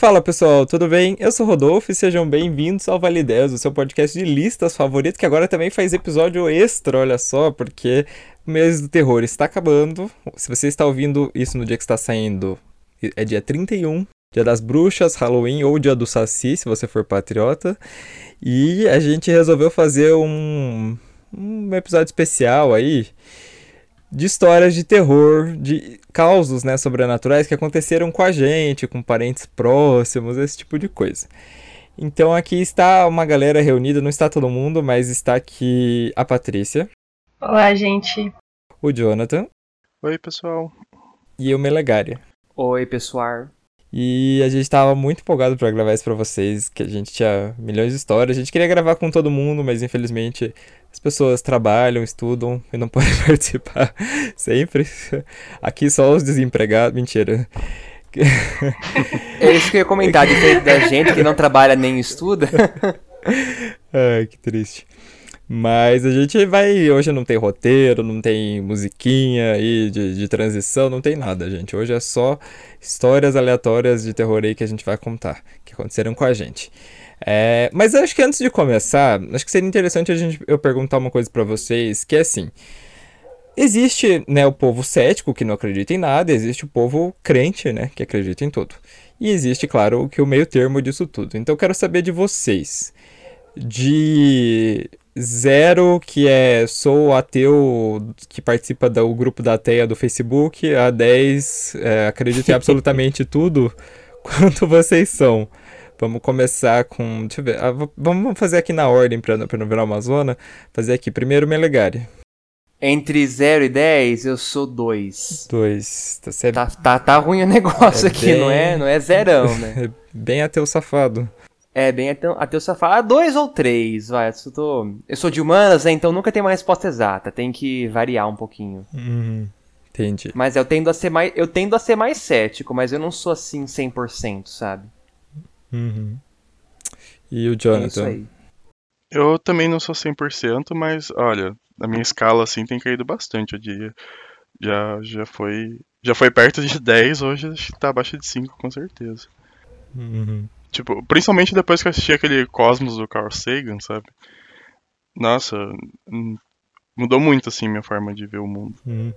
Fala pessoal, tudo bem? Eu sou Rodolfo e sejam bem-vindos ao Vale 10, o seu podcast de listas favorito, que agora também faz episódio extra, olha só, porque o mês do terror está acabando. Se você está ouvindo isso no dia que está saindo, é dia 31, dia das bruxas, Halloween ou dia do Saci, se você for patriota. E a gente resolveu fazer um, um episódio especial aí de histórias de terror, de causos né, sobrenaturais que aconteceram com a gente, com parentes próximos, esse tipo de coisa. Então aqui está uma galera reunida, não está todo mundo, mas está aqui a Patrícia. Olá, gente. O Jonathan. Oi, pessoal. E o Melegária. Oi, pessoal. E a gente estava muito empolgado para gravar isso para vocês, que a gente tinha milhões de histórias. A gente queria gravar com todo mundo, mas infelizmente as pessoas trabalham, estudam e não podem participar sempre. Aqui só os desempregados. Mentira. É isso que eu ia comentar, diferente da gente que não trabalha nem estuda. Ai, que triste. Mas a gente vai. Hoje não tem roteiro, não tem musiquinha aí de, de transição, não tem nada, gente. Hoje é só histórias aleatórias de terror aí que a gente vai contar, que aconteceram com a gente. É, mas acho que antes de começar, acho que seria interessante a gente, eu perguntar uma coisa para vocês, que é assim. Existe, né, o povo cético que não acredita em nada, existe o povo crente, né, que acredita em tudo. E existe, claro, o que o meio termo disso tudo. Então eu quero saber de vocês. De zero, que é sou ateu que participa do grupo da Teia do Facebook, a 10, é, acredito em absolutamente tudo. Quanto vocês são? Vamos começar com. Deixa eu ver. Ah, vamos fazer aqui na ordem para não virar uma zona. Fazer aqui primeiro Melegari. Entre 0 e 10, eu sou 2. 2. Tá, tá, tá, tá, ruim o negócio é aqui, bem... não é? Não é zerão, né? Bem ateu safado. É, bem ateu, ateu safado. Ah, 2 ou 3, vai. Eu, tô... eu sou de humanas, né? Então nunca tem uma resposta exata. Tem que variar um pouquinho. Uhum. Entendi. Mas eu tendo a ser mais, eu tendo a ser mais cético, mas eu não sou assim 100%, sabe? Uhum. E o Jonathan? É eu também não sou 100%, mas olha, a minha escala assim tem caído bastante o dia. Já, já foi já foi perto de 10, hoje tá abaixo de 5 com certeza. Uhum. Tipo, principalmente depois que eu assisti aquele Cosmos do Carl Sagan, sabe? Nossa, hum, mudou muito assim minha forma de ver o mundo. Uhum.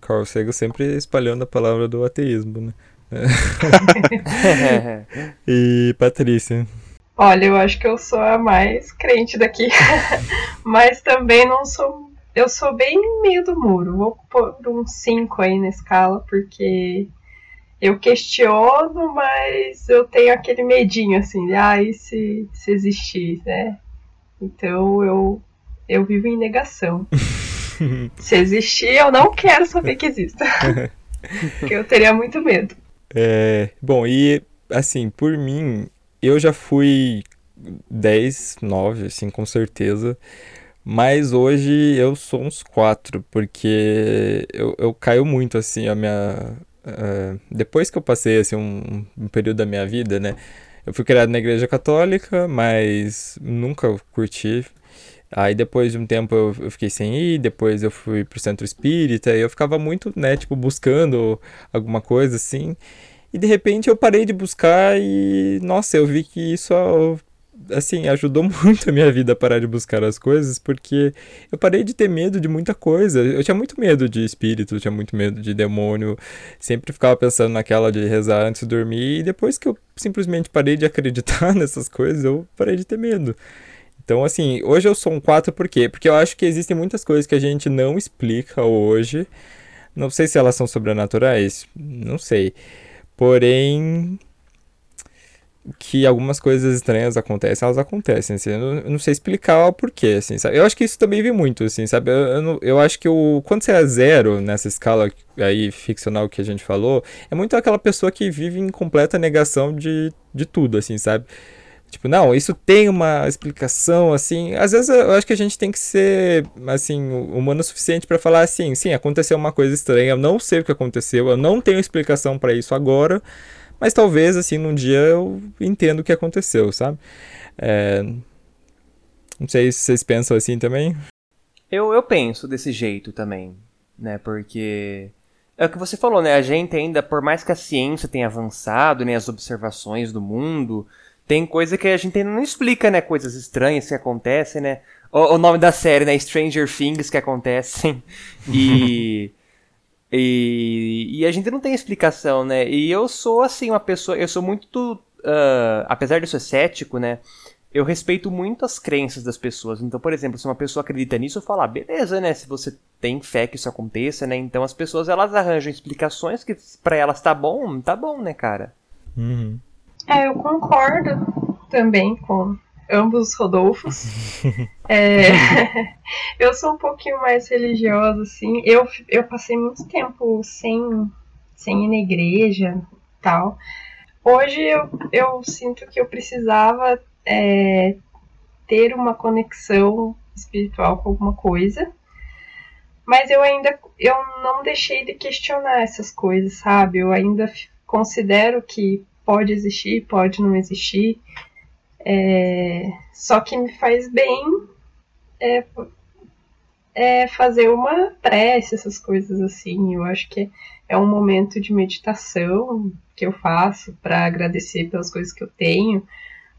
Carl Sagan sempre espalhando a palavra do ateísmo, né? e Patrícia? Olha, eu acho que eu sou a mais crente daqui. Mas também não sou. Eu sou bem meio do muro. Vou pôr um 5 aí na escala, porque eu questiono, mas eu tenho aquele medinho assim, de ah, e se, se existir, né? Então eu, eu vivo em negação. se existir, eu não quero saber que exista. porque eu teria muito medo. É, bom, e assim, por mim, eu já fui 10, 9, assim, com certeza. Mas hoje eu sou uns 4, porque eu, eu caio muito, assim, a minha. Uh, depois que eu passei, assim, um, um período da minha vida, né? Eu fui criado na igreja católica, mas nunca curti. Aí depois de um tempo eu, eu, fiquei sem ir, depois eu fui pro centro espírita, e eu ficava muito, né, tipo, buscando alguma coisa assim. E de repente eu parei de buscar e, nossa, eu vi que isso, assim, ajudou muito a minha vida a parar de buscar as coisas, porque eu parei de ter medo de muita coisa. Eu tinha muito medo de espírito, eu tinha muito medo de demônio, sempre ficava pensando naquela de rezar antes de dormir, e depois que eu simplesmente parei de acreditar nessas coisas, eu parei de ter medo. Então, assim, hoje eu sou um 4 por quê? Porque eu acho que existem muitas coisas que a gente não explica hoje. Não sei se elas são sobrenaturais, não sei. Porém, que algumas coisas estranhas acontecem, elas acontecem, assim, eu não, sei explicar o porquê, assim, sabe? Eu acho que isso também vi muito, assim, sabe? Eu, eu, eu, acho que o, quando você é zero nessa escala aí ficcional que a gente falou, é muito aquela pessoa que vive em completa negação de, de tudo, assim, sabe? Tipo, não, isso tem uma explicação, assim. Às vezes eu acho que a gente tem que ser, assim, humano o suficiente para falar assim: sim, aconteceu uma coisa estranha, eu não sei o que aconteceu, eu não tenho explicação para isso agora, mas talvez, assim, num dia eu entendo o que aconteceu, sabe? É... Não sei se vocês pensam assim também. Eu, eu penso desse jeito também, né? Porque é o que você falou, né? A gente ainda, por mais que a ciência tenha avançado, né, as observações do mundo, tem coisa que a gente ainda não explica, né? Coisas estranhas que acontecem, né? O, o nome da série, né? Stranger Things que acontecem. E, e, e a gente não tem explicação, né? E eu sou, assim, uma pessoa. Eu sou muito. Uh, apesar de eu ser cético, né? Eu respeito muito as crenças das pessoas. Então, por exemplo, se uma pessoa acredita nisso, eu falo, ah, beleza, né? Se você tem fé que isso aconteça, né? Então as pessoas elas arranjam explicações que para elas tá bom, tá bom, né, cara? Uhum. É, eu concordo também com ambos os Rodolfos. é, eu sou um pouquinho mais religiosa, assim. Eu, eu passei muito tempo sem, sem ir na igreja tal. Hoje eu, eu sinto que eu precisava é, ter uma conexão espiritual com alguma coisa. Mas eu ainda eu não deixei de questionar essas coisas, sabe? Eu ainda considero que pode existir, pode não existir. É, só que me faz bem é, é fazer uma prece, essas coisas assim. Eu acho que é um momento de meditação que eu faço para agradecer pelas coisas que eu tenho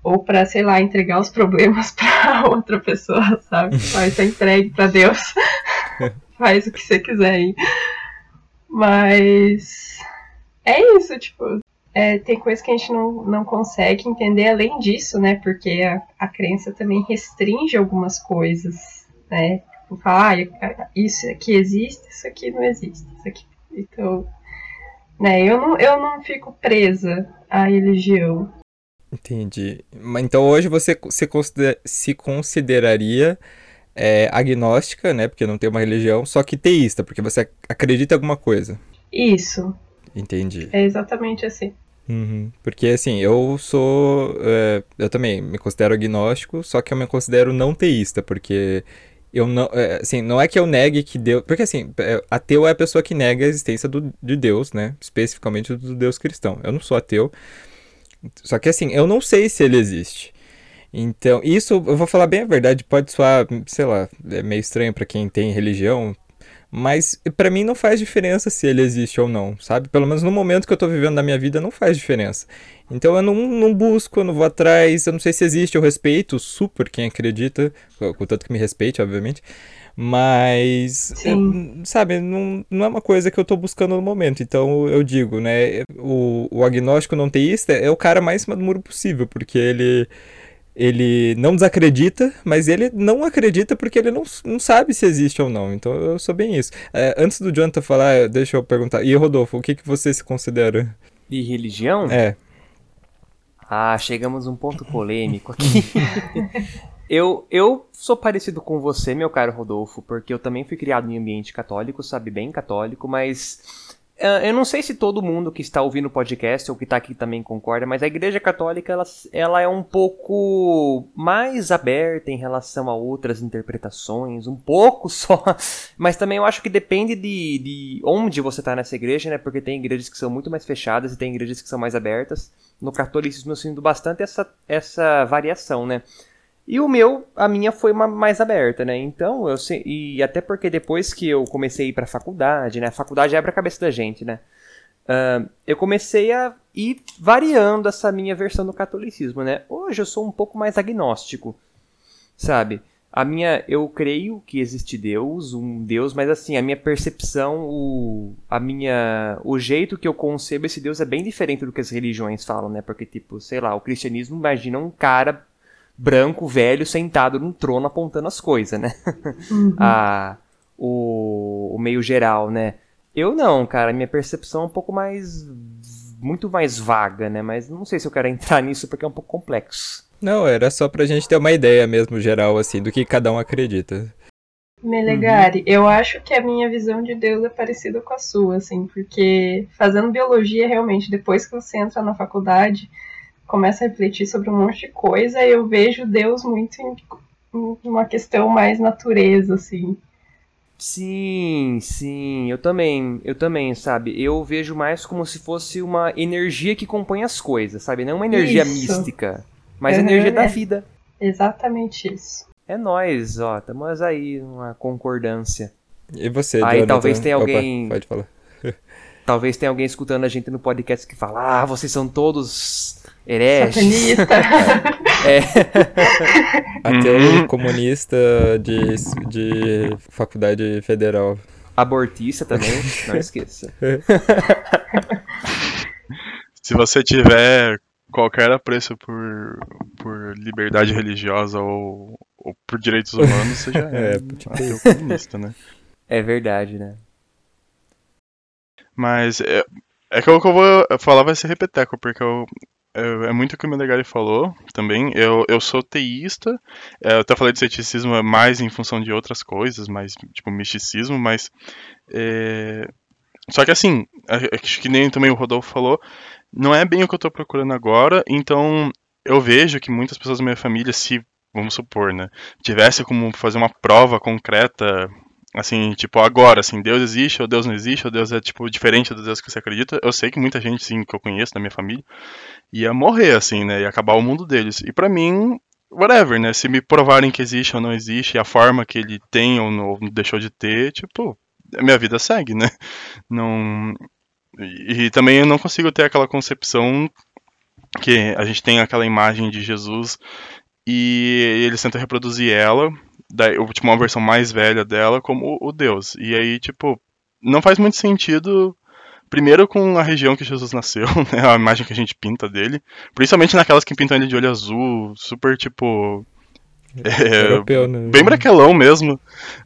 ou para sei lá entregar os problemas para outra pessoa, sabe? Faz a entregue para Deus, faz o que você quiser aí. Mas é isso, tipo, é, tem coisas que a gente não, não consegue entender além disso, né? Porque a, a crença também restringe algumas coisas, né? Tipo, falar, ah, isso aqui existe, isso aqui não existe, isso aqui. Então, né? Eu não, eu não fico presa à religião. Entendi. Então hoje você se, considera, se consideraria é, agnóstica, né? Porque não tem uma religião, só que teísta, porque você acredita em alguma coisa. Isso. Entendi. É exatamente assim. Uhum. Porque assim, eu sou. É, eu também me considero agnóstico, só que eu me considero não teísta, porque eu não. É, assim, não é que eu negue que Deus. Porque assim, é, ateu é a pessoa que nega a existência do, de Deus, né? Especificamente do Deus cristão. Eu não sou ateu. Só que assim, eu não sei se ele existe. Então, isso eu vou falar bem a verdade, pode soar, sei lá, é meio estranho para quem tem religião, mas para mim não faz diferença se ele existe ou não, sabe? Pelo menos no momento que eu tô vivendo da minha vida não faz diferença. Então eu não, não busco, eu não vou atrás, eu não sei se existe, eu respeito super quem acredita, contanto que me respeite, obviamente. Mas, eu, sabe, não, não é uma coisa que eu tô buscando no momento. Então eu digo, né? O, o agnóstico não teísta é o cara mais cima do muro possível, porque ele ele não desacredita, mas ele não acredita porque ele não, não sabe se existe ou não. Então eu sou bem isso. É, antes do Jonathan falar, deixa eu perguntar. E Rodolfo, o que, que você se considera? De religião? É. Ah, chegamos a um ponto polêmico aqui. eu, eu sou parecido com você, meu caro Rodolfo, porque eu também fui criado em ambiente católico, sabe, bem católico, mas eu não sei se todo mundo que está ouvindo o podcast ou que está aqui também concorda, mas a Igreja Católica ela, ela é um pouco mais aberta em relação a outras interpretações, um pouco só. Mas também eu acho que depende de, de onde você está nessa igreja, né? Porque tem igrejas que são muito mais fechadas e tem igrejas que são mais abertas. No catolicismo eu sinto bastante essa, essa variação, né? E o meu, a minha foi uma mais aberta, né? Então, eu sei, e até porque depois que eu comecei a ir pra faculdade, né? A faculdade abre a cabeça da gente, né? Uh, eu comecei a ir variando essa minha versão do catolicismo, né? Hoje eu sou um pouco mais agnóstico, sabe? A minha, eu creio que existe Deus, um Deus, mas assim, a minha percepção, o, a minha, o jeito que eu concebo esse Deus é bem diferente do que as religiões falam, né? Porque, tipo, sei lá, o cristianismo imagina um cara branco, velho, sentado num trono apontando as coisas, né? Uhum. a, o, o meio geral, né? Eu não, cara, minha percepção é um pouco mais. muito mais vaga, né? Mas não sei se eu quero entrar nisso porque é um pouco complexo. Não, era só pra gente ter uma ideia mesmo geral, assim, do que cada um acredita. Melegari, uhum. eu acho que a minha visão de Deus é parecida com a sua, assim, porque fazendo biologia, realmente, depois que você entra na faculdade, começo a refletir sobre um monte de coisa e eu vejo Deus muito em, em uma questão mais natureza, assim. Sim, sim, eu também, eu também, sabe? Eu vejo mais como se fosse uma energia que compõe as coisas, sabe? Não uma energia isso. mística, mas uhum, energia da é vida. Exatamente isso. É nós, ó, estamos aí, uma concordância. E você, Aí Jonathan? talvez tenha alguém. Opa, pode falar. Talvez tenha alguém escutando a gente no podcast que fala: Ah, vocês são todos hereges. Satanista. É. Ateu Uhum. comunista de, de faculdade federal. Abortista também, não esqueça. Se você tiver qualquer apreço por, por liberdade religiosa ou, ou por direitos humanos, você já é, É, tipo ateu comunista, né? É verdade, né? Mas é, é que o que eu vou falar vai ser repeteco, porque eu, é, é muito o que o Menegali falou também. Eu, eu sou teísta, é, eu até falei de ceticismo é mais em função de outras coisas, mais tipo misticismo, mas. é, só que assim, acho que nem também o Rodolfo falou, não é bem o que eu tô procurando agora, então eu vejo que muitas pessoas da minha família, se, vamos supor, né, tivesse como fazer uma prova concreta assim, tipo, agora, assim, Deus existe ou Deus não existe, ou Deus é, tipo, diferente do Deus que você acredita, eu sei que muita gente, sim, que eu conheço da minha família, ia morrer, assim, né, ia acabar o mundo deles. E pra mim, whatever, né, se me provarem que existe ou não existe, a forma que ele tem ou não ou deixou de ter, tipo, a minha vida segue, né, não... E, e também eu não consigo ter aquela concepção que a gente tem aquela imagem de Jesus e eles tentam reproduzir ela daí, tipo, uma versão mais velha dela como o Deus. E aí, tipo, não faz muito sentido. Primeiro com a região que Jesus nasceu, né? A imagem que a gente pinta dele. Principalmente naquelas que pintam ele de olho azul, super tipo. é, Europeu, né? bem branquelão mesmo.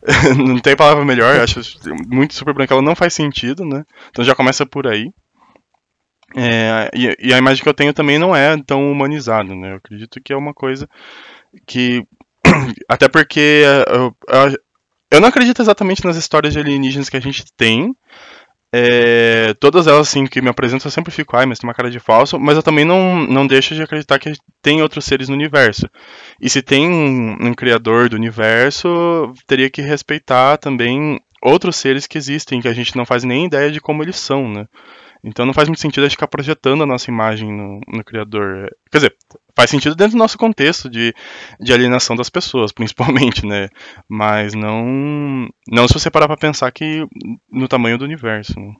não tem palavra melhor, acho muito super branquelão, não faz sentido, né? Então já começa por aí. É, e, e a imagem que eu tenho também não é tão humanizada, né? Eu acredito que é uma coisa que. Até porque eu, eu, eu não acredito exatamente nas histórias de alienígenas que a gente tem. É, todas elas, assim, que me apresentam, eu sempre fico, ai, mas tem uma cara de falso. Mas eu também não, não deixo de acreditar que tem outros seres no universo. E se tem um, um criador do universo, teria que respeitar também outros seres que existem, que a gente não faz nem ideia de como eles são, né? Então não faz muito sentido a gente ficar projetando a nossa imagem no, no criador. Quer dizer, faz sentido dentro do nosso contexto de, de alienação das pessoas, principalmente, né? Mas não, não se você parar pra pensar que no tamanho do universo. Né?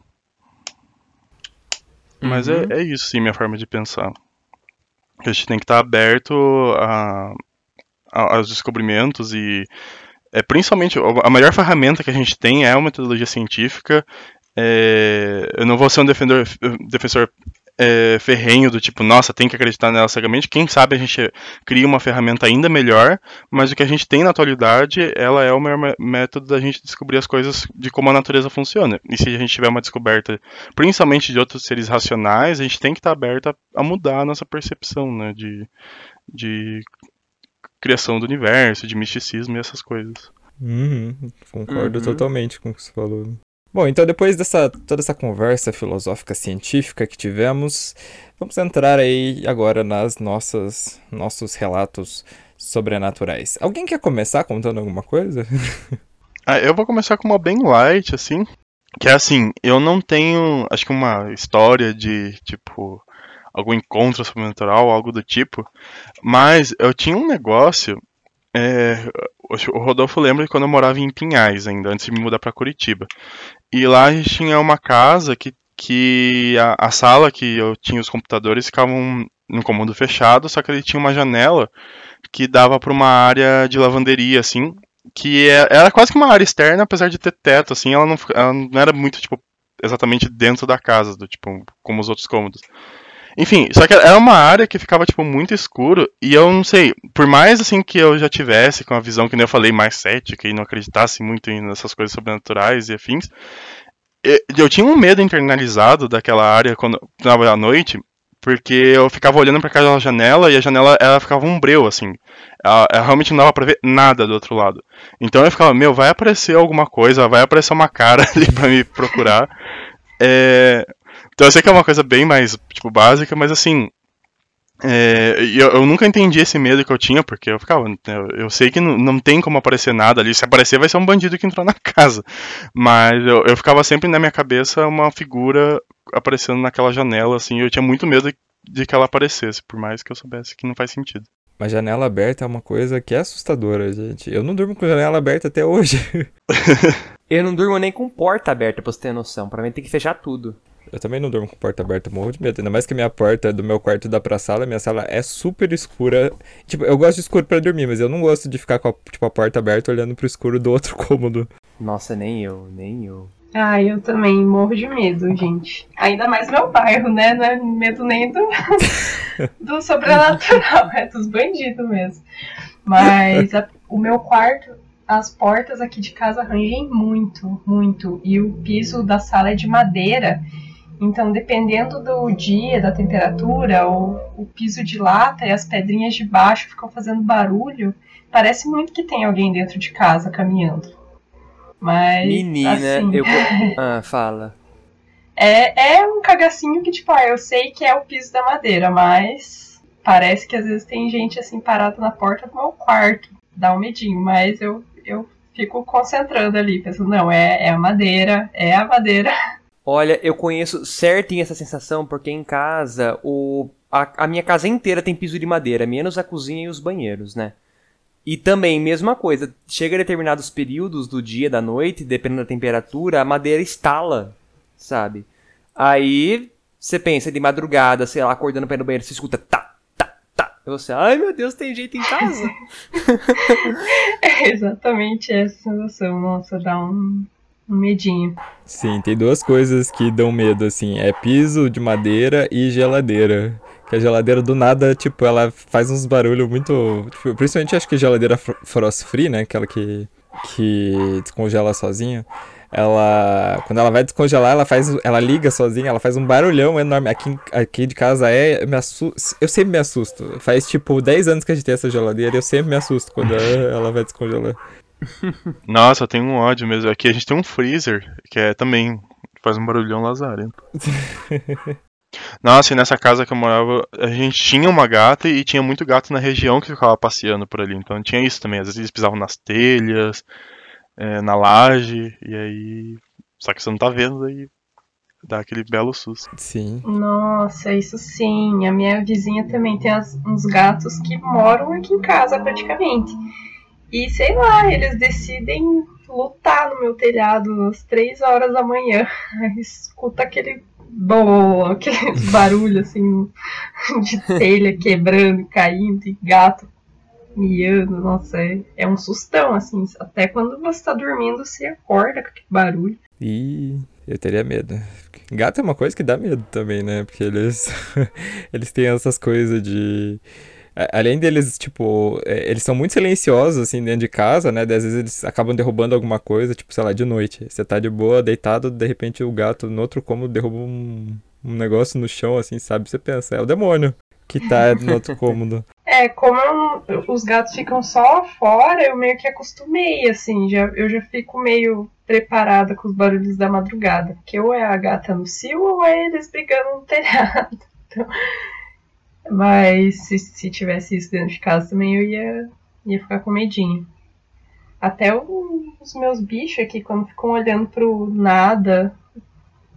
Mas Uhum. é, é isso, sim, minha forma de pensar. A gente tem que estar aberto a, a- aos descobrimentos e é principalmente a melhor ferramenta que a gente tem é a metodologia científica. É, eu não vou ser um defendor, defensor é, ferrenho do tipo, nossa, tem que acreditar nela cegamente. Quem sabe a gente cria uma ferramenta ainda melhor, mas o que a gente tem na atualidade, ela é o melhor mé- método da gente descobrir as coisas de como a natureza funciona. E se a gente tiver uma descoberta, principalmente de outros seres racionais, a gente tem que estar aberto a, a mudar a nossa percepção, né, de, de criação do universo, de misticismo e essas coisas. Uhum, concordo Uhum. totalmente com o que você falou. Bom, então depois dessa toda essa conversa filosófica científica que tivemos, vamos entrar aí agora nas nossas nossos relatos sobrenaturais. Alguém quer começar contando alguma coisa? Ah, eu vou começar com uma bem light, assim. Que é assim, eu não tenho, acho que uma história de, tipo, algum encontro sobrenatural, algo do tipo. Mas eu tinha um negócio. é, o Rodolfo lembra quando eu morava em Pinhais ainda, antes de me mudar pra Curitiba. E lá a gente tinha uma casa que, que a, a sala que eu tinha os computadores ficavam num cômodo fechado, só que ele tinha uma janela que dava para uma área de lavanderia, assim, que é- era quase que uma área externa, apesar de ter teto, assim, ela não, ela não era muito, tipo, exatamente dentro da casa, do tipo, como os outros cômodos. Enfim, só que era uma área que ficava, tipo, muito escuro, e eu não sei, por mais, assim, que eu já tivesse com a visão, que nem eu falei, mais cética, e não acreditasse muito nessas coisas sobrenaturais e afins, eu tinha um medo internalizado daquela área quando eu tava à noite, porque eu ficava olhando para aquela janela e a janela ela ficava um breu assim. Ela, ela realmente não dava pra ver nada do outro lado. Então eu ficava, meu, vai aparecer alguma coisa, vai aparecer uma cara ali pra me procurar. É, Então eu sei que é uma coisa bem mais tipo básica, mas assim, é, eu, eu nunca entendi esse medo que eu tinha, porque eu ficava, eu, eu sei que não, não tem como aparecer nada ali. Se aparecer, vai ser um bandido que entrou na casa. Mas eu, eu ficava sempre na minha cabeça uma figura aparecendo naquela janela, assim. Eu tinha muito medo de que ela aparecesse, por mais que eu soubesse que não faz sentido. Mas janela aberta é uma coisa que é assustadora, gente. Eu não durmo com janela aberta até hoje. Eu não durmo nem com porta aberta, pra você ter noção. Pra mim tem que fechar tudo. Eu também não durmo com porta aberta, morro de medo. Ainda mais que a minha porta do meu quarto dá pra sala, minha sala é super escura. Tipo, eu gosto de escuro pra dormir, mas eu não gosto de ficar com a, tipo, a porta aberta olhando pro escuro do outro cômodo. Nossa, nem eu, nem eu. Ah, eu também morro de medo, gente. Ainda mais meu bairro, né? Não é medo nem do, do sobrenatural, é dos bandidos mesmo. Mas a, o meu quarto, as portas aqui de casa rangem muito, muito. E o piso da sala é de madeira. Então, dependendo do dia, da temperatura, o, o piso de lata e as pedrinhas de baixo ficam fazendo barulho. Parece muito que tem alguém dentro de casa caminhando. Mas. Menina, assim, eu. Ah, fala. É, é um cagacinho que, tipo, ah, eu sei que é o piso da madeira, mas parece que às vezes tem gente assim parada na porta do meu quarto. Dá um medinho, mas eu, eu fico concentrando ali, pensando, não, é, é a madeira, é a madeira. Olha, eu conheço certinho essa sensação, porque em casa, o, a, a minha casa inteira tem piso de madeira, menos a cozinha e os banheiros, né? E também, mesma coisa, chega a determinados períodos do dia, da noite, dependendo da temperatura, a madeira estala, sabe? Aí você pensa de madrugada, sei lá, acordando pra ir no banheiro, você escuta tá, tá, tá. E você, ai meu Deus, tem gente em casa? É exatamente essa sensação. Nossa, dá um, um medinho. Sim, tem duas coisas que dão medo, assim. É piso de madeira e geladeira. Que a geladeira do nada, tipo, ela faz uns barulhos muito. Tipo, principalmente acho que geladeira fro- frost free, né? Aquela que, que descongela sozinha. Ela. Quando ela vai descongelar, ela faz. Ela liga sozinha, ela faz um barulhão enorme. Aqui, aqui de casa é. Eu, me assu- eu sempre me assusto. Faz tipo 10 anos que a gente tem essa geladeira e eu sempre me assusto quando ela vai descongelar. Nossa, eu tenho um ódio mesmo. Aqui a gente tem um freezer, que é também. Faz um barulhão lazarento. Nossa, e nessa casa que eu morava, a gente tinha uma gata e tinha muito gato na região que ficava passeando por ali. Então tinha isso também. Às vezes eles pisavam nas telhas, é, na laje, e aí. Só que você não tá vendo, aí dá aquele belo susto. Sim. Nossa, isso sim. A minha vizinha também tem as- uns gatos que moram aqui em casa praticamente. E sei lá, eles decidem lutar no meu telhado às três horas da manhã. Aí escuta aquele bom, aqueles barulhos assim de telha quebrando caindo e gato miando. Nossa, é, é um sustão, assim. Até quando você tá dormindo, você acorda com aquele barulho. E eu teria medo. Gato é uma coisa que dá medo também, né? Porque eles eles têm essas coisas de Além deles, tipo, é, eles são muito silenciosos, assim, dentro de casa, né? Daí, Às vezes eles acabam derrubando alguma coisa, tipo, sei lá, de noite. Você tá de boa, deitado, de repente o gato no outro cômodo derruba um, um negócio no chão, assim, sabe? Você pensa, é o demônio que tá no outro cômodo. É, como eu os gatos ficam só fora, eu meio que acostumei, assim, já, eu já fico meio preparada com os barulhos da madrugada. Porque ou é a gata no cio ou é eles brigando no telhado. Então, mas se, se tivesse isso dentro de casa também eu ia, ia ficar com medinho. Até o- os meus bichos aqui, quando ficam olhando pro nada,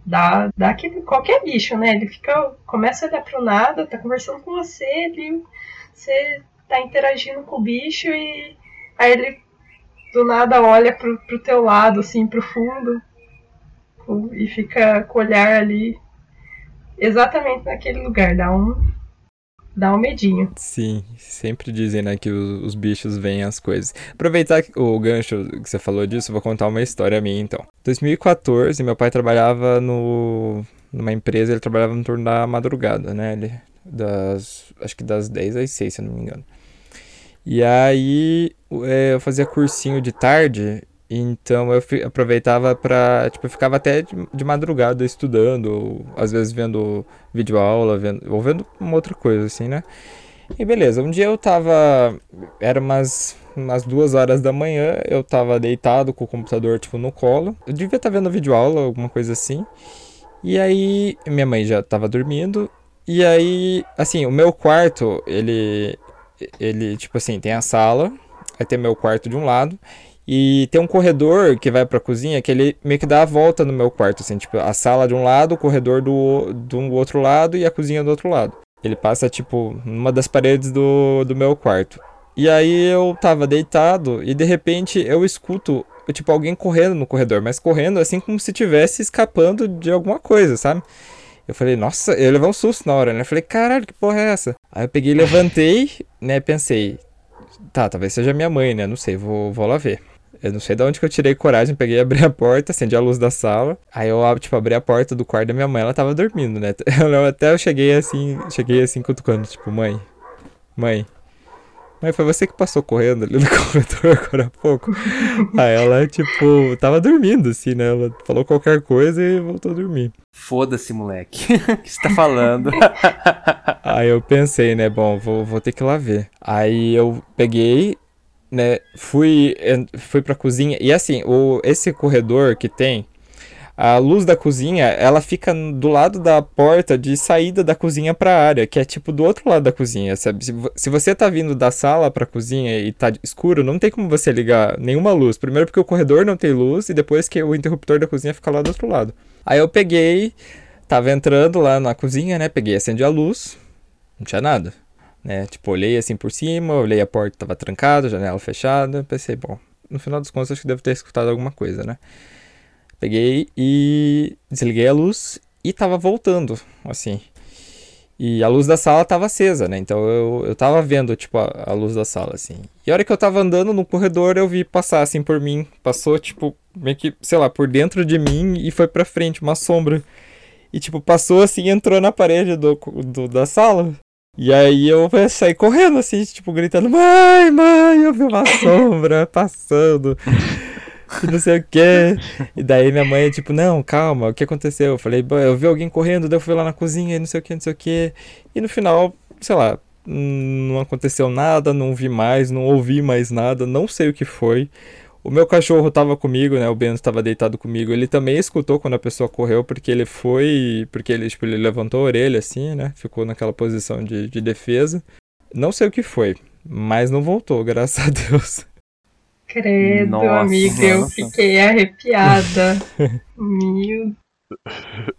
dá, dá aquele, qualquer bicho, né? Ele fica, começa a olhar pro nada, tá conversando com você, ele você tá interagindo com o bicho e aí ele do nada olha pro, pro teu lado, assim, pro fundo e fica com o olhar ali exatamente naquele lugar. Dá um, dá um medinho. Sim, sempre dizem, né, que os, os bichos veem as coisas. Aproveitar o gancho que você falou disso, vou contar uma história minha, então. 2014, meu pai trabalhava no, numa empresa, ele trabalhava no turno da madrugada, né, ele, das, acho que das 10 às 6, se eu não me engano. E aí, é, eu fazia cursinho de tarde, então eu aproveitava pra, tipo, eu ficava até de, de madrugada estudando, ou às vezes vendo videoaula, vendo, ou vendo uma outra coisa, assim, né? E beleza, um dia eu tava. Era umas, umas duas horas da manhã, eu tava deitado com o computador, tipo, no colo. Eu devia estar vendo videoaula, alguma coisa assim. E aí, minha mãe já tava dormindo. E aí, assim, o meu quarto, ele. Ele, tipo assim, tem a sala, aí tem meu quarto de um lado. E tem um corredor que vai pra cozinha que ele meio que dá a volta no meu quarto, assim, tipo, a sala de um lado, o corredor do, do outro lado e a cozinha do outro lado. Ele passa, tipo, numa das paredes do, do meu quarto. E aí eu tava deitado e de repente eu escuto tipo, alguém correndo no corredor, mas correndo assim como se tivesse escapando de alguma coisa, sabe? Eu falei, nossa, eu levei um susto na hora, né? Eu falei, caralho, que porra é essa? Aí eu peguei, levantei, né? Pensei, tá, talvez seja minha mãe, né? Não sei, vou, vou lá ver. Eu não sei de onde que eu tirei coragem, peguei, abri a porta, acendi a luz da sala. Aí eu, tipo, abri a porta do quarto da minha mãe, ela tava dormindo, né? Eu, até eu cheguei assim, cheguei assim cutucando, tipo, mãe, mãe, Mãe, foi você que passou correndo ali no corredor agora há pouco? Aí ela, tipo, tava dormindo, assim, né? Ela falou qualquer coisa e voltou a dormir. Foda-se, moleque. O que você tá falando? Aí eu pensei, né? Bom, vou, vou ter que ir lá ver. Aí eu peguei, né? Fui, fui pra cozinha. E assim, o, esse corredor que tem, a luz da cozinha, ela fica do lado da porta de saída da cozinha para a área, que é tipo do outro lado da cozinha, sabe? Se, se você tá vindo da sala para cozinha e tá escuro, não tem como você ligar nenhuma luz. Primeiro porque o corredor não tem luz e depois que o interruptor da cozinha fica lá do outro lado. Aí eu peguei, tava entrando lá na cozinha, né? Peguei, acendi a luz, não tinha nada, né? Tipo, olhei assim por cima, olhei a porta tava trancada, janela fechada, pensei, bom, no final dos contos acho que devo ter escutado alguma coisa, né? Peguei e desliguei a luz e tava voltando, assim. E a luz da sala tava acesa, né? Então eu, eu tava vendo, tipo, a, a, luz da sala, assim. E a hora que eu tava andando no corredor, eu vi passar, assim, por mim. Passou, tipo, meio que, sei lá, por dentro de mim e foi pra frente, uma sombra. E, tipo, passou, assim, entrou na parede do, do da sala. E aí eu saí correndo, assim, tipo, gritando, mãe, mãe, eu vi uma sombra passando e não sei o quê. E daí minha mãe, tipo, não, calma, o que aconteceu? Eu falei, eu vi alguém correndo, daí eu fui lá na cozinha e não sei o que, não sei o que. E no final, sei lá, não aconteceu nada, não vi mais, não ouvi mais nada, não sei o que foi. O meu cachorro tava comigo, né? O Bento estava deitado comigo. Ele também escutou quando a pessoa correu, porque ele foi. Porque ele, tipo, ele levantou a orelha assim, né? Ficou naquela posição de, de defesa. Não sei o que foi, mas não voltou, graças a Deus. Credo, nossa, amiga, nossa. eu fiquei arrepiada. Meu.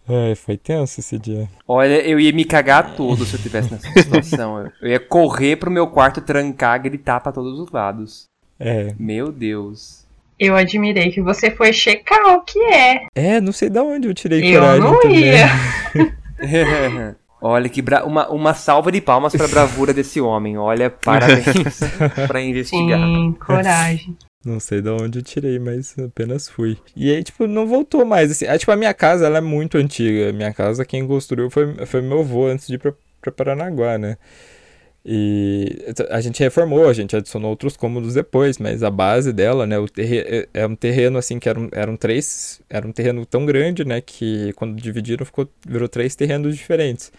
É, foi tenso esse dia. Olha, eu ia me cagar todo se eu tivesse nessa situação. eu ia correr pro meu quarto, trancar, gritar para todos os lados. É. Meu Deus. Eu admirei que você foi checar o que é. É, não sei de onde eu tirei eu coragem. Eu não também. ia. Olha que bra... uma, uma salva de palmas para a bravura desse homem. Olha, parabéns para investigar. Sim, coragem. Não sei de onde eu tirei, mas apenas fui. E aí, tipo, não voltou mais. Assim, ah, tipo, a minha casa, ela é muito antiga. A minha casa, quem construiu foi, foi meu avô antes de ir pra, pra Paranaguá, né? E a gente reformou, a gente adicionou outros cômodos depois, mas a base dela, né, o é, é um terreno assim que eram, eram três, era um terreno tão grande, né, que quando dividiram ficou virou três terrenos diferentes.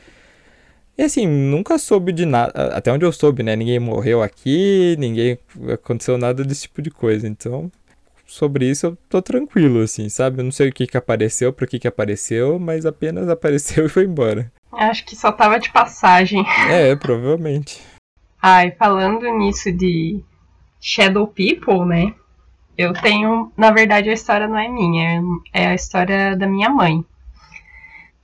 E assim, nunca soube de nada, até onde eu soube, né, ninguém morreu aqui, ninguém aconteceu nada desse tipo de coisa. Então, sobre isso eu tô tranquilo assim, sabe? Eu não sei o que que apareceu, por que que apareceu, mas apenas apareceu e foi embora. Acho que só tava de passagem. É, provavelmente. Ai, falando nisso de Shadow People, né? Eu tenho, na verdade, a história não é minha, é a história da minha mãe.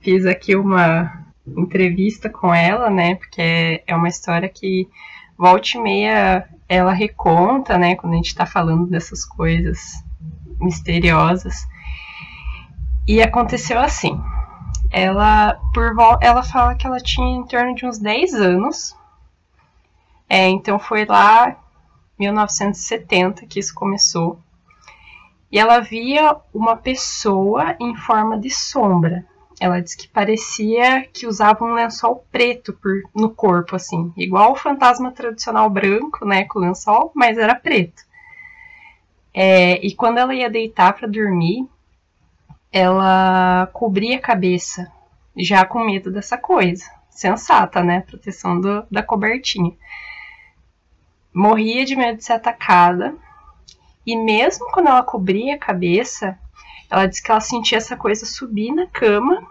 Fiz aqui uma entrevista com ela, né? Porque é uma história que volta e meia ela reconta, né? Quando a gente tá falando dessas coisas misteriosas. E aconteceu assim ela por ela fala que ela tinha em torno de uns 10 anos. É, então foi lá 1970 que isso começou. E ela via uma pessoa em forma de sombra. Ela disse que parecia que usava um lençol preto por, no corpo, assim, igual o fantasma tradicional branco, né, com lençol, mas era preto. É, e quando ela ia deitar para dormir, ela cobria a cabeça, já com medo dessa coisa. Sensata, né? Proteção do, da cobertinha. Morria de medo de ser atacada. E mesmo quando ela cobria a cabeça, ela disse que ela sentia essa coisa subir na cama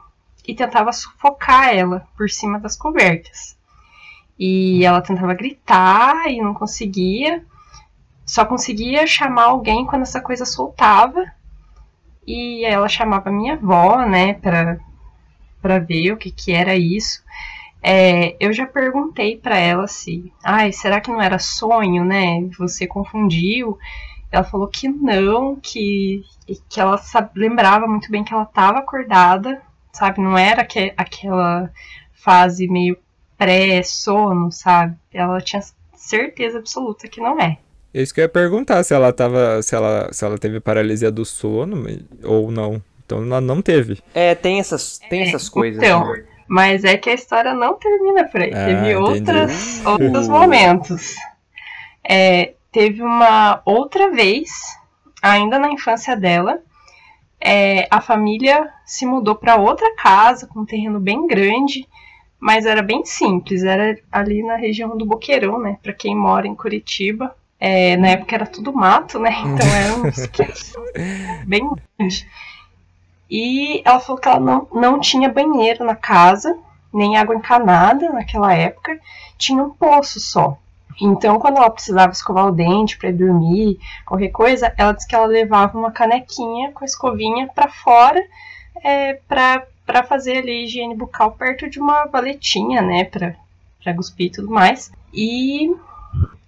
e tentava sufocar ela por cima das cobertas. E ela tentava gritar e não conseguia. Só conseguia chamar alguém quando essa coisa soltava e ela chamava minha avó, né, para para ver o que que era isso. É, eu já perguntei para ela se, ai, será que não era sonho, né? Você confundiu? Ela falou que não, que, que ela sabe, lembrava muito bem que ela estava acordada, sabe? Não era que, aquela fase meio pré-sono, sabe? Ela tinha certeza absoluta que não é. Isso que eu ia perguntar se ela tava. se ela, se ela teve paralisia do sono ou não. Então ela não teve. É, tem essas, tem essas coisas. Então, né? mas é que a história não termina por aí. Ah, teve outras, outros momentos. É, teve uma outra vez, ainda na infância dela, é, a família se mudou para outra casa com um terreno bem grande, mas era bem simples, era ali na região do Boqueirão, né? Para quem mora em Curitiba, é, na época era tudo mato, né? Então era uns bem grande. E ela falou que ela não, não tinha banheiro na casa, nem água encanada naquela época, tinha um poço só. Então, quando ela precisava escovar o dente para dormir, qualquer coisa, ela disse que ela levava uma canequinha com a escovinha para fora é, para fazer ali higiene bucal perto de uma valetinha, né, para cuspir e tudo mais. E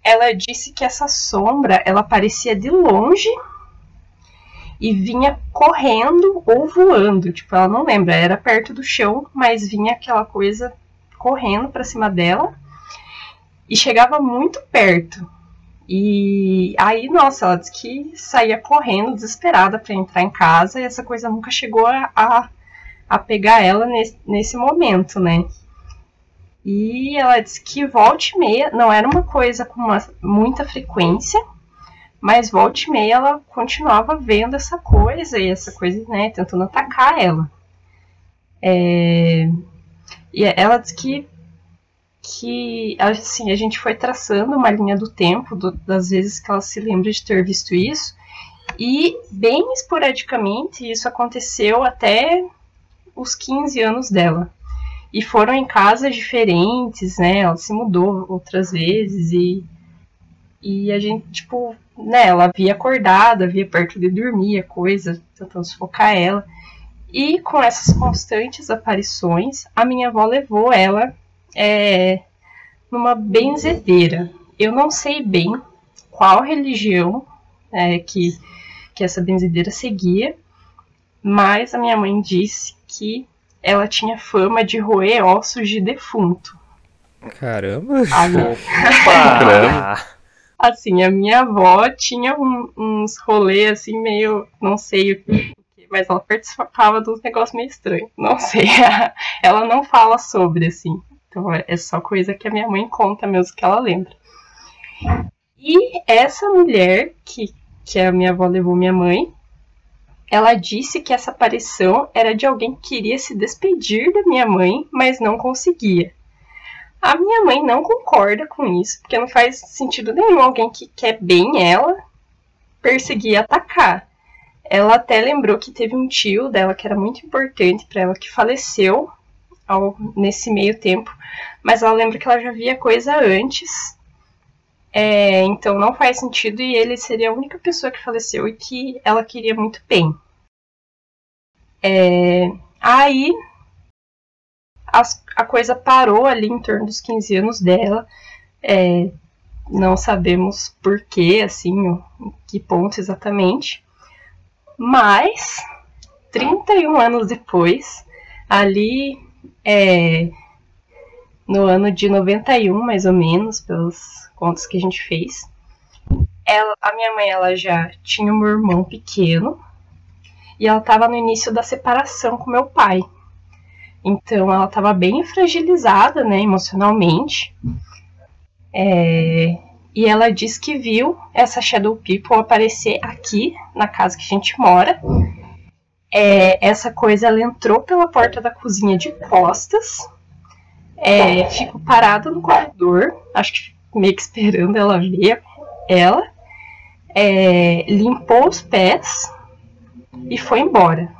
ela disse que essa sombra, ela aparecia de longe e vinha correndo ou voando, tipo, ela não lembra, era perto do chão, mas vinha aquela coisa correndo para cima dela e chegava muito perto. E aí, nossa, ela disse que saía correndo, desesperada para entrar em casa, e essa coisa nunca chegou a, a, pegar ela nesse, nesse momento, né? E ela disse que volta e meia, não era uma coisa com uma, muita frequência, mas volta e meia ela continuava vendo essa coisa, e essa coisa, né, tentando atacar ela. É, e ela disse que que assim, a gente foi traçando uma linha do tempo do, das vezes que ela se lembra de ter visto isso, e bem esporadicamente isso aconteceu até os 15 anos dela. E foram em casas diferentes, né? Ela se mudou outras vezes e e a gente, tipo, né, ela via acordada, via perto de dormir a coisa, tentando sufocar ela. E com essas constantes aparições, a minha avó levou ela é, numa benzedeira. Eu não sei bem qual religião é, que, que essa benzedeira seguia, mas a minha mãe disse que ela tinha fama de roer ossos de defunto. Caramba! Caramba! assim, a minha avó tinha um, uns rolês assim, meio. não sei o que, mas ela participava de uns negócios meio estranhos. Não sei. ela não fala sobre, assim. Então é só coisa que a minha mãe conta mesmo que ela lembra. E essa mulher que, que a minha avó levou minha mãe, ela disse que essa aparição era de alguém que queria se despedir da minha mãe, mas não conseguia. A minha mãe não concorda com isso, porque não faz sentido nenhum alguém que quer bem ela perseguir e atacar. Ela até lembrou que teve um tio dela que era muito importante para ela que faleceu ao, nesse meio tempo, mas ela lembra que ela já via coisa antes, é, então não faz sentido e ele seria a única pessoa que faleceu e que ela queria muito bem. É, aí as, a coisa parou ali em torno dos 15 anos dela. É, não sabemos porquê, assim, em que ponto exatamente. Mas, 31 anos depois, ali é, no ano de 91, mais ou menos, pelos contos que a gente fez. Ela, a minha mãe ela já tinha um irmão pequeno e ela estava no início da separação com meu pai. Então ela estava bem fragilizada, né, emocionalmente. É, e ela diz que viu essa Shadow People aparecer aqui na casa que a gente mora é, essa coisa ela entrou pela porta da cozinha de costas, é, ficou parada no corredor, acho que meio que esperando ela ver ela, é, limpou os pés e foi embora.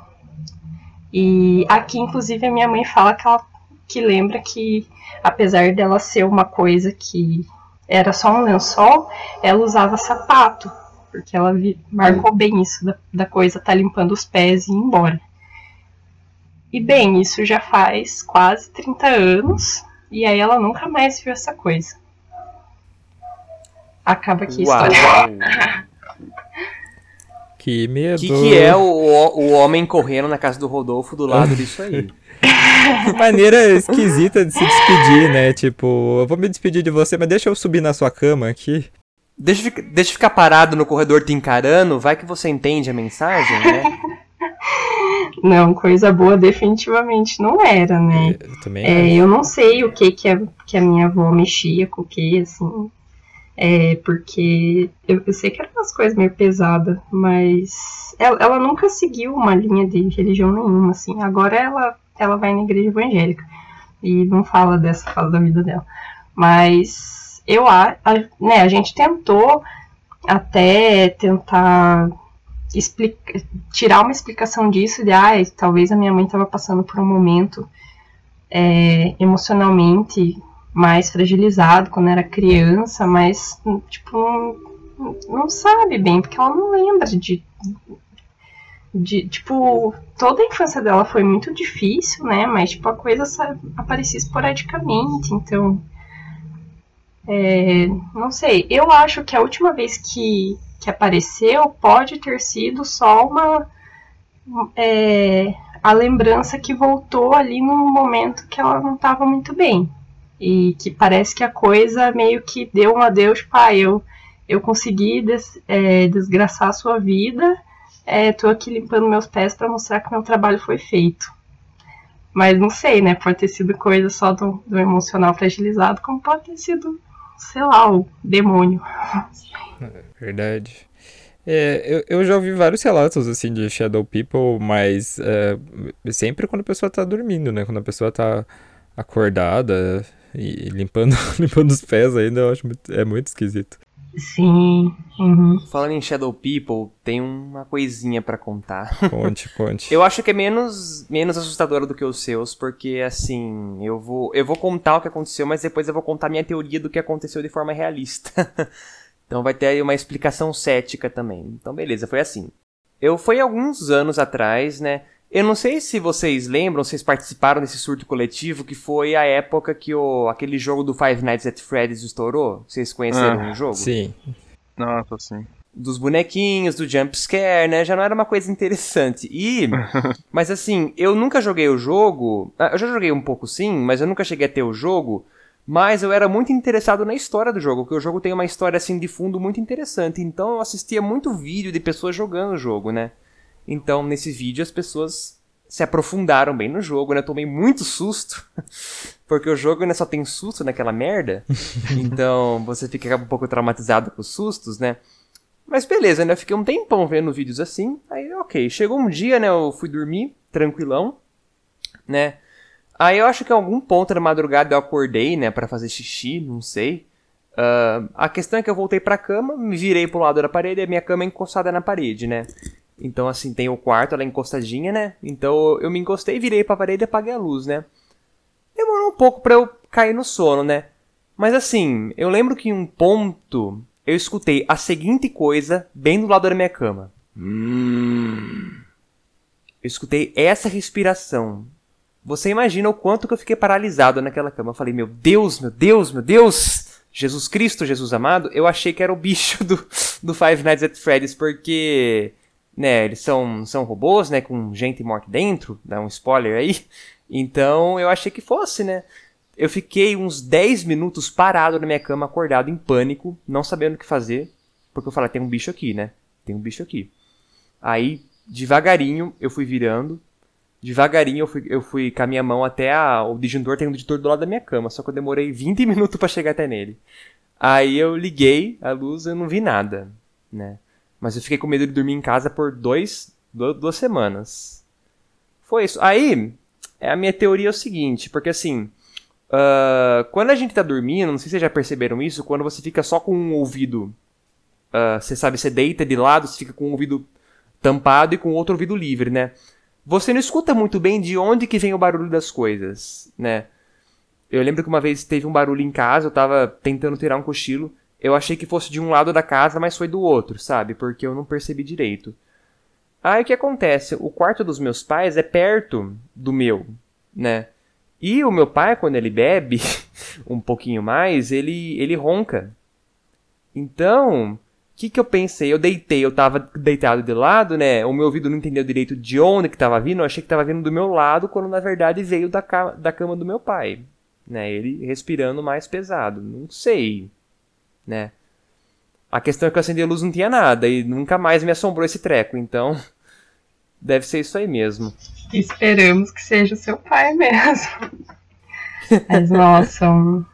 E aqui, inclusive, a minha mãe fala que ela que lembra que, apesar dela ser uma coisa que era só um lençol, ela usava sapato porque ela marcou bem isso da, da coisa tá limpando os pés e ir embora. E bem, isso já faz quase 30 anos, e aí ela nunca mais viu essa coisa. Acaba aqui a história. Que medo. O que, que é o, o homem correndo na casa do Rodolfo do lado disso aí? Que maneira esquisita de se despedir, né? Tipo, eu vou me despedir de você, mas deixa eu subir na sua cama aqui. Deixa, deixa eu ficar parado no corredor te encarando, vai que você entende a mensagem, né? Não, coisa boa definitivamente não era, né? Eu também É, eu não sei o que que a, que a minha avó mexia com o que, assim. É, porque eu, eu sei que eram umas coisas meio pesadas, mas ela, ela nunca seguiu uma linha de religião nenhuma, assim. Agora ela, ela vai na igreja evangélica e não fala dessa fase da vida dela. Mas eu acho, né, a gente tentou até tentar explica- tirar uma explicação disso de ah, talvez a minha mãe estava passando por um momento é, emocionalmente mais fragilizado quando era criança, mas tipo não, não sabe bem porque ela não lembra de, de tipo toda a infância dela foi muito difícil, né? Mas tipo a coisa sa- aparecia esporadicamente, então é, não sei. Eu acho que a última vez que, que apareceu pode ter sido só uma. é, a lembrança que voltou ali num momento que ela não estava muito bem. E que parece que a coisa meio que deu um adeus, pai. Eu, eu consegui des- é, desgraçar a sua vida. É, tô aqui limpando meus pés para mostrar que meu trabalho foi feito. Mas não sei, né? Pode ter sido coisa só do, do emocional fragilizado, como pode ter sido, sei lá, o demônio. Verdade. É, eu, eu já ouvi vários relatos assim de Shadow People, mas é, sempre quando a pessoa tá dormindo, né? Quando a pessoa tá acordada e limpando, limpando os pés ainda, eu acho muito, é muito esquisito. Sim. Uhum. Falando em Shadow People, tem uma coisinha pra contar. Conte, conte. Eu acho que é menos, menos assustadora do que os seus, porque assim, eu vou, eu vou contar o que aconteceu, mas depois eu vou contar minha teoria do que aconteceu de forma realista. então vai ter aí uma explicação cética também. Então beleza, foi assim. Eu foi alguns anos atrás, né? Eu não sei se vocês lembram, vocês participaram desse surto coletivo, que foi a época que o, aquele jogo do Five Nights at Freddy's estourou. Vocês conheceram Ah, o jogo? Sim. Nossa, sim. dos bonequinhos, do jump scare, né? Já não era uma coisa interessante. E, mas assim, eu nunca joguei o jogo. ah, Eu já joguei um pouco sim, mas eu nunca cheguei a ter o jogo. Mas eu era muito interessado na história do jogo, porque o jogo tem uma história assim de fundo muito interessante. Então eu assistia muito vídeo de pessoas jogando o jogo, né? Então nesse vídeo as pessoas se aprofundaram bem no jogo, né? Eu tomei muito susto, porque o jogo né, só tem susto naquela merda. Então você fica um pouco traumatizado com os sustos, né? Mas beleza, né? Eu fiquei um tempão vendo vídeos assim. Aí, ok. Chegou um dia, né? Eu fui dormir, tranquilão, né? Aí eu acho que em algum ponto da madrugada eu acordei, né? Pra fazer xixi, não sei. Ah, a questão é que eu voltei pra cama, me virei pro lado da parede e a minha cama é encostada na parede, né? Então, assim, tem o quarto, ela é encostadinha, né? Então eu me encostei, virei pra parede e apaguei a luz, né? Demorou um pouco pra eu cair no sono, né? Mas assim, eu lembro que em um ponto eu escutei a seguinte coisa bem do lado da minha cama. Hum. Eu escutei essa respiração. Você imagina o quanto que eu fiquei paralisado naquela cama. Eu falei, meu Deus, meu Deus, meu Deus! Jesus Cristo, Jesus amado, eu achei que era o bicho do, do Five Nights at Freddy's, porque, né, eles são, são robôs, né, com gente morta dentro, dá um spoiler aí. Então eu achei que fosse, né? Eu fiquei uns 10 minutos parado na minha cama, acordado em pânico, não sabendo o que fazer, porque eu falei, tem um bicho aqui, né? Tem um bicho aqui. Aí, devagarinho, eu fui virando, devagarinho eu fui, eu fui com a minha mão até a, o disjuntor, tem um disjuntor do lado da minha cama, só que eu demorei 20 minutos pra chegar até nele. Aí eu liguei a luz eu não vi nada, né? Mas eu fiquei com medo de dormir em casa por dois, du- duas semanas. Foi isso. Aí, é a minha teoria é o seguinte, porque assim, ah, quando a gente tá dormindo, não sei se vocês já perceberam isso, quando você fica só com um ouvido, ah, você sabe, você deita de lado, você fica com um ouvido tampado e com o outro ouvido livre, né? Você não escuta muito bem de onde que vem o barulho das coisas, né? Eu lembro que uma vez teve um barulho em casa, eu tava tentando tirar um cochilo, eu achei que fosse de um lado da casa, mas foi do outro, sabe? Porque eu não percebi direito. Aí o que acontece? O quarto dos meus pais é perto do meu, né? E o meu pai, quando ele bebe um pouquinho mais, ele, ele ronca. Então, que que eu pensei? Eu deitei, eu tava deitado de lado, né? O meu ouvido não entendeu direito de onde que tava vindo. Eu achei que tava vindo do meu lado, quando na verdade veio da, ca da cama do meu pai. Né? Ele respirando mais pesado. Não sei, né? A questão é que eu acendi a luz não tinha nada e nunca mais me assombrou esse treco, então deve ser isso aí mesmo. Esperamos que seja seu pai mesmo. Mas nossa, um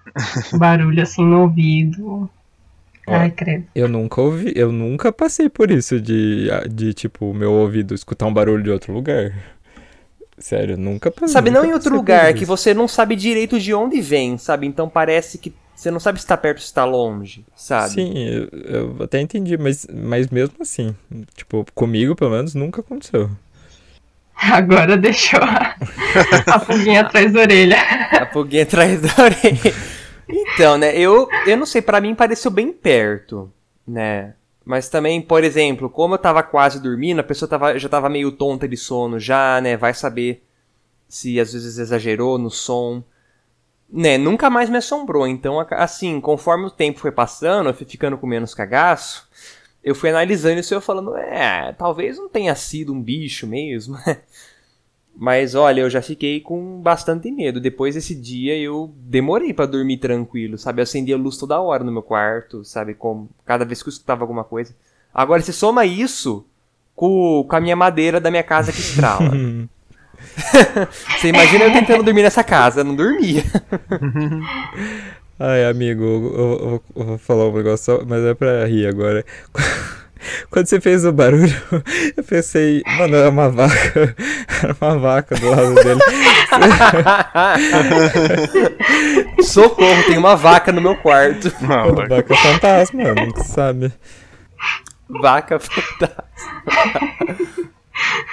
barulho assim no ouvido. Ai, credo. Eu nunca ouvi, eu nunca passei por isso de, de tipo, meu ouvido escutar um barulho de outro lugar. Sério, nunca passei. Sabe, nunca não em outro lugar, que você não sabe direito de onde vem, sabe? Então parece que você não sabe se tá perto ou se tá longe, sabe? Sim, eu, eu até entendi, mas, mas mesmo assim, tipo, comigo pelo menos nunca aconteceu. Agora deixou a, a pulguinha atrás da orelha. A pulguinha atrás da orelha. Então, né, eu, eu não sei, pra mim pareceu bem perto, né? Mas também, por exemplo, como eu tava quase dormindo, a pessoa tava, já tava meio tonta de sono já, né? Vai saber se às vezes exagerou no som. Né, nunca mais me assombrou. Então, assim, conforme o tempo foi passando, eu fui ficando com menos cagaço. Eu fui analisando isso e eu falando, é, talvez não tenha sido um bicho mesmo. Mas olha, eu já fiquei com bastante medo. Depois desse dia eu demorei pra dormir tranquilo, sabe? Eu acendia a luz toda hora no meu quarto, sabe? Como cada vez que eu escutava alguma coisa. Agora, se soma isso com, com a minha madeira da minha casa que estrala. Você imagina eu tentando dormir nessa casa, eu não dormia. Ai, amigo, eu, eu- eu- vou falar um negócio, só, mas é pra rir agora. Quando você fez o barulho, eu pensei, mano, era uma vaca. Era uma vaca do lado dele. Socorro, tem uma vaca no meu quarto. Não, vai. vaca fantasma, mano, tu sabe. Vaca fantasma.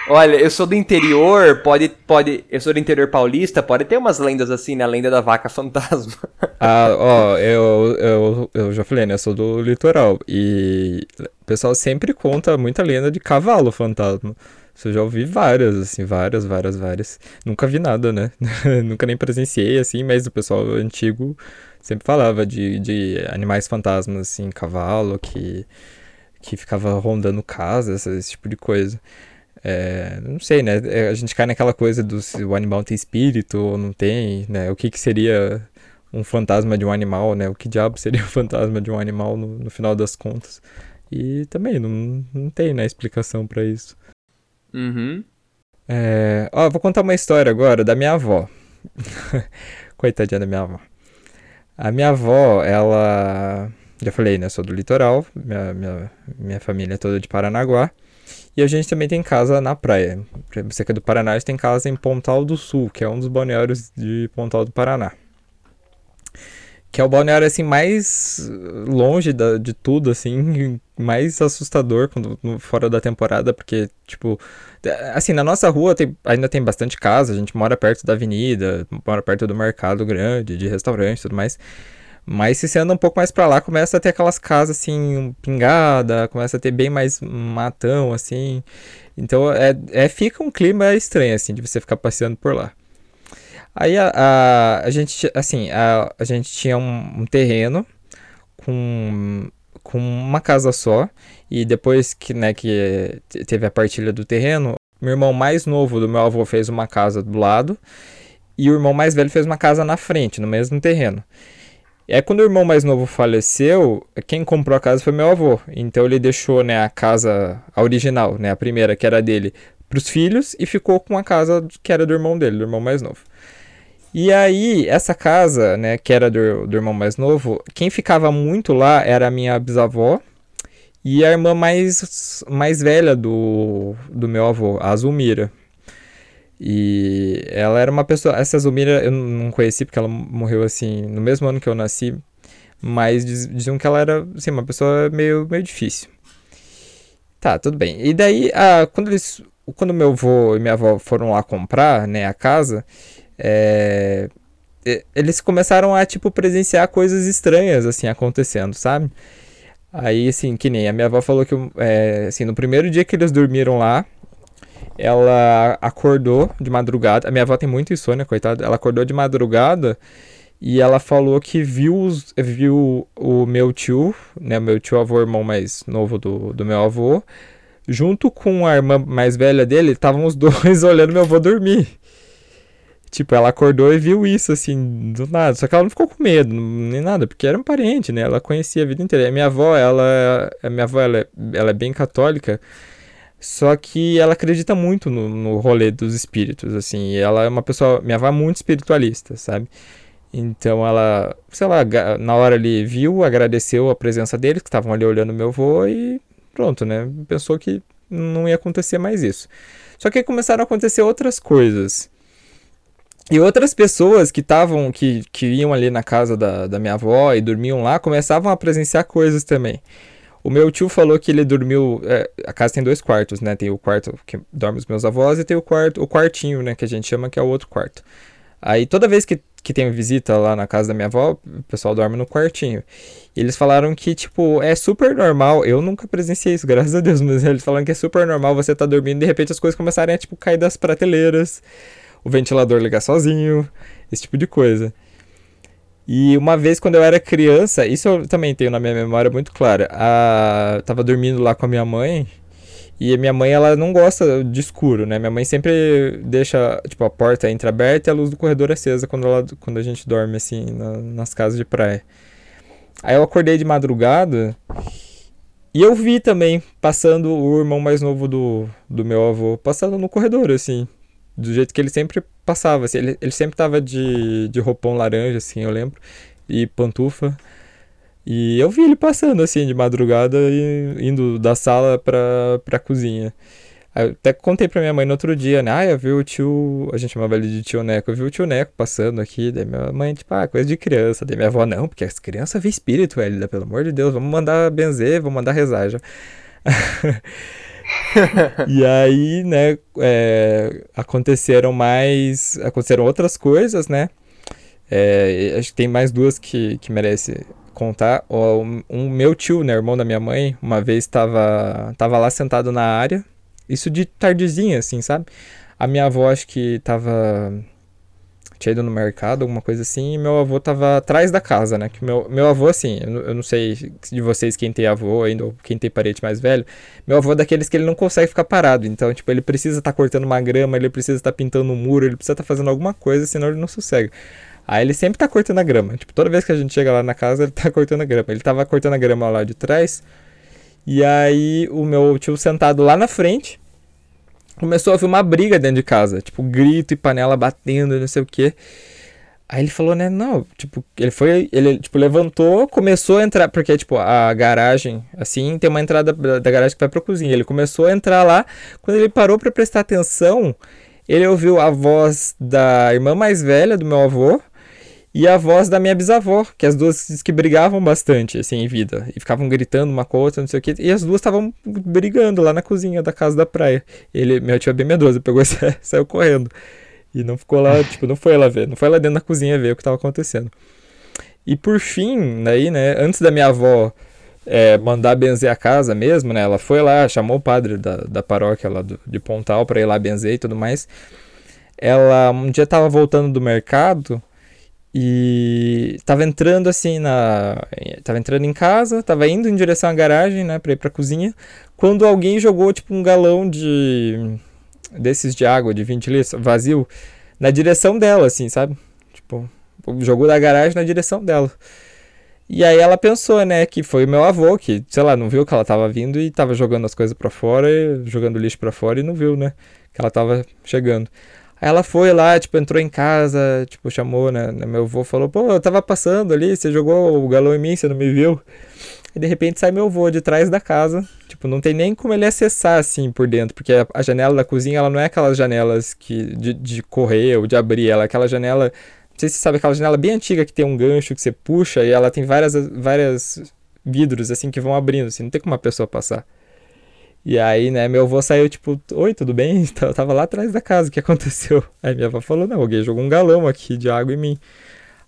Olha, eu sou do interior, pode, pode, eu sou do interior paulista, pode ter umas lendas assim, né? A lenda da vaca fantasma. Ah, ó, eu, eu, eu já falei, né? Eu sou do litoral. E o pessoal sempre conta muita lenda de cavalo fantasma. Isso eu já ouvi várias, assim, várias, várias, várias. Nunca vi nada, né? Nunca nem presenciei, assim, mas o pessoal antigo sempre falava de, de animais fantasmas, assim, cavalo, que, que ficava rondando casa, esse, esse tipo de coisa. É, não sei, né? É, A gente cai naquela coisa do se o animal tem espírito ou não tem, né? O que que seria um fantasma de um animal, né? O que diabo seria um fantasma de um animal no, no final das contas? E também não, não tem, né, explicação pra isso. Uhum. É, ó, vou contar uma história agora da minha avó. Coitadinha da minha avó. A minha avó, ela. Já falei, né? Sou do litoral. Minha, minha, minha família é toda de Paranaguá. E a gente também tem casa na praia. Você que é do Paraná, a gente tem casa em Pontal do Sul, que é um dos balneários de Pontal do Paraná. Que é o balneário, assim, mais longe da- de tudo, assim, mais assustador quando, no- fora da temporada, porque, tipo, assim, na nossa rua tem- ainda tem bastante casa, a gente mora perto da avenida, mora perto do mercado grande, de restaurante e tudo mais. Mas se você anda um pouco mais pra lá, começa a ter aquelas casas assim, pingada, começa a ter bem mais matão, assim. Então é, é fica um clima estranho, assim, de você ficar passeando por lá. Aí a, a, a gente, assim, a, a gente tinha um, um terreno com, com uma casa só. E depois que, né, que te- teve a partilha do terreno, meu irmão mais novo do meu avô fez uma casa do lado. E o irmão mais velho fez uma casa na frente, no mesmo terreno. E aí, quando o irmão mais novo faleceu, quem comprou a casa foi meu avô. Então, ele deixou né, a casa original, né, a primeira, que era dele, para os filhos e ficou com a casa que era do irmão dele, do irmão mais novo. E aí, essa casa, né, que era do, do irmão mais novo, quem ficava muito lá era a minha bisavó e a irmã mais, mais velha do, do meu avô, a Zulmira. E ela era uma pessoa. Essa Zulmira eu não conheci porque ela morreu assim no mesmo ano que eu nasci. Mas diz- diziam que ela era assim, uma pessoa meio, meio difícil. Tá, tudo bem. E daí, a, quando eles. Quando meu avô e minha avó foram lá comprar, né, a casa, é, eles começaram a, tipo, presenciar coisas estranhas, assim, acontecendo, sabe? Aí, assim, que nem a minha avó falou que, é, assim, no primeiro dia que eles dormiram lá, ela acordou de madrugada. A minha avó tem muito insônia, coitada. Ela acordou de madrugada E ela falou que viu, viu o meu tio, né, meu tio avô, irmão mais novo do, do meu avô, junto com a irmã mais velha dele, estavam os dois olhando meu avô dormir. Tipo, ela acordou e viu isso, assim, do nada. Só que ela não ficou com medo, nem nada, porque era um parente, né? Ela conhecia a vida inteira. E a minha avó, ela, a minha avó, ela, é, ela é bem católica, só que ela acredita muito no, no rolê dos espíritos, assim. Ela é uma pessoa, minha avó é muito espiritualista, sabe? Então ela, sei lá, na hora ali viu, agradeceu a presença deles, que estavam ali olhando meu avô e pronto, né? Pensou que não ia acontecer mais isso. Só que começaram a acontecer outras coisas. E outras pessoas que estavam, que, que iam ali na casa da, da minha avó e dormiam lá, começavam a presenciar coisas também. O meu tio falou que ele dormiu. É, a casa tem dois quartos, né? Tem o quarto que dorme os meus avós e tem o quarto, o quartinho, né? Que a gente chama que é o outro quarto. Aí toda vez que que tem visita lá na casa da minha avó, o pessoal dorme no quartinho. E eles falaram que, tipo, é super normal. Eu nunca presenciei isso, graças a Deus, mas eles falaram que é super normal você tá dormindo e de repente as coisas começarem a, tipo, cair das prateleiras, o ventilador ligar sozinho, esse tipo de coisa. E uma vez quando eu era criança, isso eu também tenho na minha memória muito clara. A... tava dormindo lá com a minha mãe e a minha mãe, ela não gosta de escuro, né? Minha mãe sempre deixa, tipo, a porta entreaberta e a luz do corredor acesa quando, ela, quando a gente dorme, assim, na, nas casas de praia. Aí eu acordei de madrugada e eu vi também, passando o irmão mais novo do, do meu avô, passando no corredor, assim, do jeito que ele sempre passava, assim, ele, ele sempre tava de, de roupão laranja, assim, eu lembro, e pantufa. E eu vi ele passando assim de madrugada e indo da sala pra, pra cozinha. Aí até contei pra minha mãe no outro dia, né? Ah, eu vi o tio. A gente chamava ele de tio Neco. Eu vi o tio Neco passando aqui. Daí minha mãe, tipo, ah, coisa de criança. Daí minha avó, não, porque as crianças vê espírito, velho. Pelo amor de Deus, vamos mandar benzer, vamos mandar rezar já. e aí, né, é, aconteceram mais. Aconteceram outras coisas, né? É, acho que tem mais duas que, que merecem contar. O, um meu tio, né, irmão da minha mãe, uma vez estava tava lá sentado na área. Isso de tardezinha, assim, sabe? A minha avó acho que tava. Tinha ido no mercado, alguma coisa assim, e meu avô tava atrás da casa, né? Que meu, meu avô, assim, eu, eu não sei de vocês quem tem avô ainda, ou quem tem parente mais velho. Meu avô é daqueles que ele não consegue ficar parado. Então, tipo, ele precisa estar tá cortando uma grama, ele precisa estar tá pintando um muro, ele precisa estar tá fazendo alguma coisa, senão ele não sossega. Aí ele sempre tá cortando a grama. Tipo, toda vez que a gente chega lá na casa, ele tá cortando a grama. Ele tava cortando a grama lá de trás. E aí o meu tio sentado lá na frente começou a ouvir uma briga dentro de casa. Tipo, grito e panela batendo não sei o que. Aí ele falou, né, não, tipo, ele foi, ele, tipo, levantou, começou a entrar, porque, tipo, a garagem, assim, tem uma entrada da garagem que vai pra cozinha. Ele começou a entrar lá, quando ele parou para prestar atenção, ele ouviu a voz da irmã mais velha do meu avô, e a voz da minha bisavó, que as duas que brigavam bastante, assim, em vida. E ficavam gritando uma com a outra, não sei o que. E as duas estavam brigando lá na cozinha da casa da praia. Ele, meu tio é bem medroso, pegou e saiu correndo. E não ficou lá, tipo, não foi lá ver. Não foi lá dentro da cozinha ver o que estava acontecendo. E por fim, daí, né, antes da minha avó é, mandar benzer a casa mesmo, né, ela foi lá, chamou o padre da, da paróquia lá do, de Pontal para ir lá benzer e tudo mais. Ela um dia estava voltando do mercado e tava entrando assim na. Tava entrando em casa, tava indo em direção à garagem, né, pra ir pra cozinha, quando alguém jogou tipo um galão de. desses de água, de 20 litros, vazio, na direção dela, assim, sabe? Tipo, jogou da garagem na direção dela. E aí ela pensou, né, que foi o meu avô, que, sei lá, não viu que ela tava vindo e tava jogando as coisas para fora, jogando lixo para fora e não viu, né, que ela tava chegando. Aí ela foi lá, tipo, entrou em casa, tipo, chamou, né? Meu avô falou, pô, eu tava passando ali, você jogou o galão em mim, você não me viu. E de repente sai meu avô de trás da casa. Tipo, não tem nem como ele acessar assim por dentro, porque a, a janela da cozinha, ela não é aquelas janelas que de, de correr ou de abrir, ela é aquela janela, não sei se você sabe, aquela janela bem antiga que tem um gancho que você puxa e ela tem várias várias vidros assim que vão abrindo, assim, não tem como uma pessoa passar. E aí, né, meu avô saiu tipo, oi, tudo bem? Eu tava lá atrás da casa, o que aconteceu? Aí minha avó falou, não, alguém jogou um galão aqui de água em mim.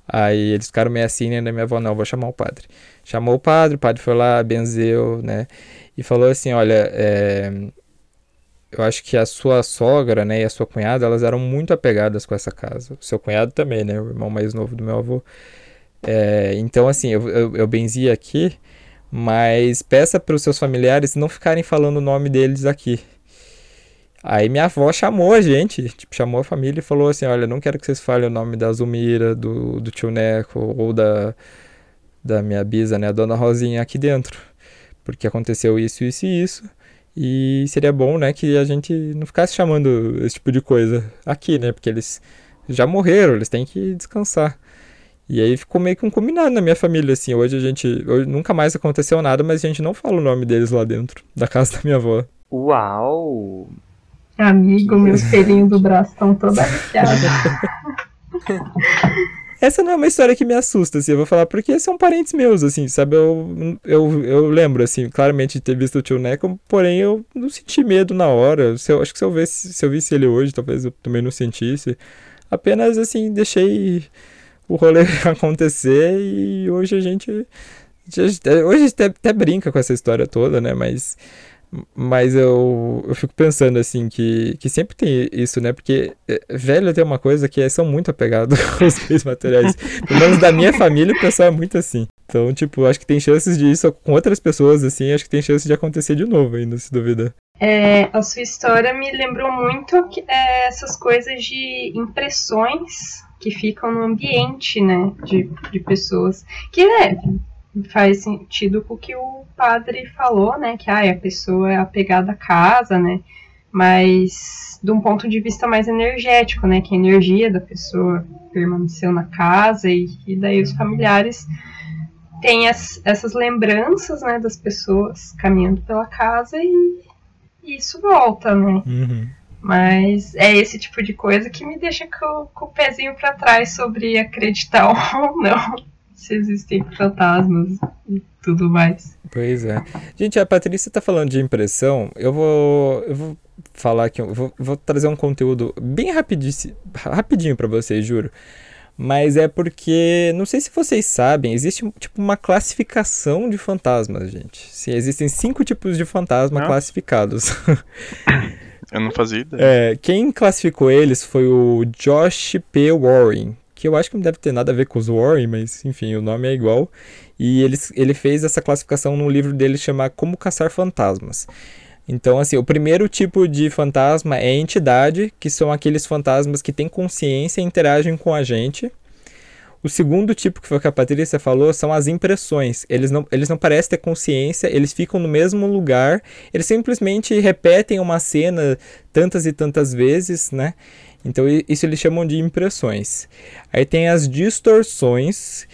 Aí eles ficaram meio assim, né, minha avó, não, vou chamar o padre. Chamou o padre, o padre foi lá, benzeu, né, e falou assim, olha, é... eu acho que a sua sogra, né, e a sua cunhada, elas eram muito apegadas com essa casa. O seu cunhado também, né, o irmão mais novo do meu avô. É, então, assim, eu, eu, eu benzi aqui, mas peça para os seus familiares não ficarem falando o nome deles aqui. Aí minha avó chamou a gente, tipo, chamou a família e falou assim, olha, não quero que vocês falem o nome da Zumira, do, do tio Neco ou da, da minha bisa, né, a dona Rosinha aqui dentro. Porque aconteceu isso, isso e isso. E seria bom, né, que a gente não ficasse chamando esse tipo de coisa aqui, né, porque eles já morreram, eles têm que descansar. E aí ficou meio que um combinado na minha família, assim. Hoje a gente. Hoje nunca mais aconteceu nada, mas a gente não fala o nome deles lá dentro, da casa da minha avó. Uau! Amigo, meus pelinhos do braço estão todos arrepiados. Essa não é uma história que me assusta, assim, eu vou falar porque são parentes meus, assim, sabe? Eu, eu, eu lembro, assim, claramente de ter visto o tio Neco, porém eu não senti medo na hora. Se eu, acho que se eu, visse, se eu visse ele hoje, talvez eu também não sentisse. Apenas, assim, deixei o rolê acontecer e hoje a gente. Hoje a gente até, até brinca com essa história toda, né? Mas mas eu, eu fico pensando assim que, que sempre tem isso, né? Porque é, velho tem uma coisa que é, são muito apegados aos bens materiais. Pelo menos da minha família o pessoal é muito assim. Então, tipo, acho que tem chances de isso com outras pessoas, assim, acho que tem chances de acontecer de novo ainda, se duvida. É, a sua história me lembrou muito que, é, essas coisas de impressões que ficam no ambiente, né? De, de pessoas. Que é, faz sentido com o que o padre falou, né? Que ah, a pessoa é apegada à casa, né? Mas de um ponto de vista mais energético, né? Que a energia da pessoa permaneceu na casa e, e daí os familiares têm as, essas lembranças, né? Das pessoas caminhando pela casa e, e isso volta, né? Uhum. Mas é esse tipo de coisa que me deixa com, com o pezinho para trás sobre acreditar ou não se existem fantasmas e tudo mais. Pois é. Gente, a Patrícia tá falando de impressão. Eu vou, eu vou falar aqui, eu vou, vou trazer um conteúdo bem rapidinho, rapidinho para vocês, juro. Mas é porque, não sei se vocês sabem, existe tipo uma classificação de fantasmas, gente. Sim, existem cinco tipos de fantasma ah. classificados. Eu não fazia ideia. É, quem classificou eles foi o Josh P. Warren, que eu acho que não deve ter nada a ver com os Warren, mas enfim, o nome é igual. E ele, ele fez essa classificação no livro dele chamado Como Caçar Fantasmas. Então, assim, o primeiro tipo de fantasma é entidade, que são aqueles fantasmas que têm consciência e interagem com a gente. O segundo tipo, que foi o que a Patrícia falou, são as impressões. Eles não, eles não parecem ter consciência, eles ficam no mesmo lugar, eles simplesmente repetem uma cena tantas e tantas vezes, né? Então isso eles chamam de impressões. Aí tem as distorções,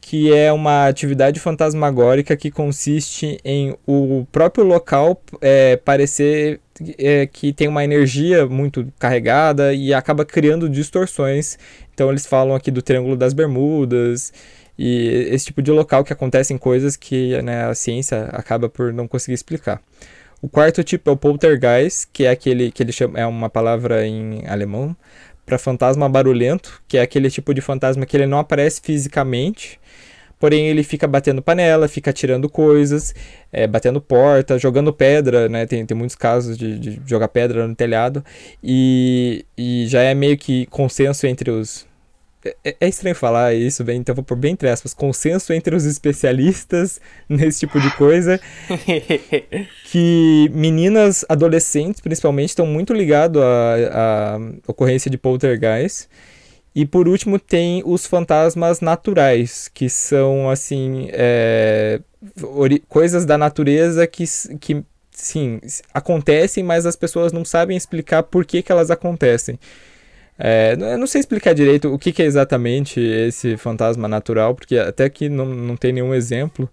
que é uma atividade fantasmagórica que consiste em o próprio local é, parecer é, que tem uma energia muito carregada e acaba criando distorções. Então eles falam aqui do Triângulo das Bermudas e esse tipo de local que acontecem coisas que né, a ciência acaba por não conseguir explicar. O quarto tipo é o poltergeist, que é aquele que ele chama, é uma palavra em alemão para fantasma barulhento, que é aquele tipo de fantasma que ele não aparece fisicamente, porém ele fica batendo panela, fica tirando coisas, é, batendo porta, jogando pedra, né? Tem, tem muitos casos de, de jogar pedra no telhado e, e já é meio que consenso entre os é, é, estranho falar isso, bem, então vou por bem entre aspas, consenso entre os especialistas nesse tipo de coisa, que meninas adolescentes, principalmente, estão muito ligados à, à ocorrência de poltergeist. E por último tem os fantasmas naturais, que são, assim, é, coisas da natureza que, que, sim, acontecem, mas as pessoas não sabem explicar por que, que elas acontecem. É, eu não sei explicar direito o que, que, é exatamente esse fantasma natural, porque até aqui não, não tem nenhum exemplo,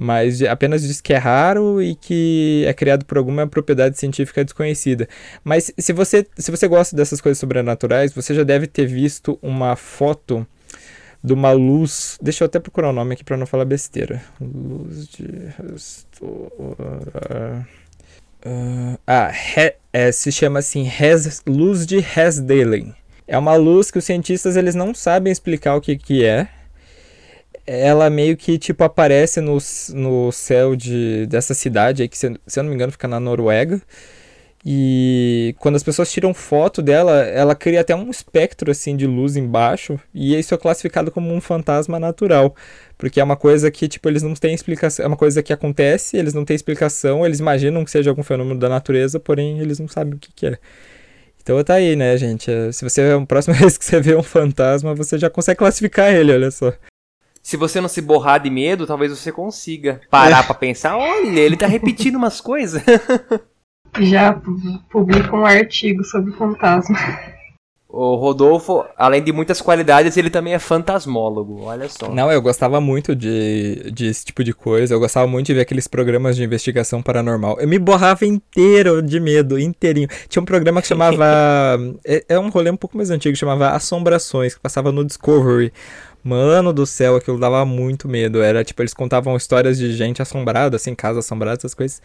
mas apenas diz que é raro e que é criado por alguma propriedade científica desconhecida. Mas se você, se você gosta dessas coisas sobrenaturais, você já deve ter visto uma foto de uma luz. Deixa eu até procurar o nome aqui para não falar besteira. Luz de. Ah, é, se chama assim luz de Hesdalen. É uma luz que os cientistas eles não sabem explicar o que, que é. Ela meio que tipo aparece no, no céu de, dessa cidade aí que se, se eu não me engano fica na Noruega. E quando as pessoas tiram foto dela, ela cria até um espectro assim de luz embaixo, e isso é classificado como um fantasma natural, porque é uma coisa que tipo eles não têm explicação, é uma coisa que acontece, eles não têm explicação, eles imaginam que seja algum fenômeno da natureza, porém eles não sabem o que, que é. Então tá aí, né, gente? Se você a próxima vez que você vê um fantasma, você já consegue classificar ele, olha só. Se você não se borrar de medo, talvez você consiga parar pra pensar, olha, ele tá repetindo umas coisas. Já publica um artigo sobre fantasma. O Rodolfo, além de muitas qualidades, ele também é fantasmólogo, olha só. Não, eu gostava muito de, de esse tipo de coisa. Eu gostava muito de ver aqueles programas de investigação paranormal. Eu me borrava inteiro de medo, inteirinho. Tinha um programa que chamava. é, é um rolê um pouco mais antigo, chamava Assombrações, que passava no Discovery. Mano do céu, aquilo dava muito medo. Era tipo, eles contavam histórias de gente assombrada, assim, casa assombrada, essas coisas.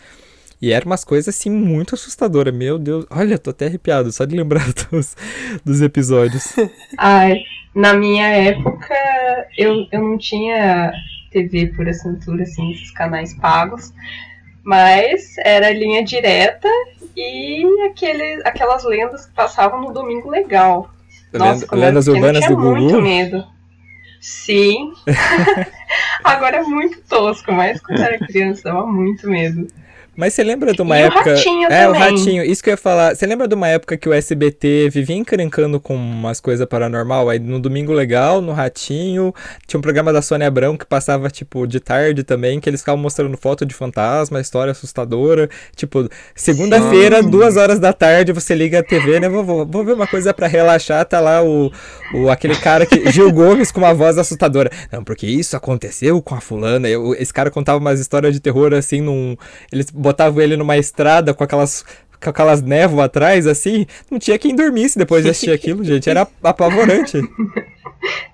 E eram umas coisas assim muito assustadoras. Meu Deus, olha, tô até arrepiado só de lembrar dos, dos episódios. Ai, na minha época eu, eu não tinha TV por assinatura, assim, esses canais pagos. Mas era linha direta e aquele, aquelas lendas que passavam no Domingo Legal. Nossa, Lenda, lendas urbanas do Gugu? muito medo. Sim. Agora é muito tosco, mas quando era criança dava muito medo. Mas você lembra de uma E o época. ratinho é, o também. ratinho. Isso que eu ia falar. Você lembra de uma época que o SBT vivia encrencando com umas coisas paranormal? Aí no Domingo Legal, no Ratinho, tinha um programa da Sônia Abrão que passava, tipo, de tarde também, que eles ficavam mostrando foto de fantasma, história assustadora. Tipo, segunda-feira, duas horas da tarde, você liga a TV, né? Vou, vou, vou ver uma coisa pra relaxar, tá lá o, o aquele cara que. Gil Gomes com uma voz assustadora. Não, porque isso aconteceu com a fulana. Eu, esse cara contava umas histórias de terror assim num. Eles botavam ele numa estrada com aquelas. Com aquelas névoas atrás, assim, não tinha quem dormisse depois de assistir aquilo, gente. Era apavorante.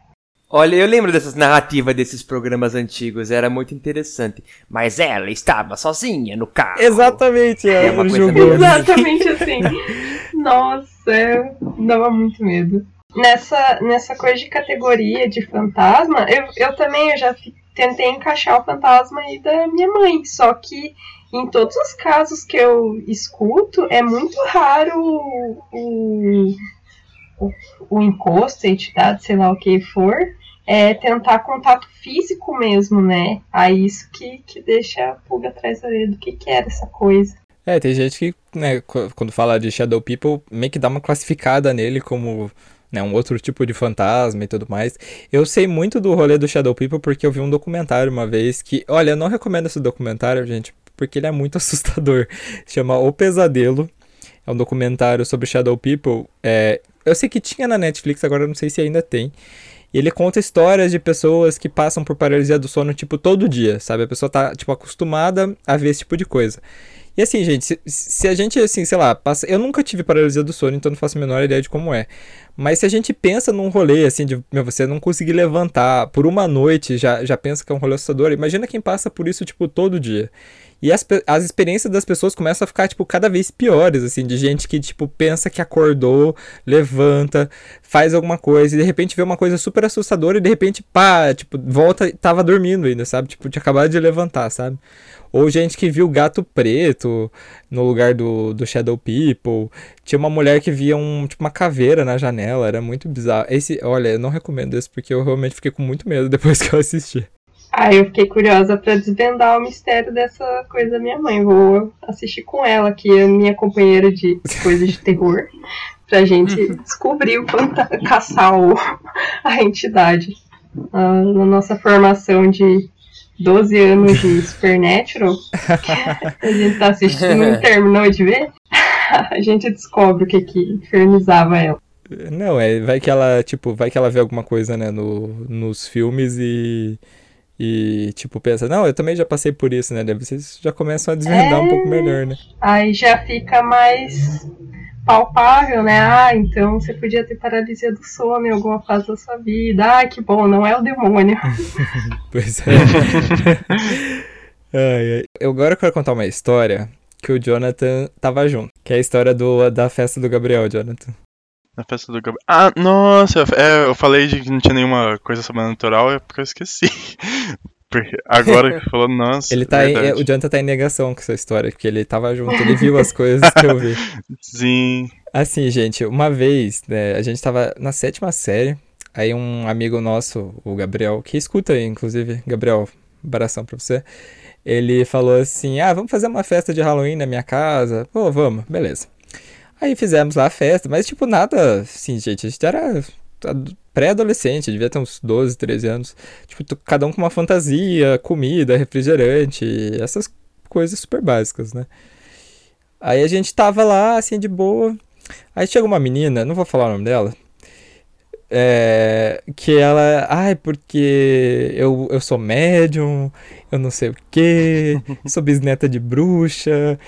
Olha, eu lembro dessas narrativas desses programas antigos, era muito interessante. Mas ela estava sozinha no carro. Exatamente, É é, uma coisa meio Gomes. Exatamente assim. Nossa, eu dava muito medo. Nessa, nessa coisa de categoria de fantasma, eu, eu também eu já tentei encaixar o fantasma aí da minha mãe. Só que em todos os casos que eu escuto, é muito raro o, o, o, encosto, a entidade, sei lá o que for, é tentar contato físico mesmo, né? Aí isso que, que deixa a pulga atrás da orelha do que, que era essa coisa. É, tem gente que, né, qu- quando fala de Shadow People, meio que dá uma classificada nele como né, um outro tipo de fantasma e tudo mais. Eu sei muito do rolê do Shadow People porque eu vi um documentário uma vez que, olha, eu não recomendo esse documentário, gente, porque ele é muito assustador. Chama O Pesadelo. É um documentário sobre Shadow People. É, eu sei que tinha na Netflix, agora não sei se ainda tem. E ele conta histórias de pessoas que passam por paralisia do sono, tipo, todo dia, sabe? A pessoa tá, tipo, acostumada a ver esse tipo de coisa. E assim, gente, se, se a gente, assim, sei lá, passa. Eu nunca tive paralisia do sono, então não faço a menor ideia de como é. Mas se a gente pensa num rolê, assim, de meu, você não conseguir levantar por uma noite, já, já pensa que é um rolê assustador. Imagina quem passa por isso, tipo, todo dia. E as, as experiências das pessoas começam a ficar, tipo, cada vez piores, assim, de gente que, tipo, pensa que acordou, levanta, faz alguma coisa, e de repente vê uma coisa super assustadora e de repente, pá, tipo, volta e tava dormindo ainda, sabe? Tipo, tinha acabado de levantar, sabe? Ou gente que viu gato preto no lugar do, do Shadow People. Tinha uma mulher que via um, tipo, uma caveira na janela, era muito bizarro. Esse, olha, eu não recomendo esse porque eu realmente fiquei com muito medo depois que eu assisti. Ah, eu fiquei curiosa pra desvendar o mistério dessa coisa da minha mãe. Vou assistir com ela, que é minha companheira de coisas de terror, pra gente descobrir o fanta- caçar o, a entidade. Ah, na nossa formação de 12 anos de Supernatural, que a gente tá assistindo e não terminou de ver, a gente descobre o que que infernizava ela. Não, é, vai que ela, tipo, vai que ela vê alguma coisa, né, no, nos filmes e, e, tipo, pensa, não, eu também já passei por isso, né, daí vocês já começam a desvendar um pouco melhor, né. Aí já fica mais palpável, né? Ah, então você podia ter paralisia do sono em alguma fase da sua vida. Ah, que bom, não é o demônio. Pois é. Ai, ai. Eu agora quero contar uma história que o Jonathan tava junto, que é a história do, da festa do Gabriel, Jonathan. Na festa do Gabriel. Ah, nossa! É, eu falei de que não tinha nenhuma coisa sobrenatural, é porque eu esqueci. Porque agora que falou, nossa. Ele tá em, verdade. o Jonathan tá em negação com essa história, porque ele tava junto, ele viu as coisas que eu vi. Sim. Assim, gente, uma vez, né, a gente tava na sétima série, aí um amigo nosso, o Gabriel, que escuta aí, inclusive, Gabriel, abração pra você, ele falou assim, ah, vamos fazer uma festa de Halloween na minha casa? Pô, vamos, beleza. Aí fizemos lá a festa, mas tipo, nada, assim, gente, a gente era ad- pré-adolescente, devia ter uns 12, 13 anos. Tipo, cada um com uma fantasia, comida, refrigerante, essas coisas super básicas, né? Aí a gente tava lá, assim, de boa. Aí chega uma menina, não vou falar o nome dela, é, que ela, ai, porque eu, eu sou médium, eu não sei o quê, sou bisneta de bruxa,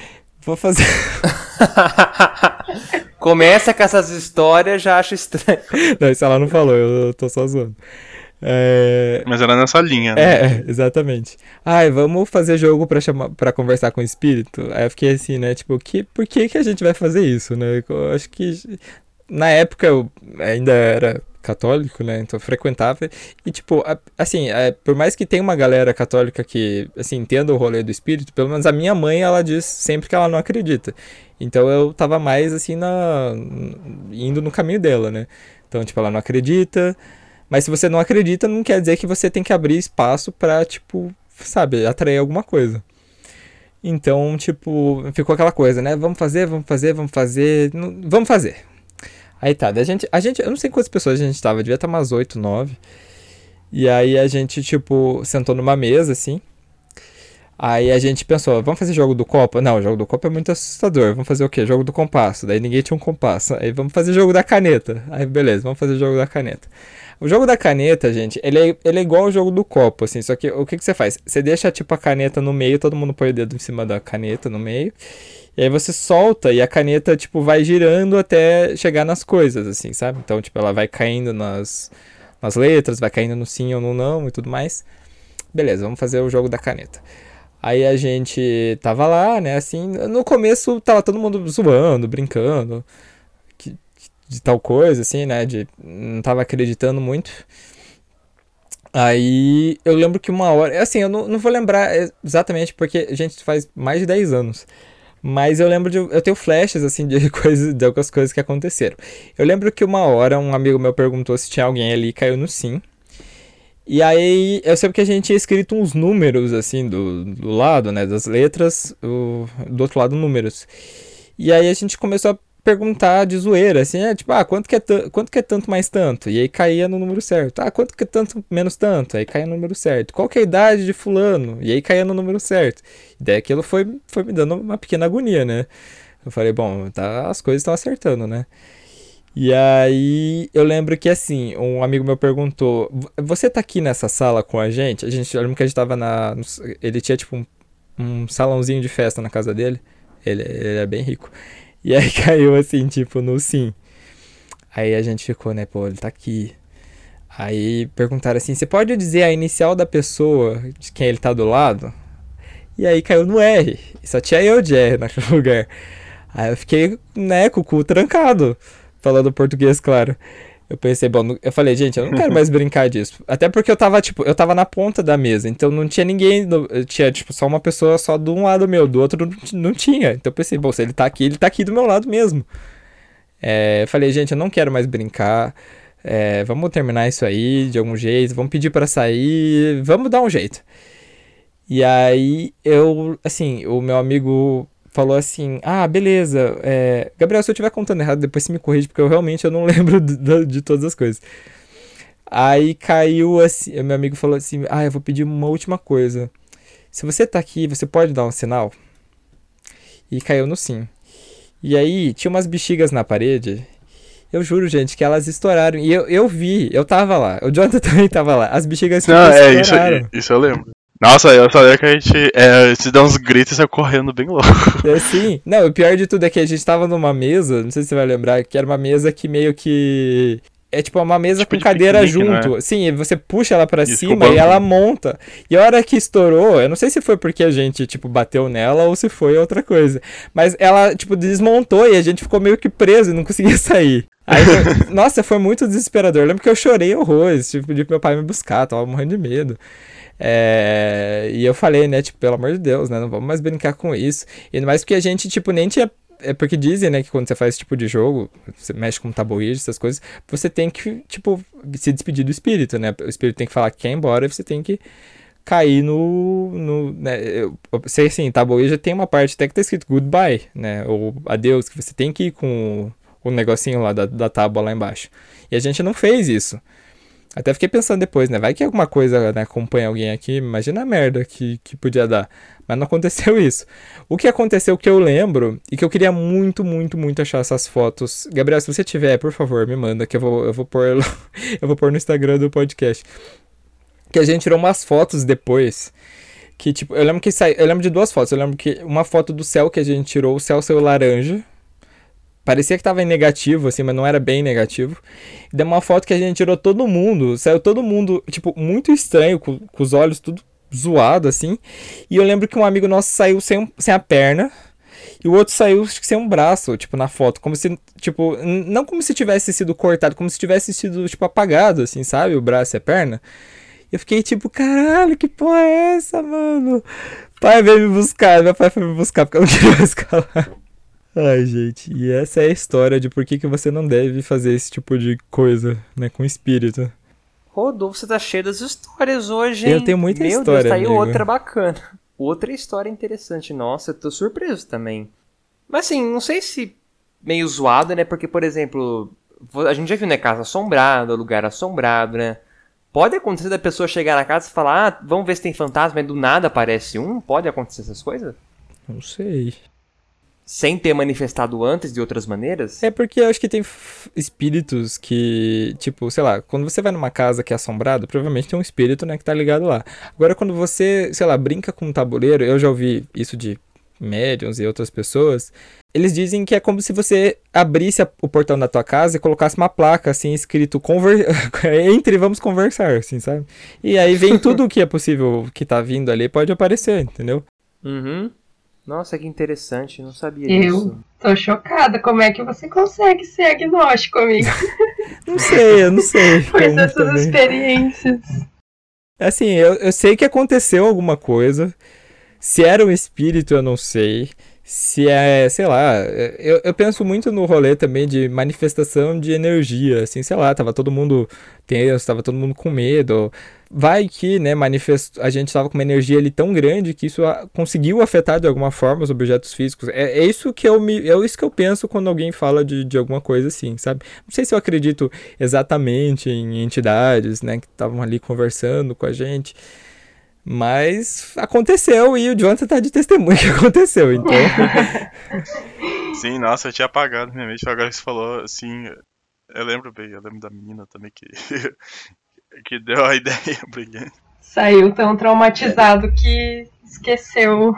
vou fazer. Começa com essas histórias, já acho estranho. Não, isso ela não falou, eu tô só zoando. É, Mas era nessa linha, né? É, é, exatamente. Ai, vamos fazer jogo pra, chamar, pra conversar com o espírito? Aí eu fiquei assim, né? Tipo, que, por que, que a gente vai fazer isso, né? Eu acho que na época eu ainda era católico, né? Então frequentava. E, tipo, a- assim, é, por mais que tenha uma galera católica que, assim, entenda o rolê do espírito, pelo menos a minha mãe, ela diz sempre que ela não acredita. Então eu tava mais, assim, na, indo no caminho dela, né? Então, tipo, ela não acredita. Mas se você não acredita, não quer dizer que você tem que abrir espaço pra, tipo, sabe, atrair alguma coisa. Então, tipo, ficou aquela coisa, né? Vamos fazer, vamos fazer, vamos fazer. vamos fazer. Aí tá, a gente, a gente, eu não sei quantas pessoas a gente tava, devia estar umas 8, 9. E aí a gente, tipo, sentou numa mesa, assim. Aí a gente pensou, vamos fazer jogo do copo? Não, jogo do copo é muito assustador. Vamos fazer o quê? Jogo do compasso. Daí ninguém tinha um compasso. Aí vamos fazer jogo da caneta. Aí beleza, vamos fazer jogo da caneta. O jogo da caneta, gente, ele é, ele é igual ao jogo do copo, assim. Só que o que, que você faz? Você deixa, tipo, a caneta no meio, todo mundo põe o dedo em cima da caneta no meio. E aí você solta e a caneta, tipo, vai girando até chegar nas coisas, assim, sabe? Então, tipo, ela vai caindo nas, nas letras, vai caindo no sim ou no não e tudo mais. Beleza, vamos fazer o jogo da caneta. Aí a gente tava lá, né, assim, no começo tava todo mundo zoando, brincando, que- de tal coisa, assim, né, de não tava acreditando muito. Aí eu lembro que uma hora, assim, eu não, não vou lembrar exatamente porque, gente, faz mais de 10 anos. Mas eu lembro de. Eu tenho flashes, assim, de coisas, de algumas coisas que aconteceram. Eu lembro que uma hora um amigo meu perguntou se tinha alguém ali e caiu no sim. E aí, eu sei que a gente tinha escrito uns números, assim, do, do lado, né, das letras, o, do outro lado, números. E aí a gente começou a perguntar de zoeira, assim, é, tipo, ah, quanto que é, quanto que é tanto mais tanto? E aí caía no número certo. Ah, quanto que é tanto menos tanto? Aí caía no número certo. Qual que é a idade de fulano? E aí caía no número certo. E daí aquilo foi, foi me dando uma pequena agonia, né? Eu falei, bom, tá, as coisas estão acertando, né? E aí eu lembro que assim, um amigo meu perguntou: "Vo- Você tá aqui nessa sala com a gente? A gente, eu lembro que a gente tava na. Ele tinha tipo um, um salãozinho de festa na casa dele. Ele, ele é bem rico. E aí caiu assim, tipo, no sim. Aí a gente ficou, né, pô, ele tá aqui. Aí perguntaram assim: Você pode dizer a inicial da pessoa de quem ele tá do lado? E aí caiu no R. Só tinha eu de R naquele lugar. Aí eu fiquei, né, com o cu trancado falando português, claro. Eu pensei, bom, eu falei, gente, eu não quero mais brincar disso. Até porque eu tava, tipo, eu tava na ponta da mesa, então não tinha ninguém, tinha, tipo, só uma pessoa só de um lado meu, do outro não, não tinha. Então eu pensei, bom, se ele tá aqui, ele tá aqui do meu lado mesmo. É, eu falei, gente, eu não quero mais brincar. é, vamos terminar isso aí de algum jeito, vamos pedir pra sair, vamos dar um jeito. E aí eu, assim, o meu amigo falou assim: Ah, beleza. é, Gabriel, se eu estiver contando errado, depois você me corrige, porque eu realmente eu não lembro de, de- todas as coisas. Aí caiu assim, meu amigo falou assim: Ah, eu vou pedir uma última coisa. Se você tá aqui, você pode dar um sinal? E caiu no sim. E aí tinha umas bexigas na parede. Eu juro, gente, que elas estouraram. E eu, eu vi, eu tava lá. O Jonathan também tava lá. As bexigas Não, é, isso, estouraram. isso eu lembro. Nossa, eu só lembro que a gente é, se dá uns gritos e correndo bem louco. É, sim. Não, o pior de tudo é que a gente tava numa mesa, não sei se você vai lembrar, que era uma mesa que meio que. É tipo uma mesa Tipo com de cadeira piquenique, não é? junto. Sim, você puxa ela pra Isso, cima e ela monta. E a hora que estourou, eu não sei se foi porque a gente, tipo, bateu nela ou se foi outra coisa. Mas ela, tipo, desmontou e a gente ficou meio que preso e não conseguia sair. Aí, nossa, foi muito desesperador. Eu lembro que eu chorei horrores, tipo, pedi pro meu pai me buscar, tava morrendo de medo. É, e eu falei, né, tipo, pelo amor de Deus, né, não vamos mais brincar com isso. E mais porque a gente, tipo, nem tinha é porque dizem, né, que quando você faz esse tipo de jogo, você mexe com tabuíde, essas coisas, você tem que, tipo, se despedir do espírito, né? O espírito tem que falar que quer ir embora e você tem que cair no. no né? Eu, sei assim, tabuíde tem uma parte até que tá escrito goodbye, né? Ou adeus, que você tem que ir com o negocinho lá da, da tábua lá embaixo. E a gente não fez isso. Até fiquei pensando depois, né? Vai que alguma coisa né, acompanha alguém aqui, imagina a merda que, que podia dar. Mas não aconteceu isso. O que aconteceu que eu lembro e que eu queria muito, muito, muito achar essas fotos. Gabriel, se você tiver, por favor, me manda, que eu vou, eu vou pôr eu vou pôr no Instagram do podcast. Que a gente tirou umas fotos depois. Que, tipo, eu lembro que eu lembro de duas fotos. Eu lembro que uma foto do céu que a gente tirou, o céu saiu laranja Parecia que tava em negativo, assim, mas não era bem negativo. E deu uma foto que a gente tirou todo mundo. Saiu todo mundo, tipo, muito estranho, com, com os olhos tudo zoado, assim. E eu lembro que um amigo nosso saiu sem, sem a perna. E o outro saiu sem um braço, tipo, na foto. Como se, tipo, não como se tivesse sido cortado, como se tivesse sido, tipo, apagado, assim, sabe? O braço e a perna. Eu fiquei tipo, caralho, que porra é essa, mano? Pai veio me buscar, meu pai foi me buscar porque eu não queria escalar. Ai, gente, e essa é a história de por que, que você não deve fazer esse tipo de coisa, né, com espírito. Rodolfo, você tá cheio das histórias hoje, hein? Eu tenho muita Meu história, Deus, tá aí amigo. outra bacana. Outra história interessante. Nossa, eu tô surpreso também. Mas assim, não sei se meio zoado, né? Porque, por exemplo, a gente já viu, né? Casa assombrada, lugar assombrado, né? Pode acontecer da pessoa chegar na casa e falar, ah, vamos ver se tem fantasma, e do nada aparece um? Pode acontecer essas coisas? Não sei. Sem ter manifestado antes de outras maneiras? É porque eu acho que tem espíritos que, tipo, sei lá, quando você vai numa casa que é assombrada, provavelmente tem um espírito, né, que tá ligado lá. Agora, quando você, sei lá, brinca com um tabuleiro, eu já ouvi isso de médiums e outras pessoas, eles dizem que é como se você abrisse o portão da tua casa e colocasse uma placa, assim, escrito conver... entre vamos conversar, assim, sabe? E aí vem tudo o que é possível que tá vindo ali, pode aparecer, entendeu? Uhum. Nossa, que interessante, não sabia Eu? disso. Tô chocada. Como é que você consegue ser agnóstico, amigo? Não sei, eu não sei. Depois como dessas também. experiências. Assim, eu, eu sei que aconteceu alguma coisa. Se era um espírito, eu não sei. Se é, sei lá, eu, eu penso muito no rolê também de manifestação de energia, assim, sei lá, tava todo mundo tenso, tava todo mundo com medo. Vai que, né, manifest... a gente tava com uma energia ali tão grande que isso a- conseguiu afetar de alguma forma os objetos físicos. É, é isso que eu me, é isso que eu penso quando alguém fala de, de alguma coisa assim, sabe? Não sei se eu acredito exatamente em entidades, né, que estavam ali conversando com a gente. Mas aconteceu e o Jonathan tá de testemunha que aconteceu, então. Sim, nossa, eu tinha apagado minha mente. Agora você falou, assim, eu lembro bem, eu lembro da menina também que, que deu a ideia brilhante. Saiu tão traumatizado que esqueceu,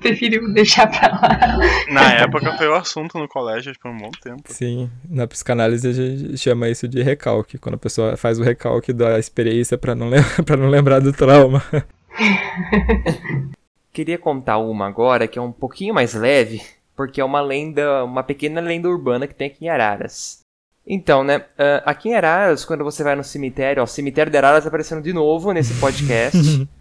preferiu deixar pra lá. Na época foi o assunto no colégio por um bom tempo. Sim, na psicanálise a gente chama isso de recalque, quando a pessoa faz o recalque da experiência pra não, lem pra não lembrar do trauma. Queria contar uma agora que é um pouquinho mais leve, porque é uma lenda, uma pequena lenda urbana que tem aqui em Araras. Então, né, ah, aqui em Araras, quando você vai no cemitério, ó, o cemitério de Araras aparecendo de novo nesse podcast.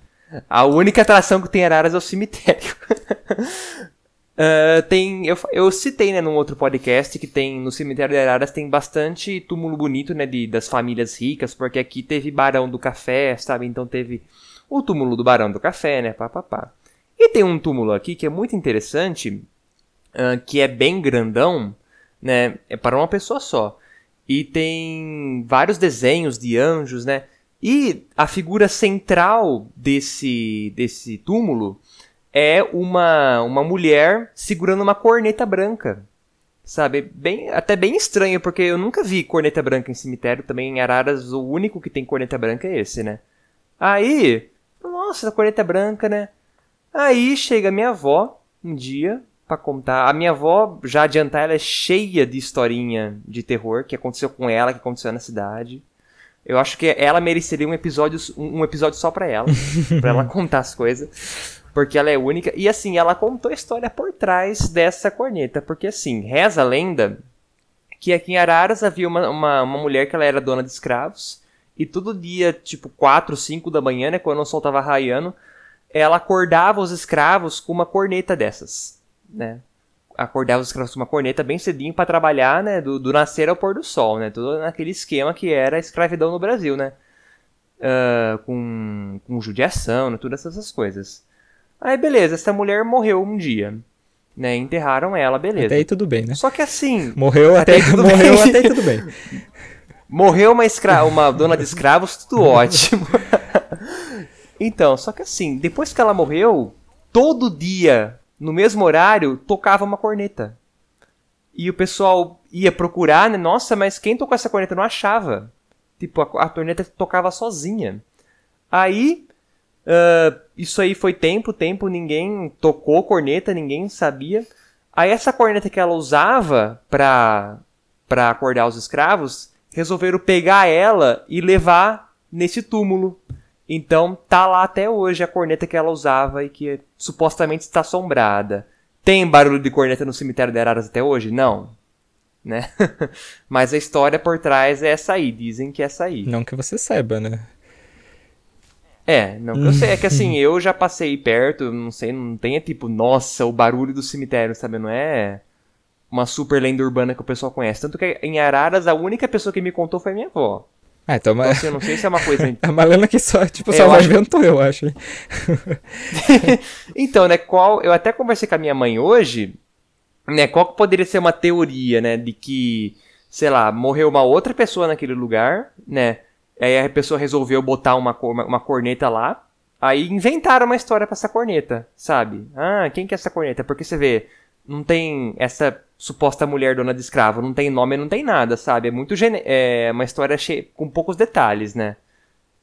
A única atração que tem em Araras é o cemitério. Ah, tem, eu, eu citei, né, num outro podcast que tem no cemitério de Araras tem bastante túmulo bonito, né, de, das famílias ricas, porque aqui teve Barão do Café, sabe? Então teve o túmulo do Barão do Café, né, pá, pá, pá. E tem um túmulo aqui que é muito interessante, ah, que é bem grandão, né? É para uma pessoa só. E tem vários desenhos de anjos, né? E a figura central desse, desse túmulo é uma, uma mulher segurando uma corneta branca. Sabe? Bem, até bem estranho, porque eu nunca vi corneta branca em cemitério. Também em Araras, o único que tem corneta branca é esse, né? Aí, nossa, corneta branca, né? Aí chega minha avó um dia pra contar. A minha avó, já adiantar, ela é cheia de historinha de terror que aconteceu com ela, que aconteceu na cidade. Eu acho que ela mereceria um episódio, um um episódio só pra ela, pra ela contar as coisas, porque ela é única. E assim, ela contou a história por trás dessa corneta, porque assim, reza a lenda que aqui em Araras havia uma, uma, uma mulher que ela era dona de escravos E todo dia, tipo 4, 5 da manhã, né, quando o sol tava raiando, ela acordava os escravos com uma corneta dessas, né? Acordava os escravos com uma corneta bem cedinho para trabalhar, né, do, do, nascer ao pôr do sol, né? Tudo naquele esquema que era a escravidão no Brasil, né? Uh, com, com judiação, né, todas essas coisas. Aí beleza, essa mulher morreu um dia né? Enterraram ela, beleza. Até aí tudo bem, né? Só que assim. Morreu até, até morreu até aí tudo bem. Morreu uma, escra uma dona de escravos, tudo ótimo. então, só que assim, depois que ela morreu, todo dia, no mesmo horário, tocava uma corneta. E o pessoal ia procurar, né? Nossa, mas quem tocou essa corneta não achava. Tipo, a, a corneta tocava sozinha. Aí Uh, isso aí foi tempo, tempo, ninguém tocou corneta, ninguém sabia. Aí essa corneta que ela usava pra, pra acordar os escravos, resolveram pegar ela e levar nesse túmulo. Então tá lá até hoje a corneta que ela usava e que supostamente está assombrada. Tem barulho de corneta no cemitério de Araras até hoje? Não. Né? Mas a história por trás é essa aí. Dizem que é essa aí. Não que você saiba, né? É, não que eu sei. É que assim, eu já passei perto, não sei, não tem é tipo, nossa, o barulho do cemitério, sabe? Não é uma super lenda urbana que o pessoal conhece. Tanto que em Araras, a única pessoa que me contou foi minha avó. Ah, então, então assim, eu não sei se é uma coisa. É uma lenda que só, tipo, é, só vai acho... inventou, eu acho. então, né, qual. Eu até conversei com a minha mãe hoje, né? Qual que poderia ser uma teoria, né? De que, sei lá, morreu uma outra pessoa naquele lugar, né? Aí a pessoa resolveu botar uma, uma corneta lá. Aí inventaram uma história para essa corneta, sabe? Ah, quem que é essa corneta? Porque você vê, não tem essa suposta mulher dona de escravo, não tem nome, não tem nada, sabe? É muito gene é uma história cheia, com poucos detalhes, né?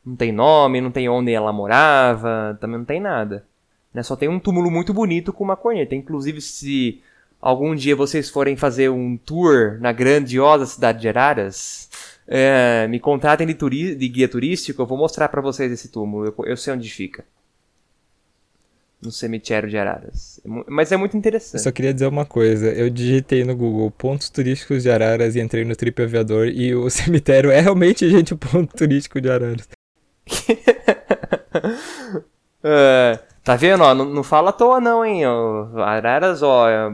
Não tem nome, não tem onde ela morava, também não tem nada. Né? Só tem um túmulo muito bonito com uma corneta. Inclusive, se algum dia vocês forem fazer um tour na grandiosa cidade de Araras, é, me contratem de, de guia turístico, eu vou mostrar para vocês esse túmulo. Eu, eu, sei onde fica. No cemitério de Araras. É mas é muito interessante. Eu só queria dizer uma coisa. Eu digitei no Google pontos turísticos de Araras e entrei no Trip Aviador e o cemitério é realmente, gente, o ponto turístico de Araras. uh, tá vendo? Ó, não, não fala à toa não, hein? Araras, ó, é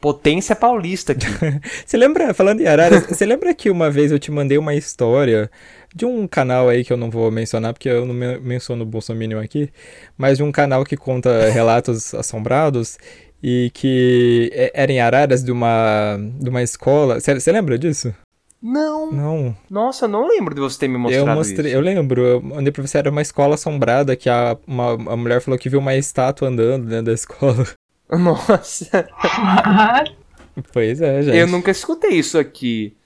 potência paulista aqui. você lembra, falando em Araras, você lembra que uma vez eu te mandei uma história de um canal aí que eu não vou mencionar porque eu não menciono o Bolsonaro aqui, mas de um canal que conta relatos assombrados e que era em Araras de uma, de uma escola. Você lembra disso? Não. Não. Nossa, eu não lembro de você ter me mostrado eu mostrei, isso. Eu lembro. Eu mandei pra você, era uma escola assombrada que a, uma, a mulher falou que viu uma estátua andando dentro da escola. Nossa. pois é, gente. Eu nunca escutei isso aqui.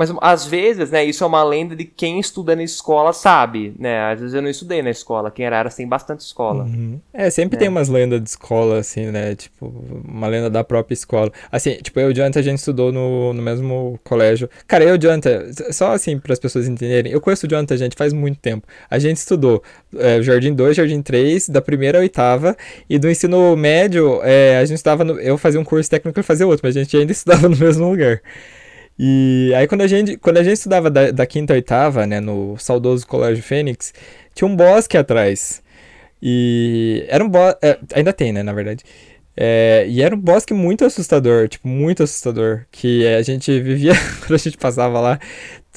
Mas às vezes, né, isso é uma lenda de quem estuda na escola sabe, né? Às vezes eu não estudei na escola, quem era Araras tem bastante escola. Uhum. É, sempre é. tem umas lendas de escola, assim, né? Tipo, uma lenda da própria escola. Assim, tipo, eu e o Janta, a gente estudou no, no mesmo colégio. Cara, eu e o Janta, só assim, para as pessoas entenderem, eu conheço o Janta, gente, faz muito tempo. A gente estudou é, Jardim 2, Jardim 3, da primeira à oitava, e do ensino médio, é, a gente estava no, Eu fazia um curso técnico e fazia outro, mas a gente ainda estudava no mesmo lugar. E aí quando a gente, quando a gente estudava da, da quinta a oitava, né, no saudoso Colégio Fênix, tinha um bosque atrás. E era um bosque, é, ainda tem, né, na verdade. É, e era um bosque muito assustador, tipo, muito assustador, que a gente vivia quando a gente passava lá.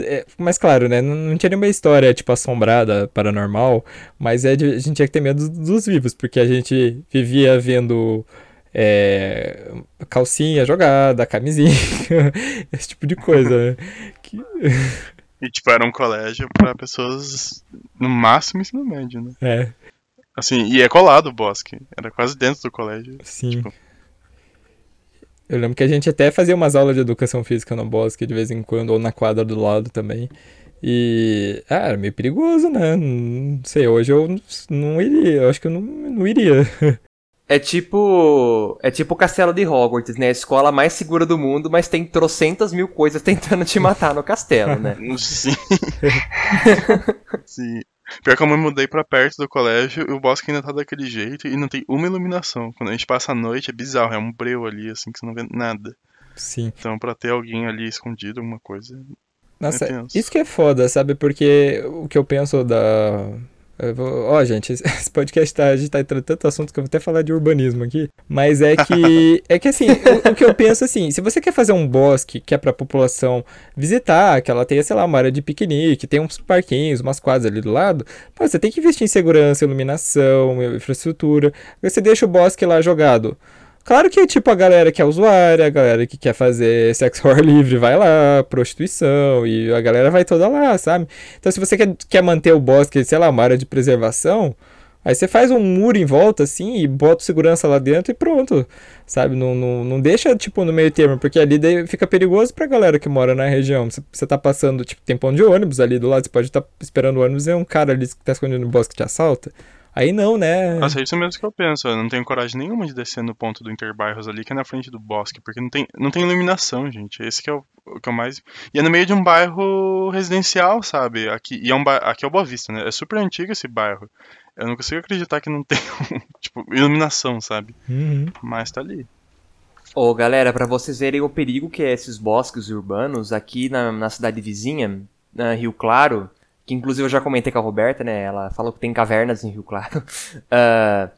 É, mas claro, né, não, não, tinha nenhuma história, tipo, assombrada, paranormal, mas é de, a gente tinha que ter medo dos, dos vivos, porque a gente vivia vendo é, calcinha jogada, camisinha, esse tipo de coisa, né? Que... E, tipo, era um colégio para pessoas no máximo ensino médio, né? É. Assim, e é colado o bosque. Era quase dentro do colégio. Sim. Tipo... Eu lembro que a gente até fazia umas aulas de educação física no bosque de vez em quando, ou na quadra do lado também. E. Ah, era meio perigoso, né? Não sei, hoje eu não iria. Eu acho que eu não, não iria. É tipo. É tipo o castelo de Hogwarts, né? A escola mais segura do mundo, mas tem trocentas mil coisas tentando te matar no castelo, né? Sim. Sim. Pior que eu me mudei pra perto do colégio e o bosque ainda tá daquele jeito e não tem uma iluminação. Quando a gente passa a noite é bizarro, é um breu ali, assim, que você não vê nada. Sim. Então pra ter alguém ali escondido, alguma coisa. Nossa, É isso que é foda, sabe? Porque o que eu penso da. Vou- Ó, gente, esse podcast tá, a gente tá entrando em tanto assunto que eu vou até falar de urbanismo aqui. Mas é que. é que assim, o, o que eu penso assim, se você quer fazer um bosque que é pra população visitar, que ela tenha, sei lá, uma área de piquenique, tem uns parquinhos, umas quadras ali do lado, pô, você tem que investir em segurança, iluminação, infraestrutura. Você deixa o bosque lá jogado. Claro que, tipo, a galera que é usuária, a galera que quer fazer sexo ar livre vai lá, prostituição, e a galera vai toda lá, sabe? Então, se você quer, quer manter o bosque, sei lá, uma área de preservação, aí você faz um muro em volta, assim, e bota segurança lá dentro e pronto, sabe? Não, não, não deixa, tipo, no meio termo, porque ali daí fica perigoso pra galera que mora na região. Você, você tá passando, tipo, tem ponto de ônibus ali do lado, você pode estar esperando o ônibus e um cara ali que tá escondido no bosque te assalta. Aí não, né? Nossa, é isso mesmo que eu penso. Eu não tenho coragem nenhuma de descer no ponto do Interbairros ali, que é na frente do bosque, porque não tem, não tem iluminação, gente. Esse que é o, o que eu mais. E é no meio de um bairro residencial, sabe? Aqui, e é um ba... aqui é o Boa Vista, né? É super antigo esse bairro. Eu não consigo acreditar que não tem, tipo, iluminação, sabe? Uhum. Mas tá ali. Ô, galera, pra vocês verem o perigo que é esses bosques urbanos, aqui na, na cidade vizinha, na Rio Claro, que inclusive eu já comentei com a Roberta, né? Ela falou que tem cavernas em Rio Claro. Ah,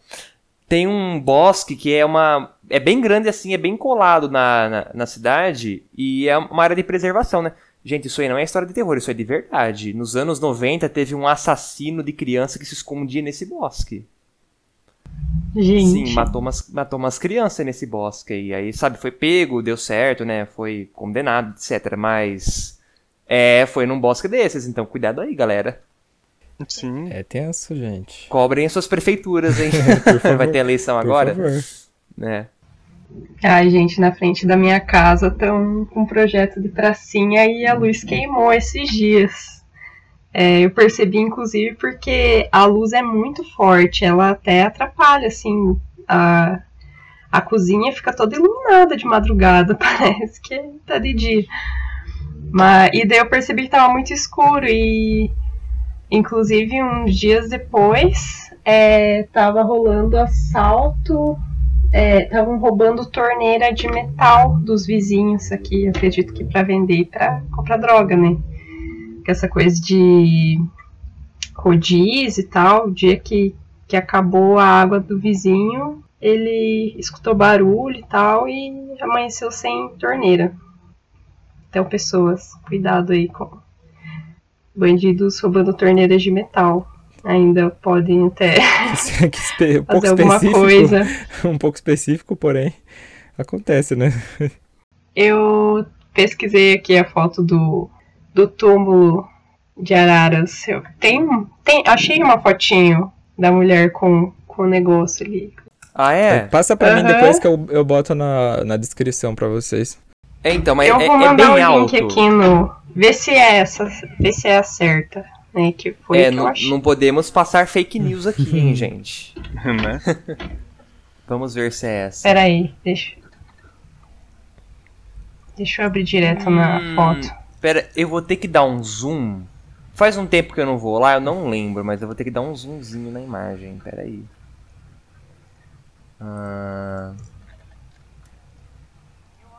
tem um bosque que é uma. É bem grande assim, é bem colado na, na, na cidade e é uma área de preservação, né? Gente, isso aí não é história de terror, isso é de verdade. Nos anos 90 teve um assassino de criança que se escondia nesse bosque. Gente. Sim, matou umas, matou umas crianças nesse bosque aí. Aí, sabe, foi pego, deu certo, né? Foi condenado, etc. Mas. É, foi num bosque desses, então cuidado aí, galera. Sim. É tenso, gente. Cobrem suas prefeituras, hein? Por favor, Vai ter eleição Por agora? favor. né? Ai, gente, na frente da minha casa estão com um projeto de pracinha e a luz queimou esses dias. É, eu percebi, inclusive, porque a luz é muito forte, ela até atrapalha, assim, a, a cozinha fica toda iluminada de madrugada, parece que tá de dia. Mas, e daí eu percebi que tava muito escuro e, inclusive, uns dias depois, é, tava rolando assalto estavam roubando torneira de metal dos vizinhos aqui, acredito que para vender e para comprar droga, né? Que essa coisa de rodízio e tal, o dia que, que acabou a água do vizinho, ele escutou barulho e tal e amanheceu sem torneira. Então, pessoas, cuidado aí com bandidos roubando torneiras de metal. Ainda podem até Que espe- um pouco fazer alguma coisa. Um pouco específico, porém. Acontece, né? Eu pesquisei aqui a foto do, do túmulo de Araras. Eu, tem, tem, achei uma fotinho da mulher com, com o negócio ali. Ah, é? Passa pra mim Aham. depois que eu, eu boto na, na descrição pra vocês. É, então, mas eu é, vou é mandar bem o alto. link aqui no. Vê se é essa. Vê se é a certa. Né, que foi É, que não, não podemos passar fake news aqui, hein, gente. né? Vamos ver se é essa. Pera aí, deixa. Deixa eu abrir direto na Hum, foto. Pera, eu vou ter que dar um zoom. Faz um tempo que eu não vou lá, eu não lembro, mas eu vou ter que dar um zoomzinho na imagem. Pera aí. Ah.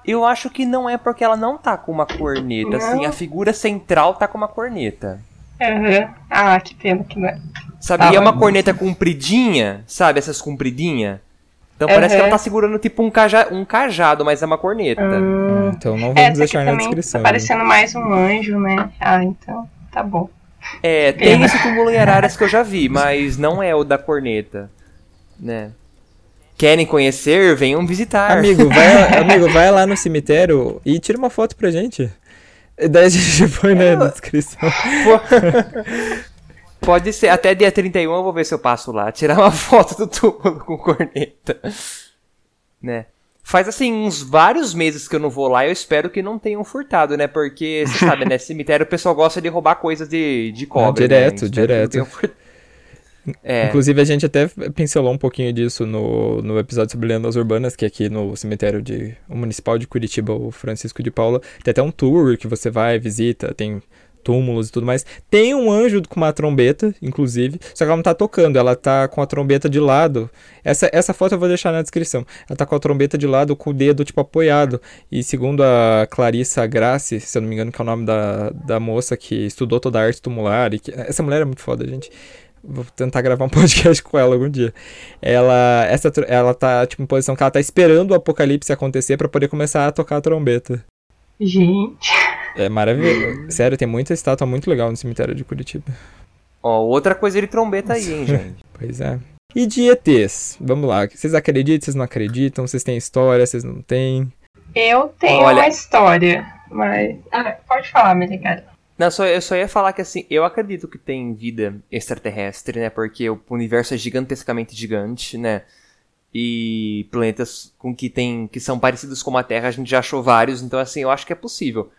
Eu acho que não é porque ela não tá com uma corneta. Não. Assim, a figura central tá com uma corneta. Aham. Ah, que pena que não é. Sabe? Ah, e é uma mas- corneta compridinha, sabe? Essas compridinhas. Então parece que ela tá segurando tipo um, caja, um cajado, mas é uma corneta. Hum, Então não é, vamos essa aqui deixar na também descrição. tá parecendo mais um anjo, né? Ah, então tá bom. É, tem esse túmulo em Araras que eu já vi, mas não é o da corneta, né? Querem conhecer? Venham visitar. Amigo, vai, amigo, vai lá no cemitério e tira uma foto pra gente. E daí a gente põe na descrição. Pode ser, até dia 31 eu vou ver se eu passo lá, tirar uma foto do túmulo com corneta. Né? Faz assim uns vários meses que eu não vou lá e eu espero que não tenham furtado, né? Porque, você sabe, né? Cemitério o pessoal gosta de roubar coisas de, de cobre. Né? direto, Espero que não direto. É, Inclusive, a gente até pincelou um pouquinho disso no, no episódio sobre lendas urbanas, que aqui no cemitério de, municipal de Curitiba, o Francisco de Paula, tem até um tour que você vai, visita, tem túmulos e tudo mais. Tem um anjo com uma trombeta, inclusive, só que ela não tá tocando, ela tá com a trombeta de lado. Essa, essa foto eu vou deixar na descrição. Ela tá com a trombeta de lado, com o dedo, tipo, apoiado. E segundo a Clarissa Grassi, se eu não me engano, que é o nome da, da moça que estudou toda a arte tumular, e que, essa mulher é muito foda, gente. Vou tentar gravar um podcast com ela algum dia. Ela, essa, ela tá, tipo, em posição que ela tá esperando o apocalipse acontecer para poder começar a tocar a trombeta. Gente. É maravilhoso. Sério, tem muita estátua muito legal no cemitério de Curitiba. Ó, outra coisa de trombeta aí, hein, gente. pois é. E de ETs? Vamos lá. Vocês acreditam, vocês não acreditam? Vocês têm história, vocês não têm? Eu tenho Olha... uma história, mas. Ah, pode falar, Meligara. Não, só, eu só ia falar que assim, eu acredito que tem vida extraterrestre, né? Porque o universo é gigantescamente gigante, né? E planetas com que tem que são parecidos com a Terra, a gente já achou vários, então assim, eu acho que é possível.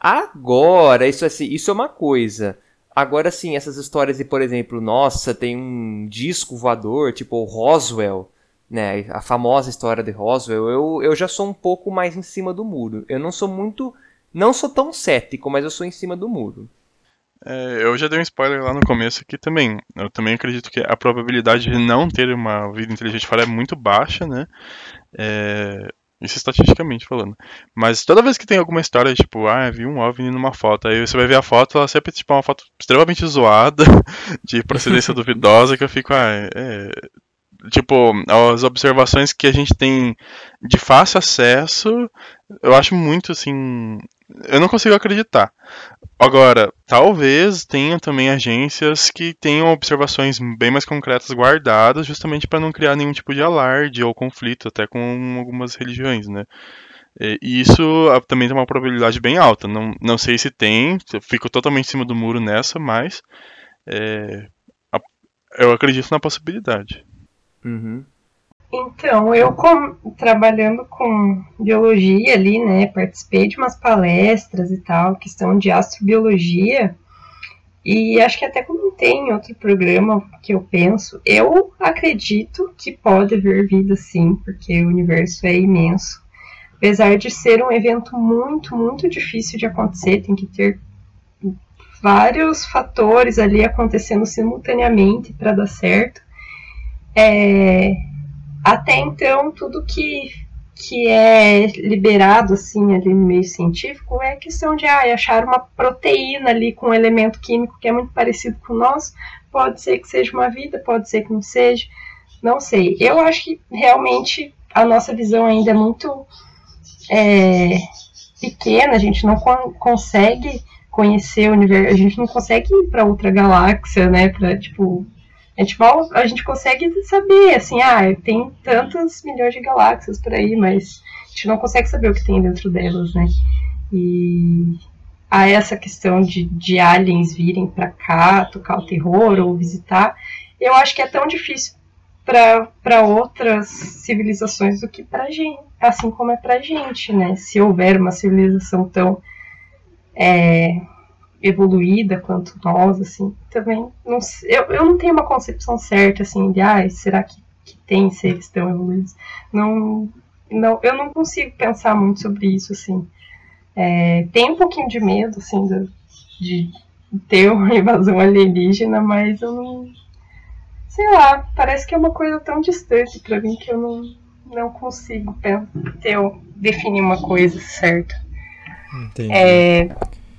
Agora, isso assim, isso é uma coisa. Agora sim, essas histórias de, por exemplo, nossa, tem um disco voador, tipo o Roswell, né? A famosa história de Roswell, eu, eu já sou um pouco mais em cima do muro. Eu não sou muito não sou tão cético, mas eu sou em cima do muro. É, eu já dei um spoiler lá no começo aqui também. Eu também acredito que a probabilidade de não ter uma vida inteligente fora é muito baixa, né? É, isso estatisticamente falando. Mas toda vez que tem alguma história, tipo, ah, vi um OVNI numa foto, aí você vai ver a foto, ela sempre é tipo uma foto extremamente zoada, de procedência duvidosa, que eu fico, ah, é, tipo, as observações que a gente tem de fácil acesso, eu acho muito assim eu não consigo acreditar. Agora, talvez tenha também agências que tenham observações bem mais concretas guardadas, justamente para não criar nenhum tipo de alarde ou conflito, até com algumas religiões, né? E isso também tem uma probabilidade bem alta. Não, não sei se tem, fico totalmente em cima do muro nessa, mas é, eu acredito na possibilidade. Uhum. Então, eu com, trabalhando com biologia ali, né, participei de umas palestras e tal, questão de astrobiologia, e acho que até comentei em outro programa que eu penso, eu acredito que pode haver vida sim, porque o universo é imenso. Apesar de ser um evento muito, muito difícil de acontecer, tem que ter vários fatores ali acontecendo simultaneamente para dar certo. É, até então, tudo que, que é liberado assim ali no meio científico é questão de ah, achar uma proteína ali com um elemento químico que é muito parecido com o nosso. Pode ser que seja uma vida, pode ser que não seja. Não sei. Eu acho que realmente a nossa visão ainda é muito é, pequena, a gente não con consegue conhecer o universo, a gente não consegue ir para outra galáxia, né, para tipo a gente, mal, a gente consegue saber, assim, ah, tem tantos milhões de galáxias por aí, mas a gente não consegue saber o que tem dentro delas, né? E a essa questão de, de aliens virem para cá, tocar o terror ou visitar, eu acho que é tão difícil para outras civilizações do que para gente, assim como é para gente, né? Se houver uma civilização tão é, evoluída quanto nós, assim, também não eu, eu não tenho uma concepção certa, assim, de, ah, será que, que tem seres tão evoluídos? Não, não, eu não consigo pensar muito sobre isso, assim. É, tem um pouquinho de medo, assim, de, de ter uma invasão alienígena, mas eu não, sei lá, parece que é uma coisa tão distante para mim que eu não, não consigo ter, definir uma coisa certa. Entendi. É,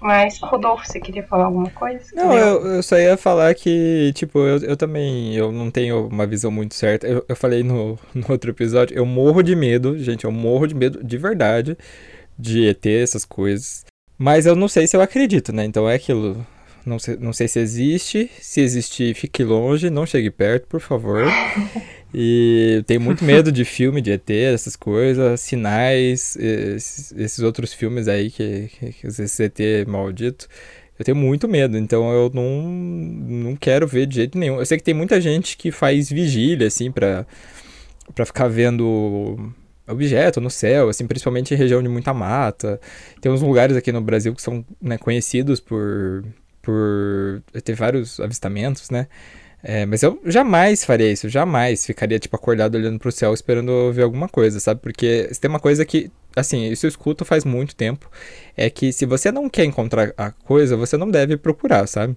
mas, Rodolfo, você queria falar alguma coisa? Não, eu, eu, só ia falar que, tipo, eu, eu também eu não tenho uma visão muito certa. Eu, eu falei no, no outro episódio, eu morro de medo, gente, eu morro de medo de verdade de ET, essas coisas. Mas eu não sei se eu acredito, né? Então é aquilo. Não sei, não sei se existe. Se existir, fique longe, não chegue perto, por favor. E tenho muito medo de filme, de ET, essas coisas, sinais, esses, esses outros filmes aí que, que, que esse ET maldito. Eu tenho muito medo, então eu não, não quero ver de jeito nenhum. Eu sei que tem muita gente que faz vigília, assim, pra, pra ficar vendo objeto no céu, assim, principalmente em região de muita mata. Tem uns lugares aqui no Brasil que são né, conhecidos por, por ter vários avistamentos, né? É, mas eu jamais faria isso, jamais ficaria, tipo, acordado olhando pro céu esperando ver alguma coisa, sabe? Porque se tem uma coisa que assim, isso eu escuto faz muito tempo, é que se você não quer encontrar a coisa, você não deve procurar, sabe?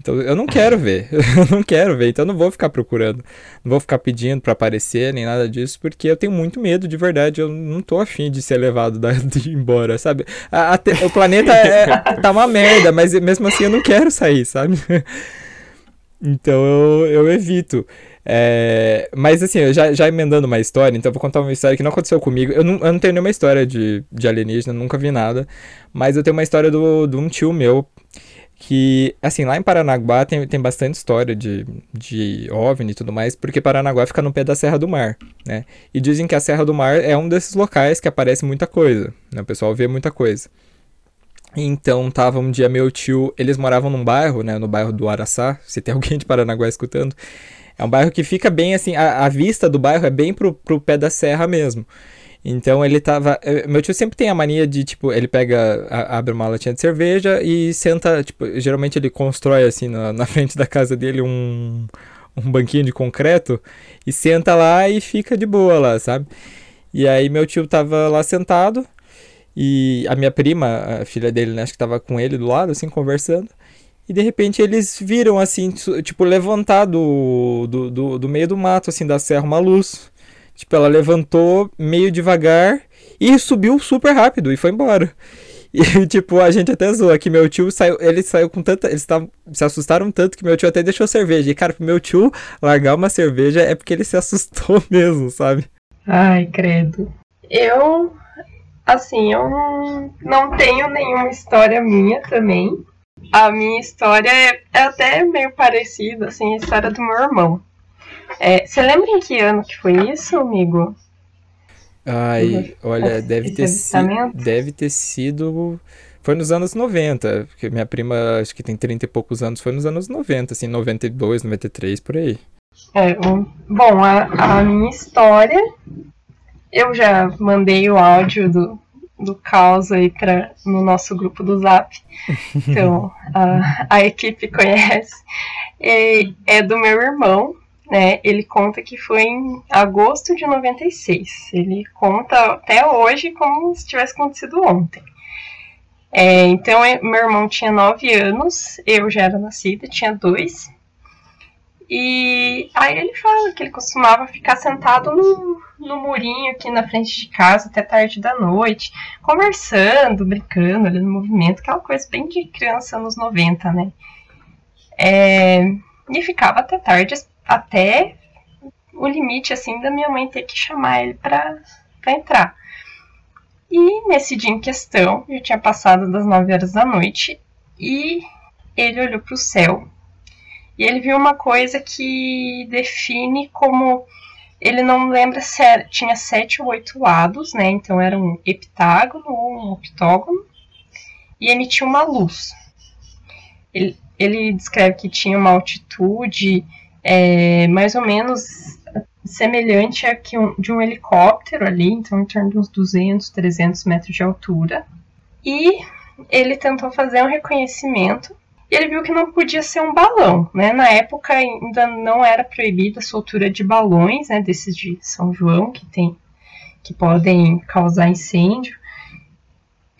Então eu não quero ver, eu não quero ver, então eu não vou ficar procurando, não vou ficar pedindo para aparecer nem nada disso, porque eu tenho muito medo de verdade, eu não tô afim de ser levado da, de ir embora, sabe? A, a, o planeta é, tá uma merda, mas mesmo assim eu não quero sair, sabe? Então eu, eu evito. É, mas assim, eu já, já emendando uma história, então eu vou contar uma história que não aconteceu comigo. Eu não, eu não tenho nenhuma história de, de alienígena, nunca vi nada. Mas eu tenho uma história do, de um tio meu que, assim, lá em Paranaguá tem, tem bastante história de, de OVNI e tudo mais, porque Paranaguá fica no pé da Serra do Mar, né? E dizem que a Serra do Mar é um desses locais que aparece muita coisa, né? O pessoal vê muita coisa. Então tava um dia meu tio, eles moravam num bairro, né, no bairro do Araçá, se tem alguém de Paranaguá escutando. É um bairro que fica bem assim, a, a vista do bairro é bem pro, pro pé da serra mesmo. Então ele tava. Eh, meu tio sempre tem a mania de, tipo, ele pega, a, abre uma latinha de cerveja e senta, tipo, geralmente ele constrói assim na, na frente da casa dele um, um banquinho de concreto e senta lá e fica de boa lá, sabe? E aí meu tio tava lá sentado e a minha prima, a filha dele, né, acho que tava com ele do lado, assim, conversando. E de repente eles viram, assim, tipo, levantar do, do, do, do meio do mato, assim, da serra, uma luz. Tipo, ela levantou meio devagar e subiu super rápido e foi embora. E, tipo, a gente até zoou que meu tio saiu, ele saiu com tanta. Eles tavam, se assustaram tanto que meu tio até deixou cerveja. E, cara, pro meu tio largar uma cerveja é porque ele se assustou mesmo, sabe? Ai, credo. Eu, assim, eu não, não tenho nenhuma história minha também. A minha história é, é até meio parecida, assim, a história do meu irmão. É, você lembra em que ano que foi isso, amigo? Ai, olha, deve ter, si, deve ter sido. Foi nos anos 90, porque minha prima, acho que tem 30 e poucos anos, foi nos anos 90, assim, 92, 93, por aí. É, um, bom, a, a minha história, eu já mandei o áudio do, do caos aí pra, no nosso grupo do Zap. Então, a, a equipe conhece. E é do meu irmão, né? Ele conta que foi em agosto de 96. Ele conta até hoje como se tivesse acontecido ontem. É, então, é, meu irmão tinha 9 anos, eu já era nascida, tinha dois. E aí ele fala que ele costumava ficar sentado no, no murinho aqui na frente de casa até tarde da noite, conversando, brincando ali no movimento, aquela coisa bem de criança anos 90, né? É, e ficava até tarde, até o limite assim da minha mãe ter que chamar ele para entrar. E nesse dia em questão, já tinha passado das 9 horas da noite e ele olhou para o céu e ele viu uma coisa que define como ele não lembra se era, tinha sete ou oito lados, né? Então era um heptágono ou um octógono e emitia uma luz. Ele, ele descreve que tinha uma altitude é, mais ou menos semelhante a que um, de um helicóptero ali, então em torno de uns 200, 300 metros de altura. E ele tentou fazer um reconhecimento e ele viu que não podia ser um balão, né? Na época ainda não era proibida a soltura de balões, né? Desses de São João que tem, que podem causar incêndio.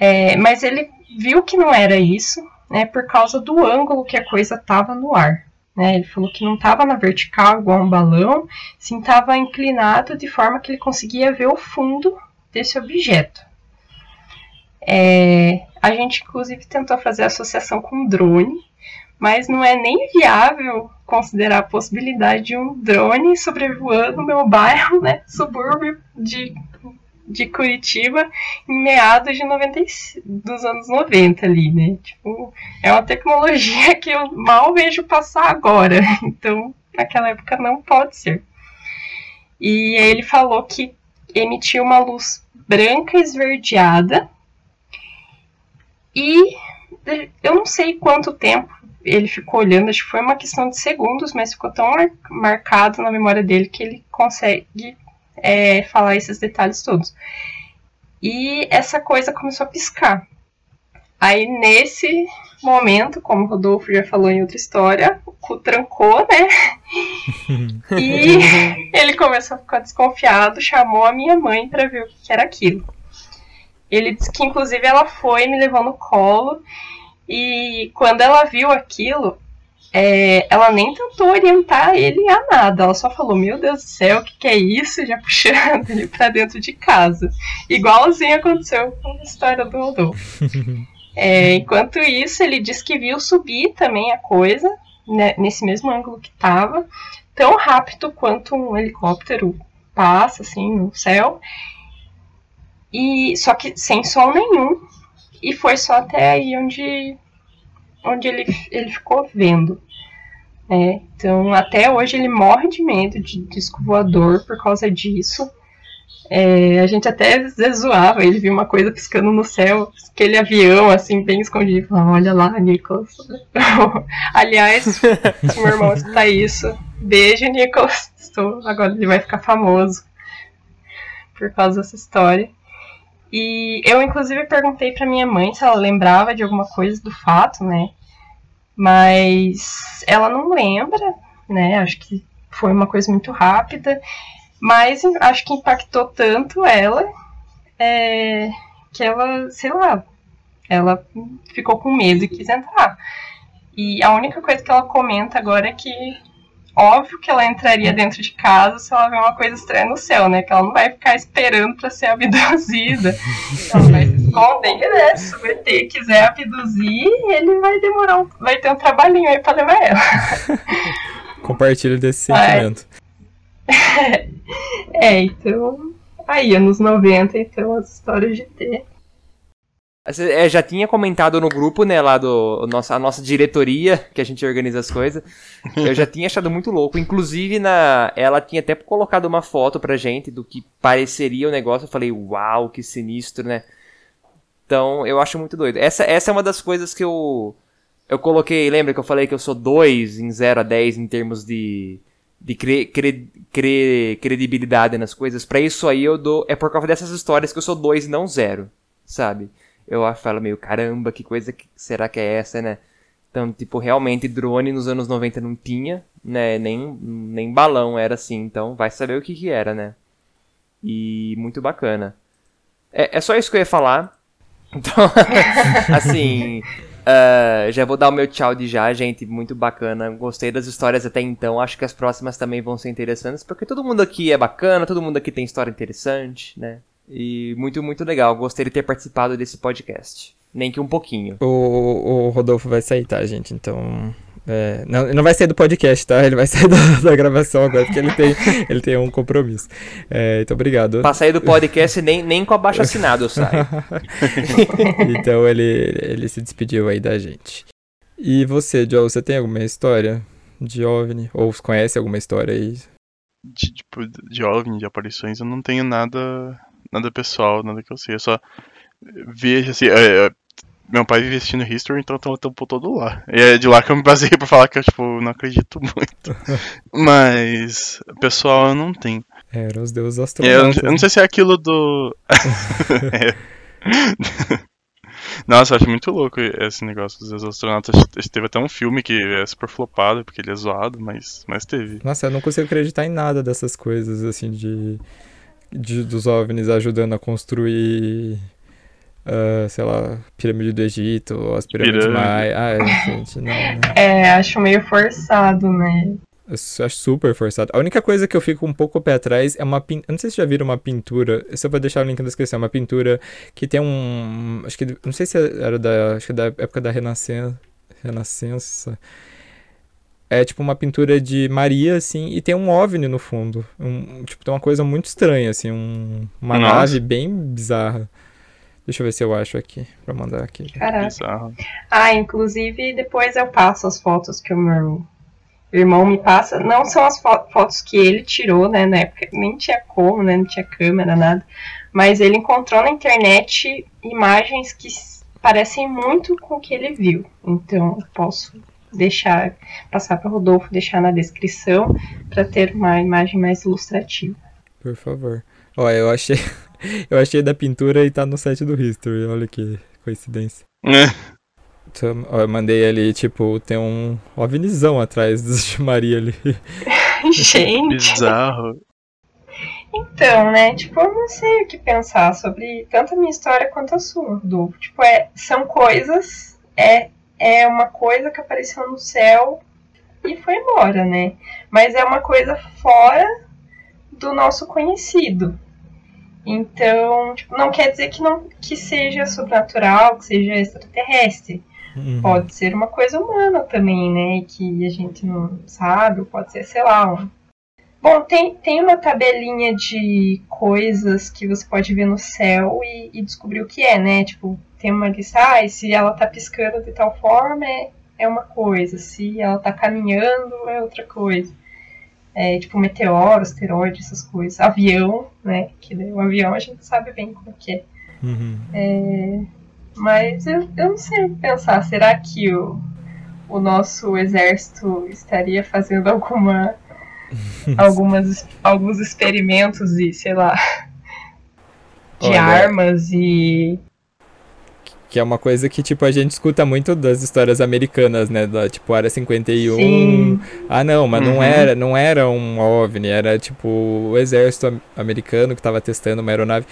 É, mas ele viu que não era isso, né? Por causa do ângulo que a coisa estava no ar. Né? Ele falou que não estava na vertical igual um balão, sim estava inclinado de forma que ele conseguia ver o fundo desse objeto. É, a gente, inclusive, tentou fazer associação com drone, mas não é nem viável considerar a possibilidade de um drone sobrevoando meu bairro, né, subúrbio de, de Curitiba, em meados de 90, dos anos 90 ali, né? Tipo, é uma tecnologia que eu mal vejo passar agora, então naquela época não pode ser. E ele falou que emitiu uma luz branca esverdeada e eu não sei quanto tempo ele ficou olhando, acho que foi uma questão de segundos, mas ficou tão marcado na memória dele que ele consegue é, falar esses detalhes todos. E essa coisa começou a piscar. Aí nesse momento, como o Rodolfo já falou em outra história, o cu trancou, né? e ele começou a ficar desconfiado, chamou a minha mãe para ver o que era aquilo. Ele disse que inclusive ela foi me levou no colo e quando ela viu aquilo, é, ela nem tentou orientar ele a nada. Ela só falou: Meu Deus do céu, o que, que é isso? Já puxando ele pra dentro de casa. Igualzinho aconteceu com a história do Rodolfo. É, enquanto isso, ele disse que viu subir também a coisa, né, nesse mesmo ângulo que estava, tão rápido quanto um helicóptero passa assim no céu. E só que sem som nenhum. E foi só até aí onde onde ele, ele ficou vendo. É, então, até hoje ele morre de medo de disco voador por causa disso. É, a gente até às vezes zoava, ele viu uma coisa piscando no céu, aquele avião assim, bem escondido, falava, olha lá, Nicolas. Aliás, se meu irmão escutar isso, beijo, Nicolas. Estou, agora ele vai ficar famoso por causa dessa história. E eu, inclusive, perguntei para minha mãe se ela lembrava de alguma coisa do fato, né? Mas ela não lembra, né? Acho que foi uma coisa muito rápida. Mas acho que impactou tanto ela é, que ela, sei lá, ela ficou com medo e quis entrar. E a única coisa que ela comenta agora é que óbvio que ela entraria dentro de casa se ela ver uma coisa estranha no céu, né? Que ela não vai ficar esperando para ser abduzida. ela vai se esconder, né? Se o ET quiser abduzir, ele vai demorar, um, vai ter um trabalhinho aí para levar ela. Compartilho desse sentimento. é, então. Aí, anos 90, então, as histórias de ET. É, já tinha comentado no grupo, né, lá do nossa, a nossa diretoria, que a gente organiza as coisas. Eu já tinha achado muito louco. Inclusive, na, ela tinha até colocado uma foto pra gente do que pareceria o negócio. Eu falei, uau, que sinistro, né? Então, eu acho muito doido. Essa, essa é uma das coisas que eu. Eu coloquei, lembra que eu falei que eu sou 2 em 0 a 10 em termos de, de cre, cre, cre, credibilidade nas coisas. Para isso aí eu dou. É por causa dessas histórias que eu sou 2 e não 0, sabe? Eu falo meio, caramba, que coisa que será que é essa, né? Então, tipo, realmente drone nos anos 90 não tinha, né? Nem, nem balão era assim, então vai saber o que que era, né? E muito bacana. É, é só isso que eu ia falar. Então, assim, uh, já vou dar o meu tchau de já, gente. Muito bacana. Gostei das histórias até então. Acho que as próximas também vão ser interessantes, porque todo mundo aqui é bacana, todo mundo aqui tem história interessante, né? E muito, muito legal. Gostei de ter participado desse podcast. Nem que um pouquinho. O, o Rodolfo vai sair, tá, gente? Então. É, não, não vai sair do podcast, tá? Ele vai sair da, da gravação agora, porque ele tem, ele tem um compromisso. É, então, obrigado. Pra sair do podcast, nem, nem com abaixo assinado eu saio. então, ele, ele se despediu aí da gente. E você, Joe, você tem alguma história de OVNI? Ou conhece alguma história aí? De, tipo, de OVNI, de aparições, eu não tenho nada nada pessoal, nada que eu sei. Eu só vejo assim. É, é, meu pai vive assistindo History, então eu tô por todo lá. E é de lá que eu me baseei pra falar que eu, tipo, não acredito muito. Mas, pessoal, eu não tenho. É, eram os deuses astronautas. É, eu, eu, não sei se é aquilo do. é. Nossa, eu acho muito louco esse negócio dos astronautas. Teve até um filme que é super flopado, porque ele é zoado, mas, mas teve. Nossa, eu não consigo acreditar em nada dessas coisas, assim, de de, dos OVNIs ajudando a construir, uh, sei lá, pirâmide do Egito, ou as pirâmides maias. Ah, é, gente, não, não. É, acho meio forçado, né? Eu acho super forçado. A única coisa que eu fico um pouco pé atrás é uma pintura. Não sei se já viram uma pintura. Eu só vou deixar o link na descrição. Uma pintura que tem um. Acho que. Não sei se era da. Acho que é da época da Renascença. Renascença é tipo uma pintura de Maria, assim, e tem um OVNI no fundo. Um, tipo, tem uma coisa muito estranha, assim, um, uma Nossa. nave bem bizarra. Deixa eu ver se eu acho aqui, pra mandar aqui. Caraca. Ah, inclusive, depois eu passo as fotos que o meu irmão me passa. Não são as fo fotos que ele tirou, né, na época. Nem tinha como, né, não tinha câmera, nada. Mas ele encontrou na internet imagens que parecem muito com o que ele viu. Então, eu posso deixar, passar para Rodolfo, deixar na descrição para ter uma imagem mais ilustrativa. Por favor. Ó, eu achei, eu achei da pintura e tá no site do History. Olha que coincidência. É. Então, ó, eu mandei ali, tipo, tem um OVNIzão atrás de Maria ali. Gente. Bizarro. Então, né, tipo, eu não sei o que pensar sobre tanto a minha história quanto a sua, do Tipo, é, são coisas, é, é uma coisa que apareceu no céu e foi embora, né? Mas é uma coisa fora do nosso conhecido. Então, tipo, não quer dizer que não que seja sobrenatural, que seja extraterrestre. Uhum. Pode ser uma coisa humana também, né? Que a gente não sabe, pode ser, sei lá, um Bom, tem, tem uma tabelinha de coisas que você pode ver no céu e, e descobrir o que é, né? Tipo, tem uma lista, ah, se ela tá piscando de tal forma é, é uma coisa, se ela tá caminhando é outra coisa. É, tipo, meteoro, asteroide, essas coisas. Avião, né? Que o avião a gente sabe bem como que é. Uhum. é mas eu, eu não sei pensar, será que o, o nosso exército estaria fazendo alguma algumas, alguns experimentos e, sei lá, de Olha, armas e que é uma coisa que, tipo, a gente escuta muito das histórias americanas, né? Da, tipo, Área 51. Sim. Ah, não, mas uhum. não era não era um OVNI, era, tipo, o exército americano que estava testando uma aeronave.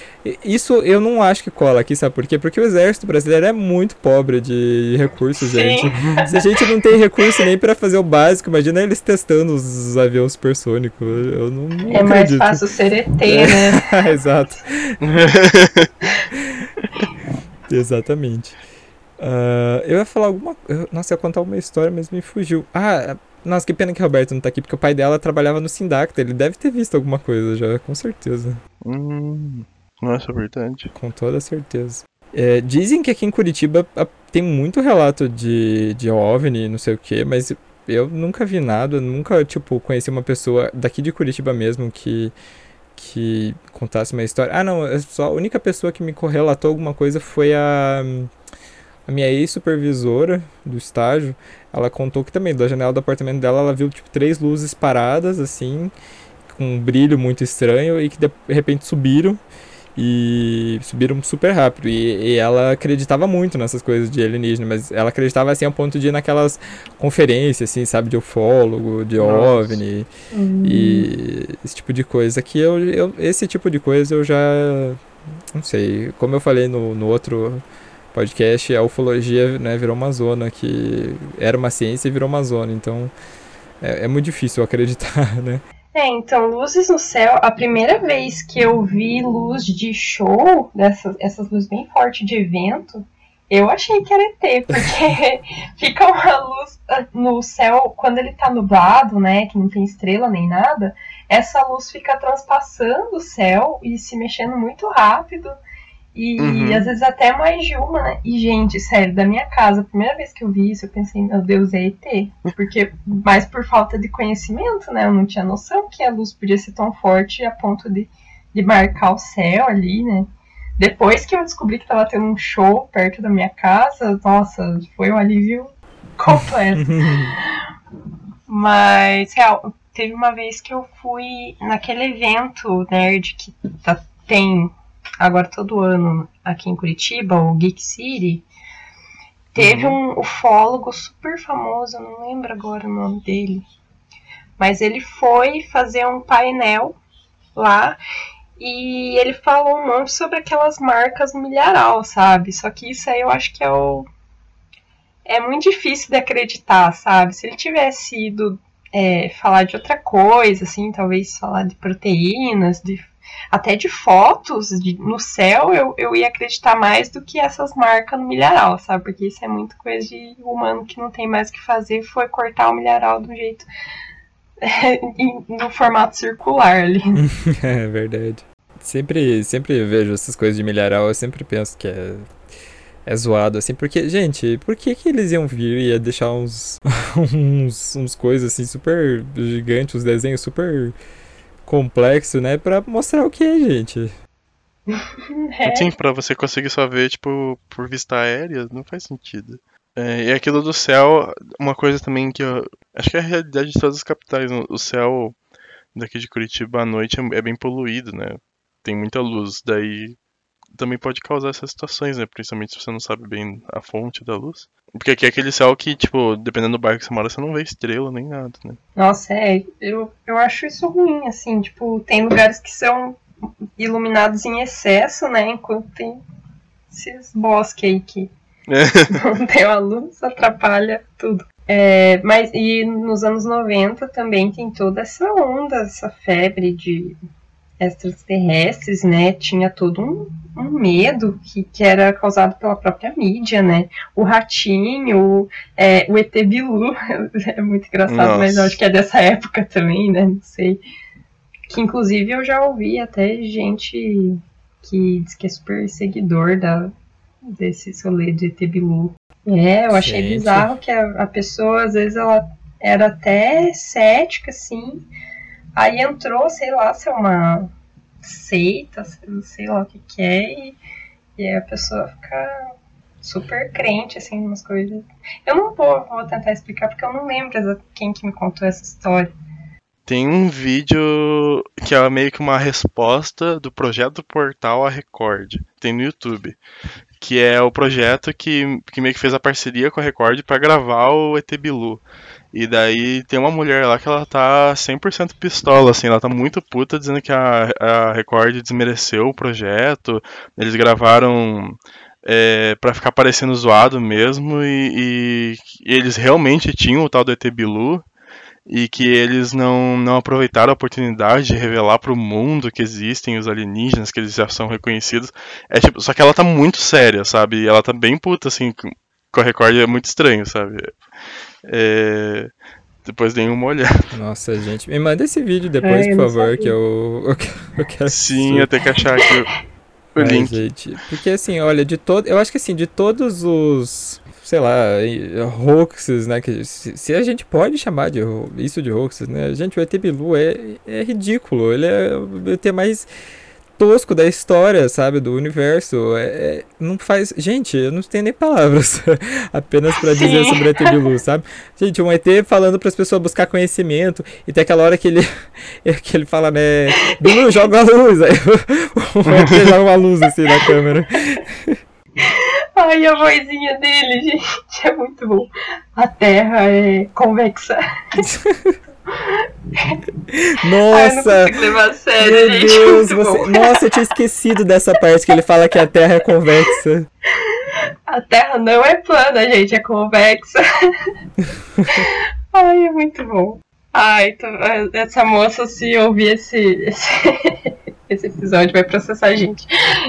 Isso eu não acho que cola aqui, sabe por quê? Porque o exército brasileiro é muito pobre de recursos, Sim. gente. Se a gente não tem recurso nem para fazer o básico, imagina eles testando os aviões supersônicos. Eu não, não É mais fácil ser ET, né? Exato. Exatamente. Uh, eu ia falar alguma coisa. Nossa, eu ia contar uma história, mas me fugiu. Ah, nossa, que pena que o Roberto não tá aqui, porque o pai dela trabalhava no Sindacta. Ele deve ter visto alguma coisa já, com certeza. Hum, nossa, é verdade. Com toda certeza. É, dizem que aqui em Curitiba tem muito relato de, de OVNI, não sei o que, mas eu nunca vi nada, nunca, tipo, conheci uma pessoa daqui de Curitiba mesmo que que contasse uma história. Ah, não, é só a única pessoa que me correlatou alguma coisa foi a, a minha ex-supervisora do estágio. Ela contou que também, da janela do apartamento dela, ela viu tipo três luzes paradas, assim, com um brilho muito estranho e que de repente subiram e subiram super rápido. E, e, ela acreditava muito nessas coisas de alienígena, mas ela acreditava assim a ponto de ir naquelas conferências, assim, sabe, de ufólogo, de Nossa. OVNI uhum. e esse tipo de coisa. Que eu, eu, esse tipo de coisa eu já. Não sei, como eu falei no, no outro podcast, a ufologia né, virou uma zona que era uma ciência e virou uma zona, então é, é muito difícil acreditar, né? É, então, luzes no céu, a primeira vez que eu vi luz de show, dessas, essas luzes bem fortes de evento, eu achei que era ET, porque fica uma luz ah, no céu, quando ele tá nublado, né, que não tem estrela nem nada, essa luz fica transpassando o céu e se mexendo muito rápido. E uhum. às vezes até mais de uma, né? E, gente, sério, da minha casa, a primeira vez que eu vi isso, eu pensei, meu Deus, é ET. Porque, mais por falta de conhecimento, né? Eu não tinha noção que a luz podia ser tão forte a ponto de, de marcar o céu ali, né? Depois que eu descobri que tava tendo um show perto da minha casa, nossa, foi um alívio completo. Mas, real, teve uma vez que eu fui naquele evento nerd que tá, tem agora todo ano aqui em Curitiba, o Geek City, teve uhum. um ufólogo super famoso, eu não lembro agora o nome dele, mas ele foi fazer um painel lá e ele falou um monte sobre aquelas marcas no milharal, sabe? Só que isso aí eu acho que é o. É muito difícil de acreditar, sabe? Se ele tivesse ido é, falar de outra coisa, assim, talvez falar de proteínas, de até de fotos de, no céu, eu, eu ia acreditar mais do que essas marcas no milharal, sabe? Porque isso é muito coisa de humano que não tem mais o que fazer, foi cortar o milharal do jeito. no formato circular ali. é verdade. Sempre, sempre vejo essas coisas de milharal, eu sempre penso que é é zoado, assim, porque, gente, por que que eles iam vir e ia deixar uns, uns, uns coisas, assim, super gigantes, uns desenhos super complexo, né? Pra mostrar o que é, gente. É. Sim, pra você conseguir só ver, tipo, por vista aérea, não faz sentido. É, e aquilo do céu, uma coisa também que eu. Acho que é a realidade de todas as capitais. O céu daqui de Curitiba à noite é, é bem poluído, né? Tem muita luz. Daí, também pode causar essas situações, né? Principalmente se você não sabe bem a fonte da luz. Porque aqui é aquele céu que, tipo, dependendo do bairro que você mora, você não vê estrela nem nada, né? Nossa, é, eu, eu acho isso ruim, assim, tipo, tem lugares que são iluminados em excesso, né? Enquanto tem esses bosques aí que não tem a luz, atrapalha tudo. É, mas e nos anos 90 também tem toda essa onda, essa febre de extraterrestres, né? Tinha todo um, um medo que, que era causado pela própria mídia, né? O ratinho, é, o ET Bilu, é muito engraçado, Nossa. mas acho que é dessa época também, né? Não sei. Que inclusive eu já ouvi até gente que diz que é super seguidor da, desse rolê de ET Bilu. É, eu achei gente. bizarro que a, a pessoa, às vezes, ela era até cética, assim, Aí entrou, sei lá, se é uma seita, sei lá o que, que é, e, e a pessoa fica super crente, assim, umas coisas. Eu não vou, vou tentar explicar porque eu não lembro quem que me contou essa história. Tem um vídeo que é meio que uma resposta do projeto Portal a Record. Tem no YouTube. Que é o projeto que, que meio que fez a parceria com a Record para gravar o ET Bilu. E daí tem uma mulher lá que ela tá 100% pistola, assim, ela tá muito puta dizendo que a, a Record desmereceu o projeto, eles gravaram é, para ficar parecendo zoado mesmo e, e, eles realmente tinham o tal do ET Bilu e que eles não, não aproveitaram a oportunidade de revelar para o mundo que existem os alienígenas, que eles já são reconhecidos. É tipo, só que ela tá muito séria, sabe? Ela tá bem puta assim com a Record é muito estranho, sabe? É... Depois dei uma olhada. Nossa, gente. Me manda esse vídeo depois, por favor, que eu, eu quero Sim, eu tenho que achar aqui o, o link. Gente, porque assim, olha, de todo. Eu acho que assim, de todos os. Sei lá, hoaxes, né? Que, se, se, a gente pode chamar de isso de hoaxes, né? Gente, o ET Bilu é, é ridículo. Ele é o ET mais tosco da história, sabe? Do universo. É, é, não faz. Gente, eu não tenho nem palavras apenas para dizer sobre ET Bilu, sabe? Gente, um ET falando para as pessoas buscar conhecimento. E tem aquela hora que ele, que ele fala, né? Bilu, joga a luz. Aí o ET joga uma luz assim na câmera. Ai, a vozinha dele, gente, é muito bom. A Terra é convexa. Nossa! Ai, levar sério, meu gente, Deus, você... Nossa, eu tinha esquecido dessa parte que ele fala que a Terra é convexa. A Terra não é plana, gente, é convexa. Ai, é muito bom. Ai, tô... essa moça, se ouvir esse, esse, esse episódio, vai processar a gente.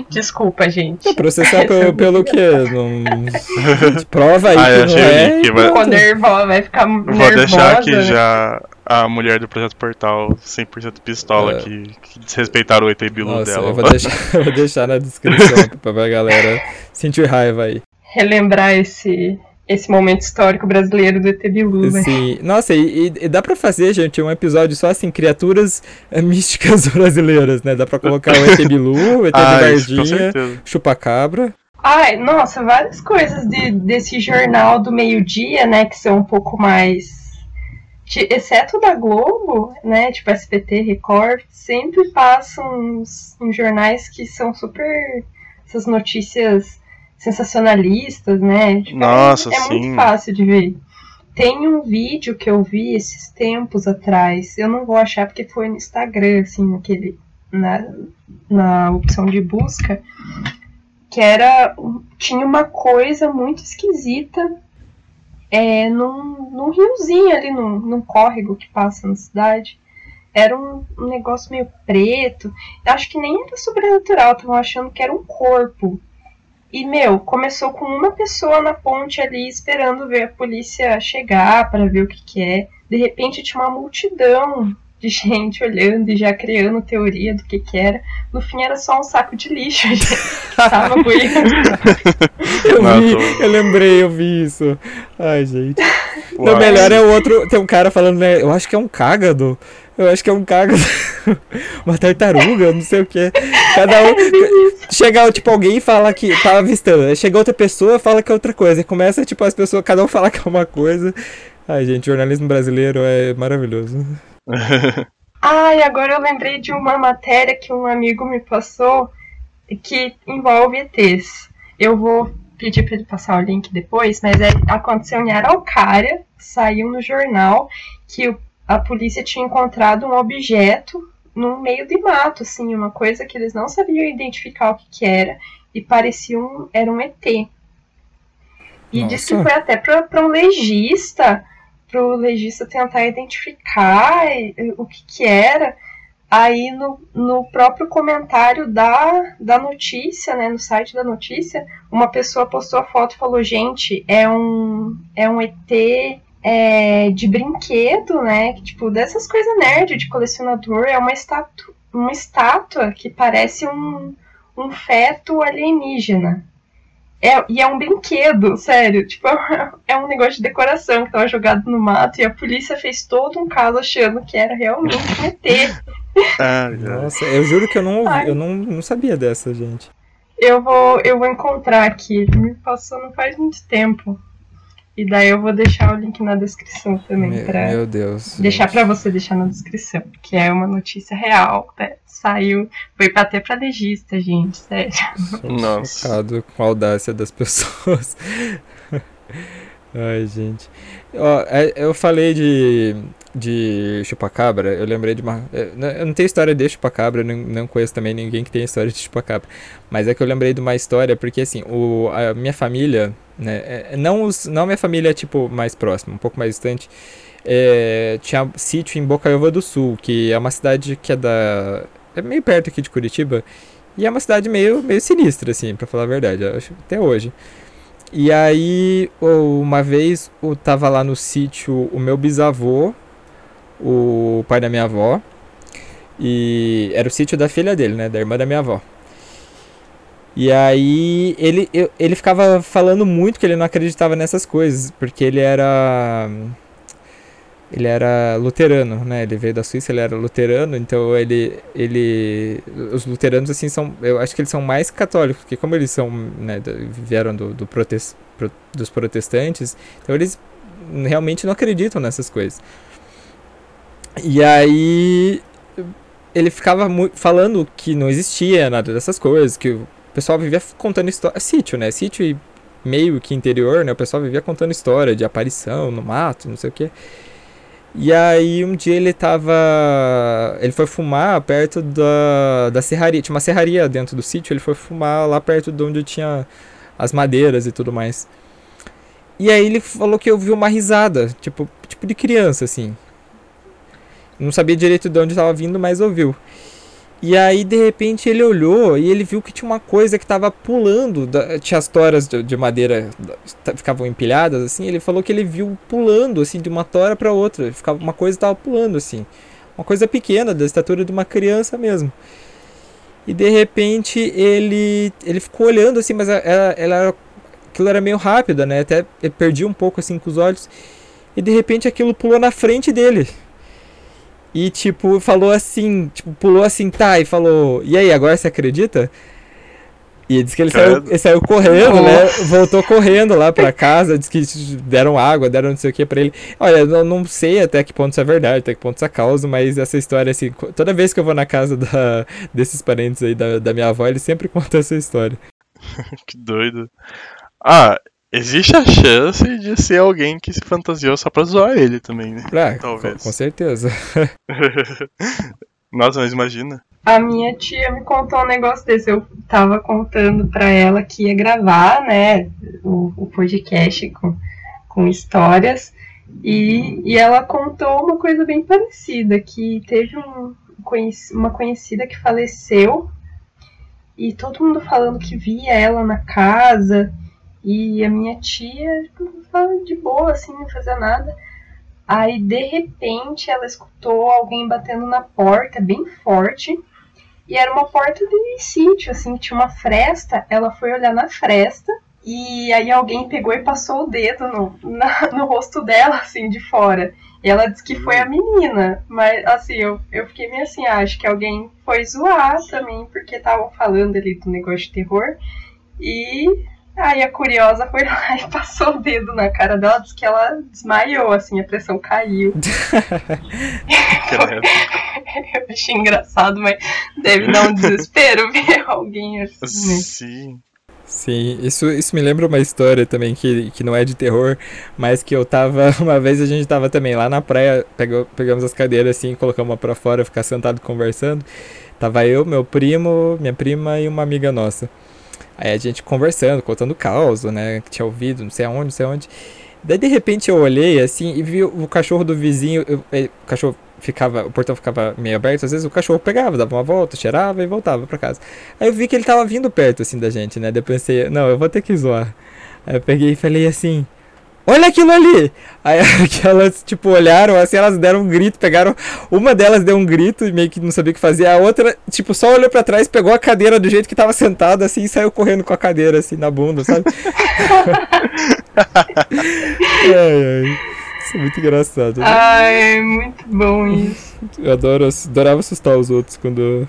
Desculpa, gente. Vai processar pelo, é pelo quê? Não... Prova aí ah, que não é. Que vai... Ficou nervosa, vai ficar Vou nervosa. Vou deixar aqui né? já a mulher do Projeto Portal 100% pistola é. que, que desrespeitaram o ET Bilu Nossa, dela. Eu vou, deixar, eu vou deixar na descrição pra galera sentir raiva aí. Relembrar esse, esse momento histórico brasileiro do ET Bilu, né? Sim. Nossa, e, e, dá pra fazer, gente, um episódio só assim, criaturas eh, místicas brasileiras, né? Dá pra colocar o ET Bilu, o ET ah, Bardinha, Chupacabra. Ai, nossa, várias coisas de, desse jornal do meio-dia, né, que são um pouco mais exceto da Globo, né, tipo SBT, Record, sempre passam uns, uns jornais que são super essas notícias sensacionalistas, né? Tipo, Nossa, é, é muito fácil de ver. Tem um vídeo que eu vi esses tempos atrás, eu não vou achar porque foi no Instagram, assim, naquele, na, na opção de busca, que era tinha uma coisa muito esquisita é, num, num riozinho ali, num, num córrego que passa na cidade. Era um, um negócio meio preto. Acho que nem era sobrenatural, estavam achando que era um corpo. E, meu, começou com uma pessoa na ponte ali esperando ver a polícia chegar para ver o que, que é. De repente tinha uma multidão de gente olhando e já criando teoria do que que era. No fim era só um saco de lixo, gente. Tava eu, vi, eu lembrei, eu vi isso. Ai, gente. O melhor é o outro. Tem um cara falando, né? Eu acho que é um cágado. Eu acho que é um cágado. Uma tartaruga, não sei o que. Cada um. Chega, tipo, alguém fala que tá avistando. Chega outra pessoa fala que é outra coisa. E começa, tipo, as pessoas, cada um fala que é uma coisa. Ai, gente, jornalismo brasileiro é maravilhoso. Ai, agora eu lembrei de uma matéria que um amigo me passou. que envolve ETs. Eu vou pedir para ele passar o link depois, mas é, aconteceu em Araucária, saiu no jornal que a polícia tinha encontrado um objeto no meio de mato, assim, uma coisa que eles não sabiam identificar o que, que era e parecia um, era um ET. E Nossa. disse que foi até para um legista, para o legista tentar identificar o que, que era. Aí no, no próprio comentário da, da notícia, né, no site da notícia, uma pessoa postou a foto e falou, gente, é um, é um ET é, de brinquedo, né? Tipo, dessas coisas nerd de colecionador, é uma estátua, uma estátua que parece um, um feto alienígena. É, e é um brinquedo, sério. Tipo, é um negócio de decoração que tava jogado no mato e a polícia fez todo um caso achando que era realmente um ET. Ah, já. Nossa, eu juro que eu não ouvi, Ai. eu não, não sabia dessa, gente. Eu vou, eu vou encontrar aqui. Me passou não faz muito tempo. E daí eu vou deixar o link na descrição também. Meu, pra meu Deus. deixar pra você deixar na descrição. Que é uma notícia real. né? Saiu. Foi até pra legista, gente. Sério. Nossa. chocado com a audácia das pessoas. Ai, gente. Ó, é, eu falei de, de chupacabra, eu lembrei de uma. Eu não- eu não tenho história de chupacabra, não, conheço também ninguém que tenha história de chupacabra. Mas é que eu lembrei de uma história, porque assim, o, a minha família, né? é- Não, os, não a minha família, tipo, mais próxima, um pouco mais distante. é, tinha sítio em Bocaiúva do Sul, que é uma cidade que é da. É meio perto aqui de Curitiba. E é uma cidade meio, meio sinistra, assim, pra falar a verdade, até hoje. E aí, uma vez, eu tava lá no sítio o meu bisavô, o pai da minha avó, e era o sítio da filha dele, né, da irmã da minha avó. E aí, ele, eu- ele ficava falando muito que ele não acreditava nessas coisas, porque ele era ele era luterano, né? Ele veio da Suíça, ele era luterano, então ele, ele, os luteranos assim são, eu acho que eles são mais católicos, porque como eles são, né, vieram do, do protes- pro- dos protestantes, então eles realmente não acreditam nessas coisas. E aí ele ficava falando que não existia nada dessas coisas, que o pessoal vivia contando história, sítio, né? Sítio e meio que interior, né? O pessoal vivia contando história de aparição no mato, não sei o quê. E aí um dia ele tava. Ele foi fumar perto da, da serraria. Tinha uma serraria dentro do sítio, ele foi fumar lá perto de onde tinha as madeiras e tudo mais. E aí ele falou que ouviu uma risada, tipo, tipo de criança, assim. Não sabia direito de onde estava vindo, mas ouviu. E aí, de repente, ele olhou e ele viu que tinha uma coisa que estava pulando. da- tinha as toras de, de madeira ficavam empilhadas, assim. Ele falou que ele viu pulando, assim, de uma tora para outra. Ficava, uma coisa estava pulando, assim. Uma coisa pequena, da estatura de uma criança mesmo. E de repente ele, ele ficou olhando, assim, mas ela, ela aquilo era meio rápido, né? Até ele perdia um pouco, assim, com os olhos. E de repente aquilo pulou na frente dele. E, tipo, falou assim, tipo, pulou assim, tá, e falou, e aí, agora você acredita? E ele disse que ele saiu, ele saiu correndo, né? Voltou correndo lá pra casa, disse que deram água, deram não sei o que pra ele. Olha, eu não, não sei até que ponto isso é verdade, até que ponto isso é causa, mas essa história, assim, toda vez que eu vou na casa da, desses parentes aí da, da minha avó, eles sempre contam essa história. Que doido. Ah, existe a chance de ser alguém que se fantasiou só pra zoar ele também, né? Ah, Talvez. com, com certeza. Nossa, mas imagina. A minha tia me contou um negócio desse. Eu tava contando pra ela que ia gravar, né, o, o podcast com, com histórias. E, e ela contou uma coisa bem parecida, que teve um, uma conhecida que faleceu e todo mundo falando que via ela na casa e a minha tia tipo, tava de boa, assim, não fazia nada. Aí, de repente, ela escutou alguém batendo na porta, bem forte. E era uma porta de sítio, assim, tinha uma fresta. Ela foi olhar na fresta. E aí alguém pegou e passou o dedo no, na- no rosto dela, assim, de fora. E ela disse que foi a menina. Mas, assim, eu, eu fiquei meio assim, ah, acho que alguém foi zoar também, porque estavam falando ali do negócio de terror. E aí a curiosa foi lá e passou o dedo na cara dela, disse que ela desmaiou, assim, a pressão caiu. Eu achei engraçado, mas deve dar um desespero ver alguém assim. Né? Sim. Sim, isso, isso me lembra uma história também que, que não é de terror, mas que eu tava. Uma vez a gente tava também lá na praia, pegou, pegamos as cadeiras assim, colocamos uma pra fora, ficar sentado conversando. Tava eu, meu primo, minha prima e uma amiga nossa. Aí a gente conversando, contando caos, né? Que tinha ouvido, não sei aonde, não sei aonde. Daí de repente eu olhei assim e vi o cachorro do vizinho. Eu, o cachorro ficava, o portão ficava meio aberto, às vezes o cachorro pegava, dava uma volta, cheirava e voltava para casa. Aí eu vi que ele tava vindo perto assim da gente, né? Daí eu pensei, não, eu vou ter que zoar. Aí eu peguei e falei assim: olha aquilo ali! Aí elas, tipo, olharam, assim, elas deram um grito, pegaram. Uma delas deu um grito e meio que não sabia o que fazer. A outra, tipo, só olhou para trás, pegou a cadeira do jeito que tava sentada, assim, e saiu correndo com a cadeira, assim, na bunda, sabe? ai, ai. Isso é muito engraçado. Né? Ai, muito bom isso. Eu adoro, adorava assustar os outros quando eu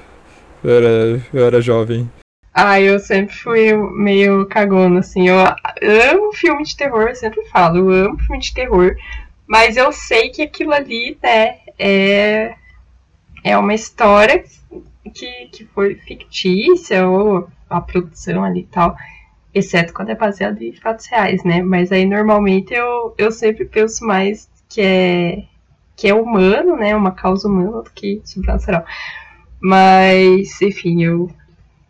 era, eu era jovem. Ah, eu sempre fui meio cagona, assim. Eu amo filme de terror, eu sempre falo, eu amo filme de terror. Mas eu sei que aquilo ali, né, é, é uma história que, que foi fictícia, ou a produção ali e tal. Exceto quando é baseado em fatos reais, né? Mas aí normalmente eu, eu sempre penso mais que é, que é humano, né? Uma causa humana do que sobrenatural. Mas, enfim, eu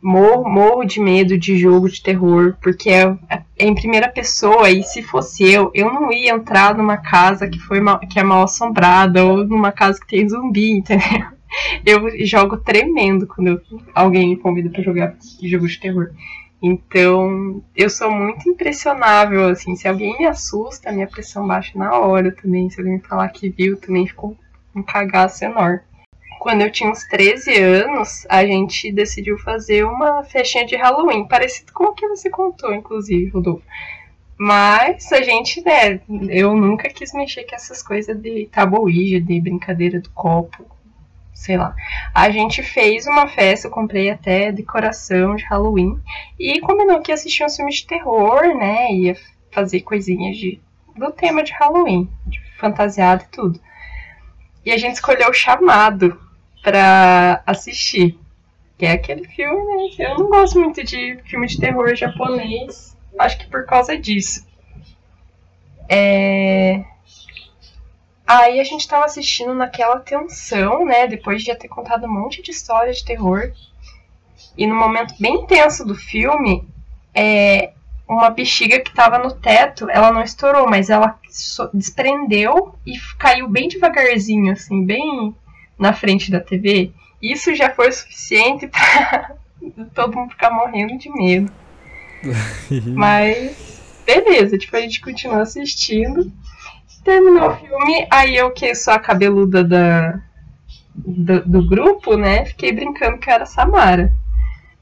morro, morro de medo de jogo de terror, porque é, é, em primeira pessoa, e se fosse eu, eu não ia entrar numa casa que, foi mal, que é mal assombrada, ou numa casa que tem zumbi, entendeu? Eu jogo tremendo quando eu, alguém me convida para jogar jogo de terror. Então, eu sou muito impressionável, assim, se alguém me assusta, minha pressão baixa na hora também, se alguém falar que viu, também ficou um cagaço enorme quando eu tinha uns 13 anos, a gente decidiu fazer uma festinha de Halloween, parecido com o que você contou, inclusive, Rodolfo. Mas a gente, né, eu nunca quis mexer com essas coisas de tabuíja, de brincadeira do copo, sei lá. A gente fez uma festa, eu comprei até decoração de Halloween e combinou que ia assistir um filme de terror, né, ia fazer coisinhas de, do tema de Halloween, de fantasiado e tudo. E a gente escolheu o chamado, para assistir. Que é aquele filme, né? Eu não gosto muito de filme de terror japonês. Acho que por causa disso. É... Aí a gente tava assistindo naquela tensão, né? Depois de já ter contado um monte de história de terror. E no momento bem tenso do filme, é, uma bexiga que tava no teto, ela não estourou, mas ela desprendeu e caiu bem devagarzinho, assim, bem na frente da TV, isso já foi suficiente para todo mundo ficar morrendo de medo. Mas, beleza, tipo, a gente continua assistindo. Terminou o filme, aí eu que sou a cabeluda da, do, do, grupo, né? Fiquei brincando que eu era Samara.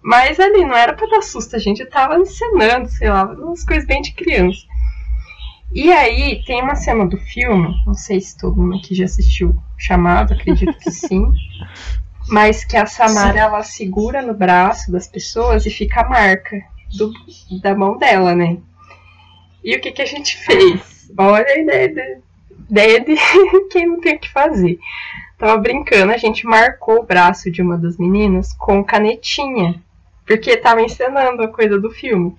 Mas ali não era pra dar susto, a gente tava encenando, sei lá, umas coisas bem de criança. E aí tem uma cena do filme, não sei se todo mundo aqui já assistiu chamado, acredito que sim. Mas que a Samara ela segura no braço das pessoas e fica a marca do, da mão dela, né? E o que, que a gente fez? Olha a ideia de, ideia de quem não tem o que fazer. Tava brincando, a gente marcou o braço de uma das meninas com canetinha, porque tava encenando a coisa do filme.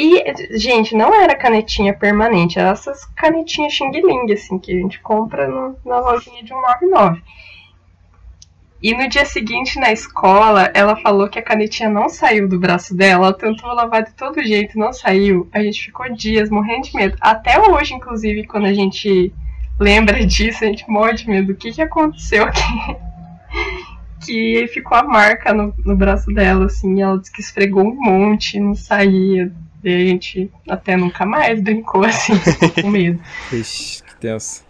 E, gente, não era canetinha permanente, era essas canetinhas Xing Ling, assim, que a gente compra no, na lojinha de 199. E no dia seguinte, na escola, ela falou que a canetinha não saiu do braço dela. Ela tentou lavar de todo jeito, não saiu. A gente ficou dias morrendo de medo. Até hoje, inclusive, quando a gente lembra disso, a gente morre de medo. O que, que aconteceu aqui? que ficou a marca no, no braço dela, assim. Ela disse que esfregou um monte, não saía. E a gente até nunca mais brincou assim, com medo. Ixi, que tenso.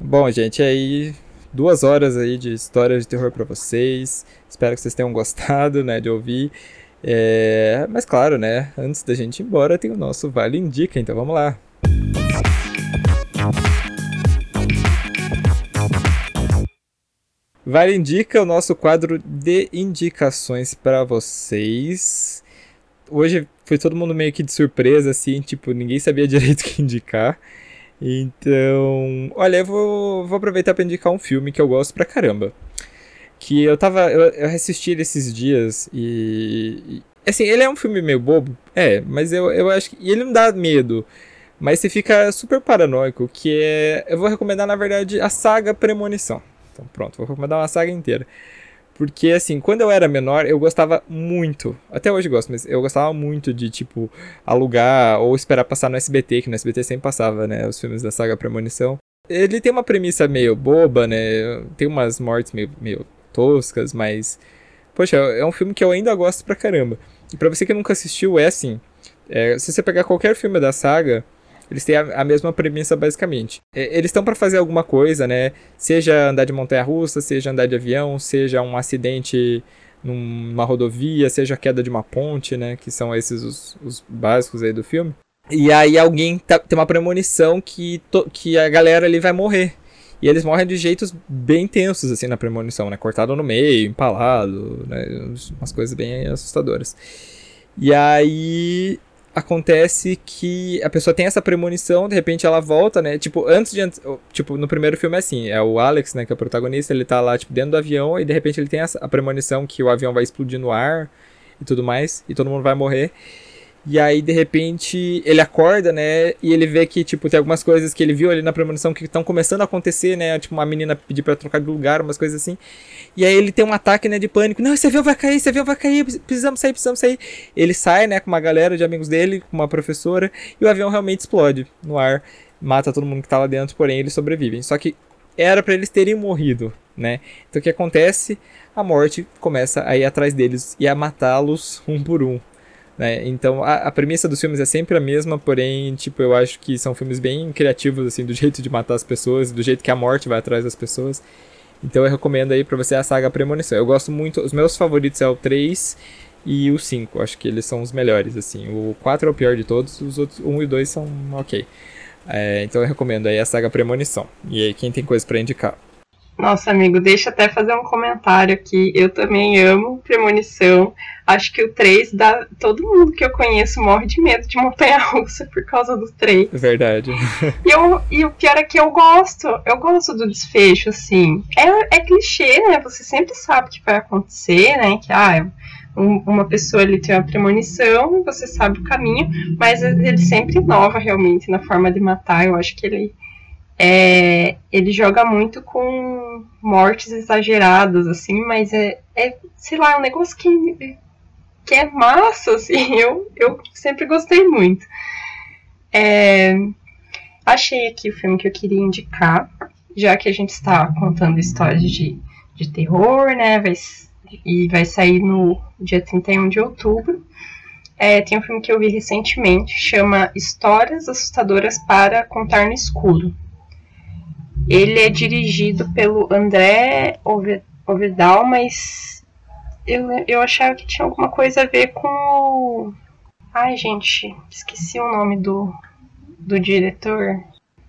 Bom, gente, aí duas horas aí de história de terror para vocês. Espero que vocês tenham gostado, né, de ouvir. É... Mas claro, né, antes da gente ir embora tem o nosso Vale Indica, então vamos lá. Vale Indica, o nosso quadro de indicações para vocês. Hoje foi todo mundo meio que de surpresa, assim, tipo, ninguém sabia direito o que indicar. Então, olha, eu vou, vou aproveitar para indicar um filme que eu gosto pra caramba. Que eu tava. Eu, eu assisti ele esses dias e. Assim, ele é um filme meio bobo, é, mas eu, eu acho que. E ele não dá medo. Mas você fica super paranoico, que é. Eu vou recomendar, na verdade, a saga Premonição. Então, pronto, vou recomendar uma saga inteira. Porque, assim, quando eu era menor, eu gostava muito. Até hoje gosto, mas eu gostava muito de, tipo, alugar ou esperar passar no SBT, que no SBT sempre passava, né? Os filmes da saga Premonição. Ele tem uma premissa meio boba, né? Tem umas mortes meio, meio toscas, mas. Poxa, é um filme que eu ainda gosto pra caramba. E pra você que nunca assistiu, é assim. É, se você pegar qualquer filme da saga, eles têm a, a mesma premissa basicamente. É, eles estão para fazer alguma coisa, né? Seja andar de montanha-russa, seja andar de avião, seja um acidente numa rodovia, seja a queda de uma ponte, né? Que são esses os, os básicos aí do filme. E aí alguém tá, tem uma premonição que, to, que a galera ali vai morrer. E eles morrem de jeitos bem tensos, assim, na premonição, né? Cortado no meio, empalado, né? Umas coisas bem assustadoras. E aí acontece que a pessoa tem essa premonição, de repente ela volta, né? Tipo, antes de. Tipo, no primeiro filme é assim: é o Alex, né, que é o protagonista, ele tá lá, tipo, dentro do avião e de repente ele tem essa, a premonição que o avião vai explodir no ar e tudo mais, e todo mundo vai morrer. E aí, de repente, ele acorda, né? E ele vê que, tipo, tem algumas coisas que ele viu ali na premonição que estão começando a acontecer, né? Tipo, uma menina pedir pra trocar de lugar, umas coisas assim. E aí ele tem um ataque, né, de pânico. Não, esse avião vai cair, esse avião vai cair, precisamos sair, precisamos sair. Ele sai, né, com uma galera de amigos dele, com uma professora, e o avião realmente explode no ar. Mata todo mundo que tá lá dentro, porém eles sobrevivem. Só que era para eles terem morrido, né? Então o que acontece? A morte começa a ir atrás deles e a matá-los um por um. Né? Então a, a, premissa dos filmes é sempre a mesma, porém, tipo, eu acho que são filmes bem criativos, assim, do jeito de matar as pessoas, do jeito que a morte vai atrás das pessoas. Então eu recomendo aí pra você a saga Premonição. Eu gosto muito, os meus favoritos é o 3 e o 5, acho que eles são os melhores, assim. O 4 é o pior de todos, os outros 1 e 2 são ok. É, então eu recomendo aí a saga Premonição. E aí, quem tem coisa para indicar? Nossa, amigo, deixa até fazer um comentário aqui. Eu também amo Premonição. Acho que o 3 dá. Todo mundo que eu conheço morre de medo de montanha russa por causa do 3. Verdade. E, eu, e o pior é que eu gosto. Eu gosto do desfecho, assim. É, é clichê, né? Você sempre sabe o que vai acontecer, né? Que ah, um, uma pessoa ali tem uma premonição, você sabe o caminho, mas ele sempre inova realmente na forma de matar. Eu acho que ele é, ele joga muito com mortes exageradas, assim, mas é, é sei lá, um negócio que, que é massa, assim, eu, eu sempre gostei muito. É, achei aqui o filme que eu queria indicar, já que a gente está contando histórias de, de terror, né, vai, e vai sair no dia 31 de outubro. É, tem um filme que eu vi recentemente, chama Histórias Assustadoras para Contar no Escuro. Ele é dirigido pelo André Ovedal, mas eu, eu achava que tinha alguma coisa a ver com o... Ai, gente, esqueci o nome do, do diretor.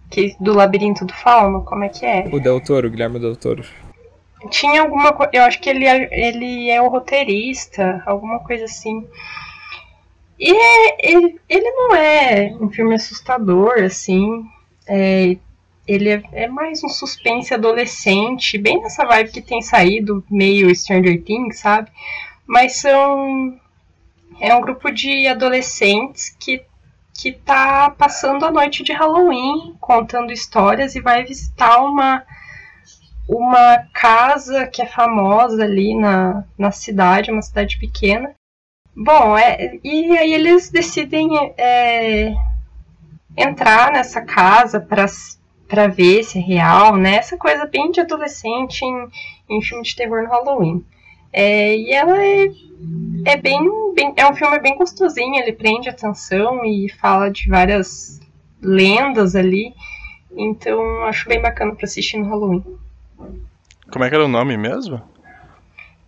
Que, do Labirinto do Fauno, como é que é? O Del Toro, Guilherme Del Toro. Tinha alguma coisa. Eu acho que ele é, ele é o roteirista, alguma coisa assim. E é, ele, ele não é um filme assustador, assim. É, ele é, é, mais um suspense adolescente, bem nessa vibe que tem saído, meio Stranger Things, sabe? Mas são. É um grupo de adolescentes que, que tá passando a noite de Halloween, contando histórias e vai visitar uma, uma casa que é famosa ali na, na cidade, uma cidade pequena. Bom, é, e aí eles decidem é, entrar nessa casa para para ver se é real, né? Essa coisa bem de adolescente em, em filme de terror no Halloween. É, e ela é, é bem, bem, É um filme bem gostosinho, ele prende atenção e fala de várias lendas ali. Então acho bem bacana para assistir no Halloween. Como é que era o nome mesmo?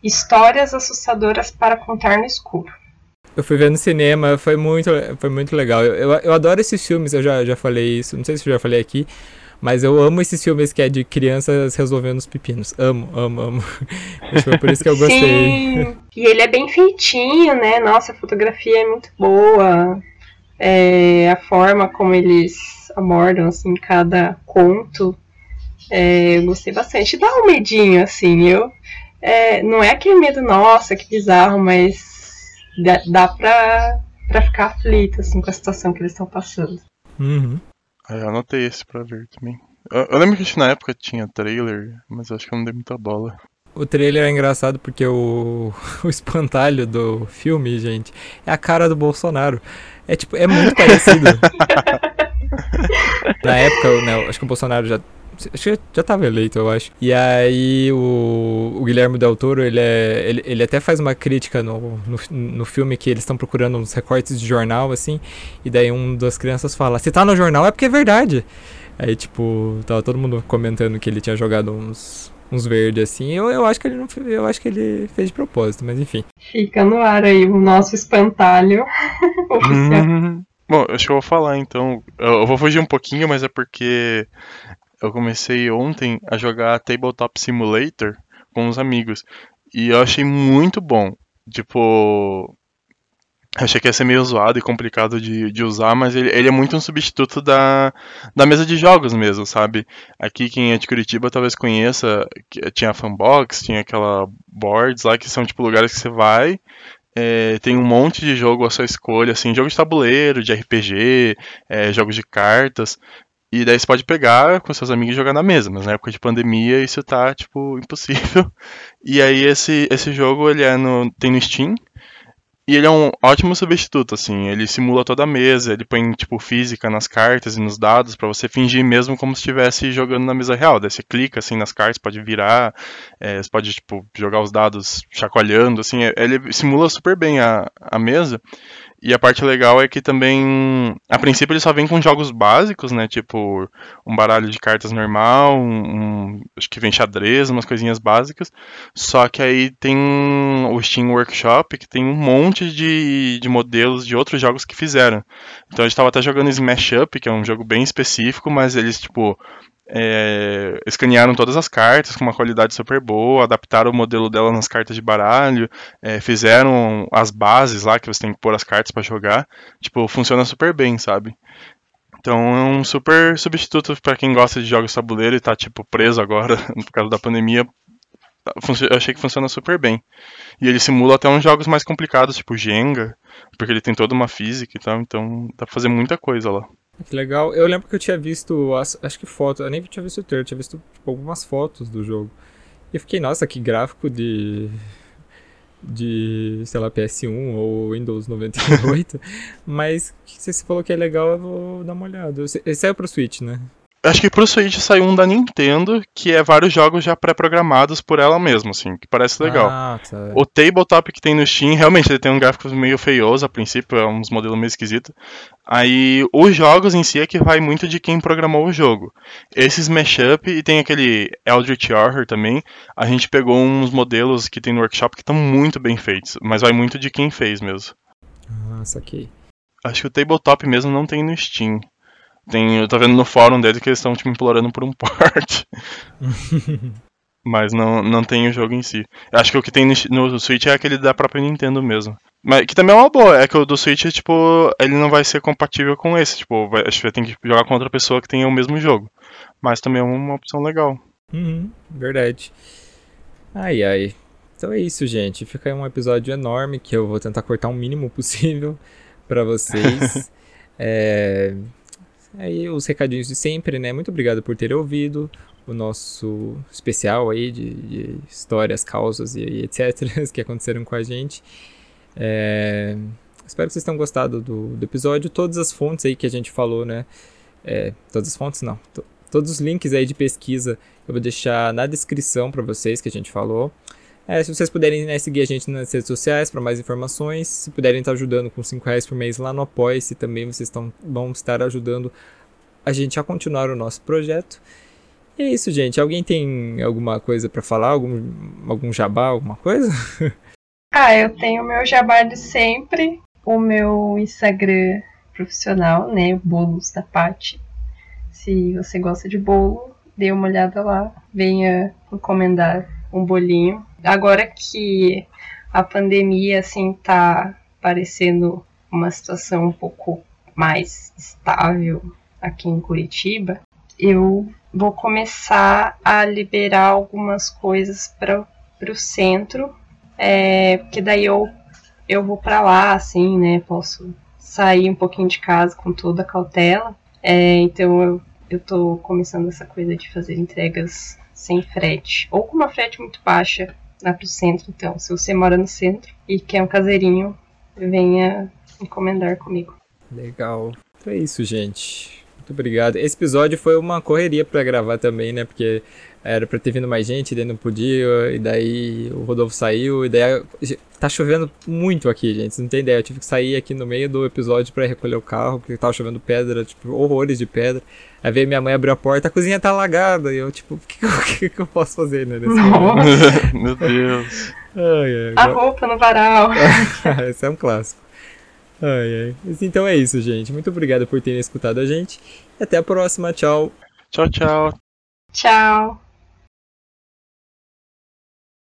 Histórias assustadoras para contar no escuro. Eu fui ver no cinema, foi muito, foi muito legal. Eu, eu, eu adoro esses filmes, eu já, já falei isso, não sei se eu já falei aqui, mas eu amo esses filmes que é de crianças resolvendo os pepinos. Amo, amo, amo. Acho que foi por isso que eu gostei. Sim. E ele é bem feitinho, né? Nossa, a fotografia é muito boa. é, a forma como eles abordam assim cada conto. É, eu gostei bastante. Dá um medinho, assim, eu. É, não é aquele medo, nossa, que bizarro, mas dá, dá pra, pra ficar aflito assim, com a situação que eles estão passando. Uhum. Aí eu anotei esse pra ver também. Eu, eu lembro que na época tinha trailer, mas acho que eu não dei muita bola. O trailer é engraçado porque o, o espantalho do filme, gente, é a cara do Bolsonaro. É tipo, é muito parecido. Na época, né, acho que o Bolsonaro já. Acho que já tava eleito, eu acho. E aí o, o Guilherme Del Toro, ele, é, ele, ele até faz uma crítica no, no, no filme que eles estão procurando uns recortes de jornal, assim. E daí um das crianças fala, se tá no jornal é porque é verdade. Aí, tipo, tava todo mundo comentando que ele tinha jogado uns, uns verdes assim. Eu, eu acho que ele não eu acho que ele fez de propósito, mas enfim. Fica no ar aí o nosso espantalho oficial. Hum, bom, acho que eu vou falar então. Eu vou fugir um pouquinho, mas é porque eu comecei ontem a jogar Tabletop Simulator com uns amigos. E eu achei muito bom. Tipo, Achei que ia ser meio zoado e complicado de, de usar, mas ele, ele é muito um substituto da, da mesa de jogos mesmo, sabe? Aqui quem é de Curitiba talvez conheça, tinha a Fanbox, tinha aquela Boards lá, que são tipo lugares que você vai, é, tem um monte de jogo à sua escolha, assim, jogo de tabuleiro, de RPG, é, jogos de cartas, e daí você pode pegar com seus amigos e jogar na mesa, mas na época de pandemia isso tá, tipo, impossível. E aí esse, esse jogo, ele é no, tem no Steam, e ele é um ótimo substituto, assim. Ele simula toda a mesa, ele põe, tipo, física nas cartas e nos dados para você fingir mesmo como se estivesse jogando na mesa real. Daí você clica, assim, nas cartas, pode virar, é, você pode, tipo, jogar os dados chacoalhando, assim. Ele simula super bem a, a mesa. E a parte legal é que também, a princípio ele só vem com jogos básicos, né? Tipo um baralho de cartas normal, um, um, acho que vem xadrez, umas coisinhas básicas. Só que aí tem o Steam Workshop que tem um monte de, de modelos de outros jogos que fizeram. Então a gente tava até jogando Smash Up, que é um jogo bem específico, mas eles tipo é, escanearam todas as cartas com uma qualidade super boa, adaptaram o modelo dela nas cartas de baralho, é, fizeram as bases lá que você tem que pôr as cartas para jogar. Tipo, funciona super bem, sabe? Então é um super substituto para quem gosta de jogos tabuleiro e tá tipo preso agora por causa da pandemia. Eu achei que funciona super bem. E ele simula até uns jogos mais complicados, tipo Jenga, porque ele tem toda uma física e tal, então dá pra fazer muita coisa lá. Que legal. Eu lembro que eu tinha visto, acho que fotos, eu nem tinha visto o trailer, eu tinha visto tipo, algumas fotos do jogo. E eu fiquei, nossa, que gráfico de. de, sei lá, PS1 ou Windows 98. Mas se você falou que é legal, eu vou dar uma olhada. Esse saiu pro Switch, né? Acho que pro Switch saiu um da Nintendo, que é vários jogos já pré-programados por ela mesma, assim, que parece legal. Ah, tá. O Tabletop que tem no Steam, realmente ele tem um gráfico meio feioso a princípio, é uns modelos meio esquisitos. Aí os jogos em si é que vai muito de quem programou o jogo. Esses mashup e tem aquele Eldritch Horror também. A gente pegou uns modelos que tem no workshop que estão muito bem feitos, mas vai muito de quem fez mesmo. Ah, saquei. Acho que o Tabletop mesmo não tem no Steam. Tem, eu tô vendo no fórum deles que eles estão tipo, implorando por um port. Mas não, não tem o jogo em si. Eu acho que o que tem no, no Switch é aquele da própria Nintendo mesmo. Mas que também é uma boa, é que o do Switch, tipo, ele não vai ser compatível com esse. Tipo, vai, acho que vai ter que jogar com outra pessoa que tenha o mesmo jogo. Mas também é uma opção legal. Uhum, verdade. Ai ai. Então é isso, gente. Fica aí um episódio enorme que eu vou tentar cortar o mínimo possível para vocês. é Aí os recadinhos de sempre, né? Muito obrigado por ter ouvido o nosso especial aí de, de histórias, causas e, e, etc. que aconteceram com a gente. É, espero que vocês tenham gostado do, do, episódio. Todas as fontes aí que a gente falou, né? É, todas as fontes não. todos os links aí de pesquisa eu vou deixar na descrição para vocês que a gente falou. É, se vocês puderem né, seguir a gente nas redes sociais para mais informações, se puderem estar ajudando com 5 reais por mês lá no Apoia-se, também vocês estão, vão estar ajudando a gente a continuar o nosso projeto. E é isso, gente. Alguém tem alguma coisa para falar? Algum, algum jabá, alguma coisa? ah, eu tenho o meu jabá de sempre, o meu Instagram profissional, né? Bolos da Pati. Se você gosta de bolo, dê uma olhada lá, venha encomendar um bolinho agora que a pandemia assim tá parecendo uma situação um pouco mais estável aqui em Curitiba, eu vou começar a liberar algumas coisas para o centro, é, porque daí eu, eu vou para lá, assim, né? Posso sair um pouquinho de casa com toda a cautela. É, então eu, eu tô começando essa coisa de fazer entregas sem frete, ou com uma frete muito baixa lá pro centro. Então, se você mora no centro e quer um caseirinho, venha encomendar comigo. Legal. Então é isso, gente. Muito obrigado. Esse episódio foi uma correria para gravar também, né? Porque era pra ter vindo mais gente, daí não podia, e daí o Rodolfo saiu, e daí tá chovendo muito aqui, gente, vocês não tem ideia. Eu tive que sair aqui no meio do episódio para recolher o carro, porque tava chovendo pedra, tipo, horrores de pedra. Aí veio minha mãe abrir a porta, a cozinha tá alagada, e eu, tipo, o que, que, que, eu posso fazer, né? Meu Deus. Ai, ai, a roupa no varal. Esse é um clássico. Ai, ai. Então é isso, gente. Muito obrigado por terem escutado a gente. E até a próxima. Tchau. Tchau, tchau. Tchau.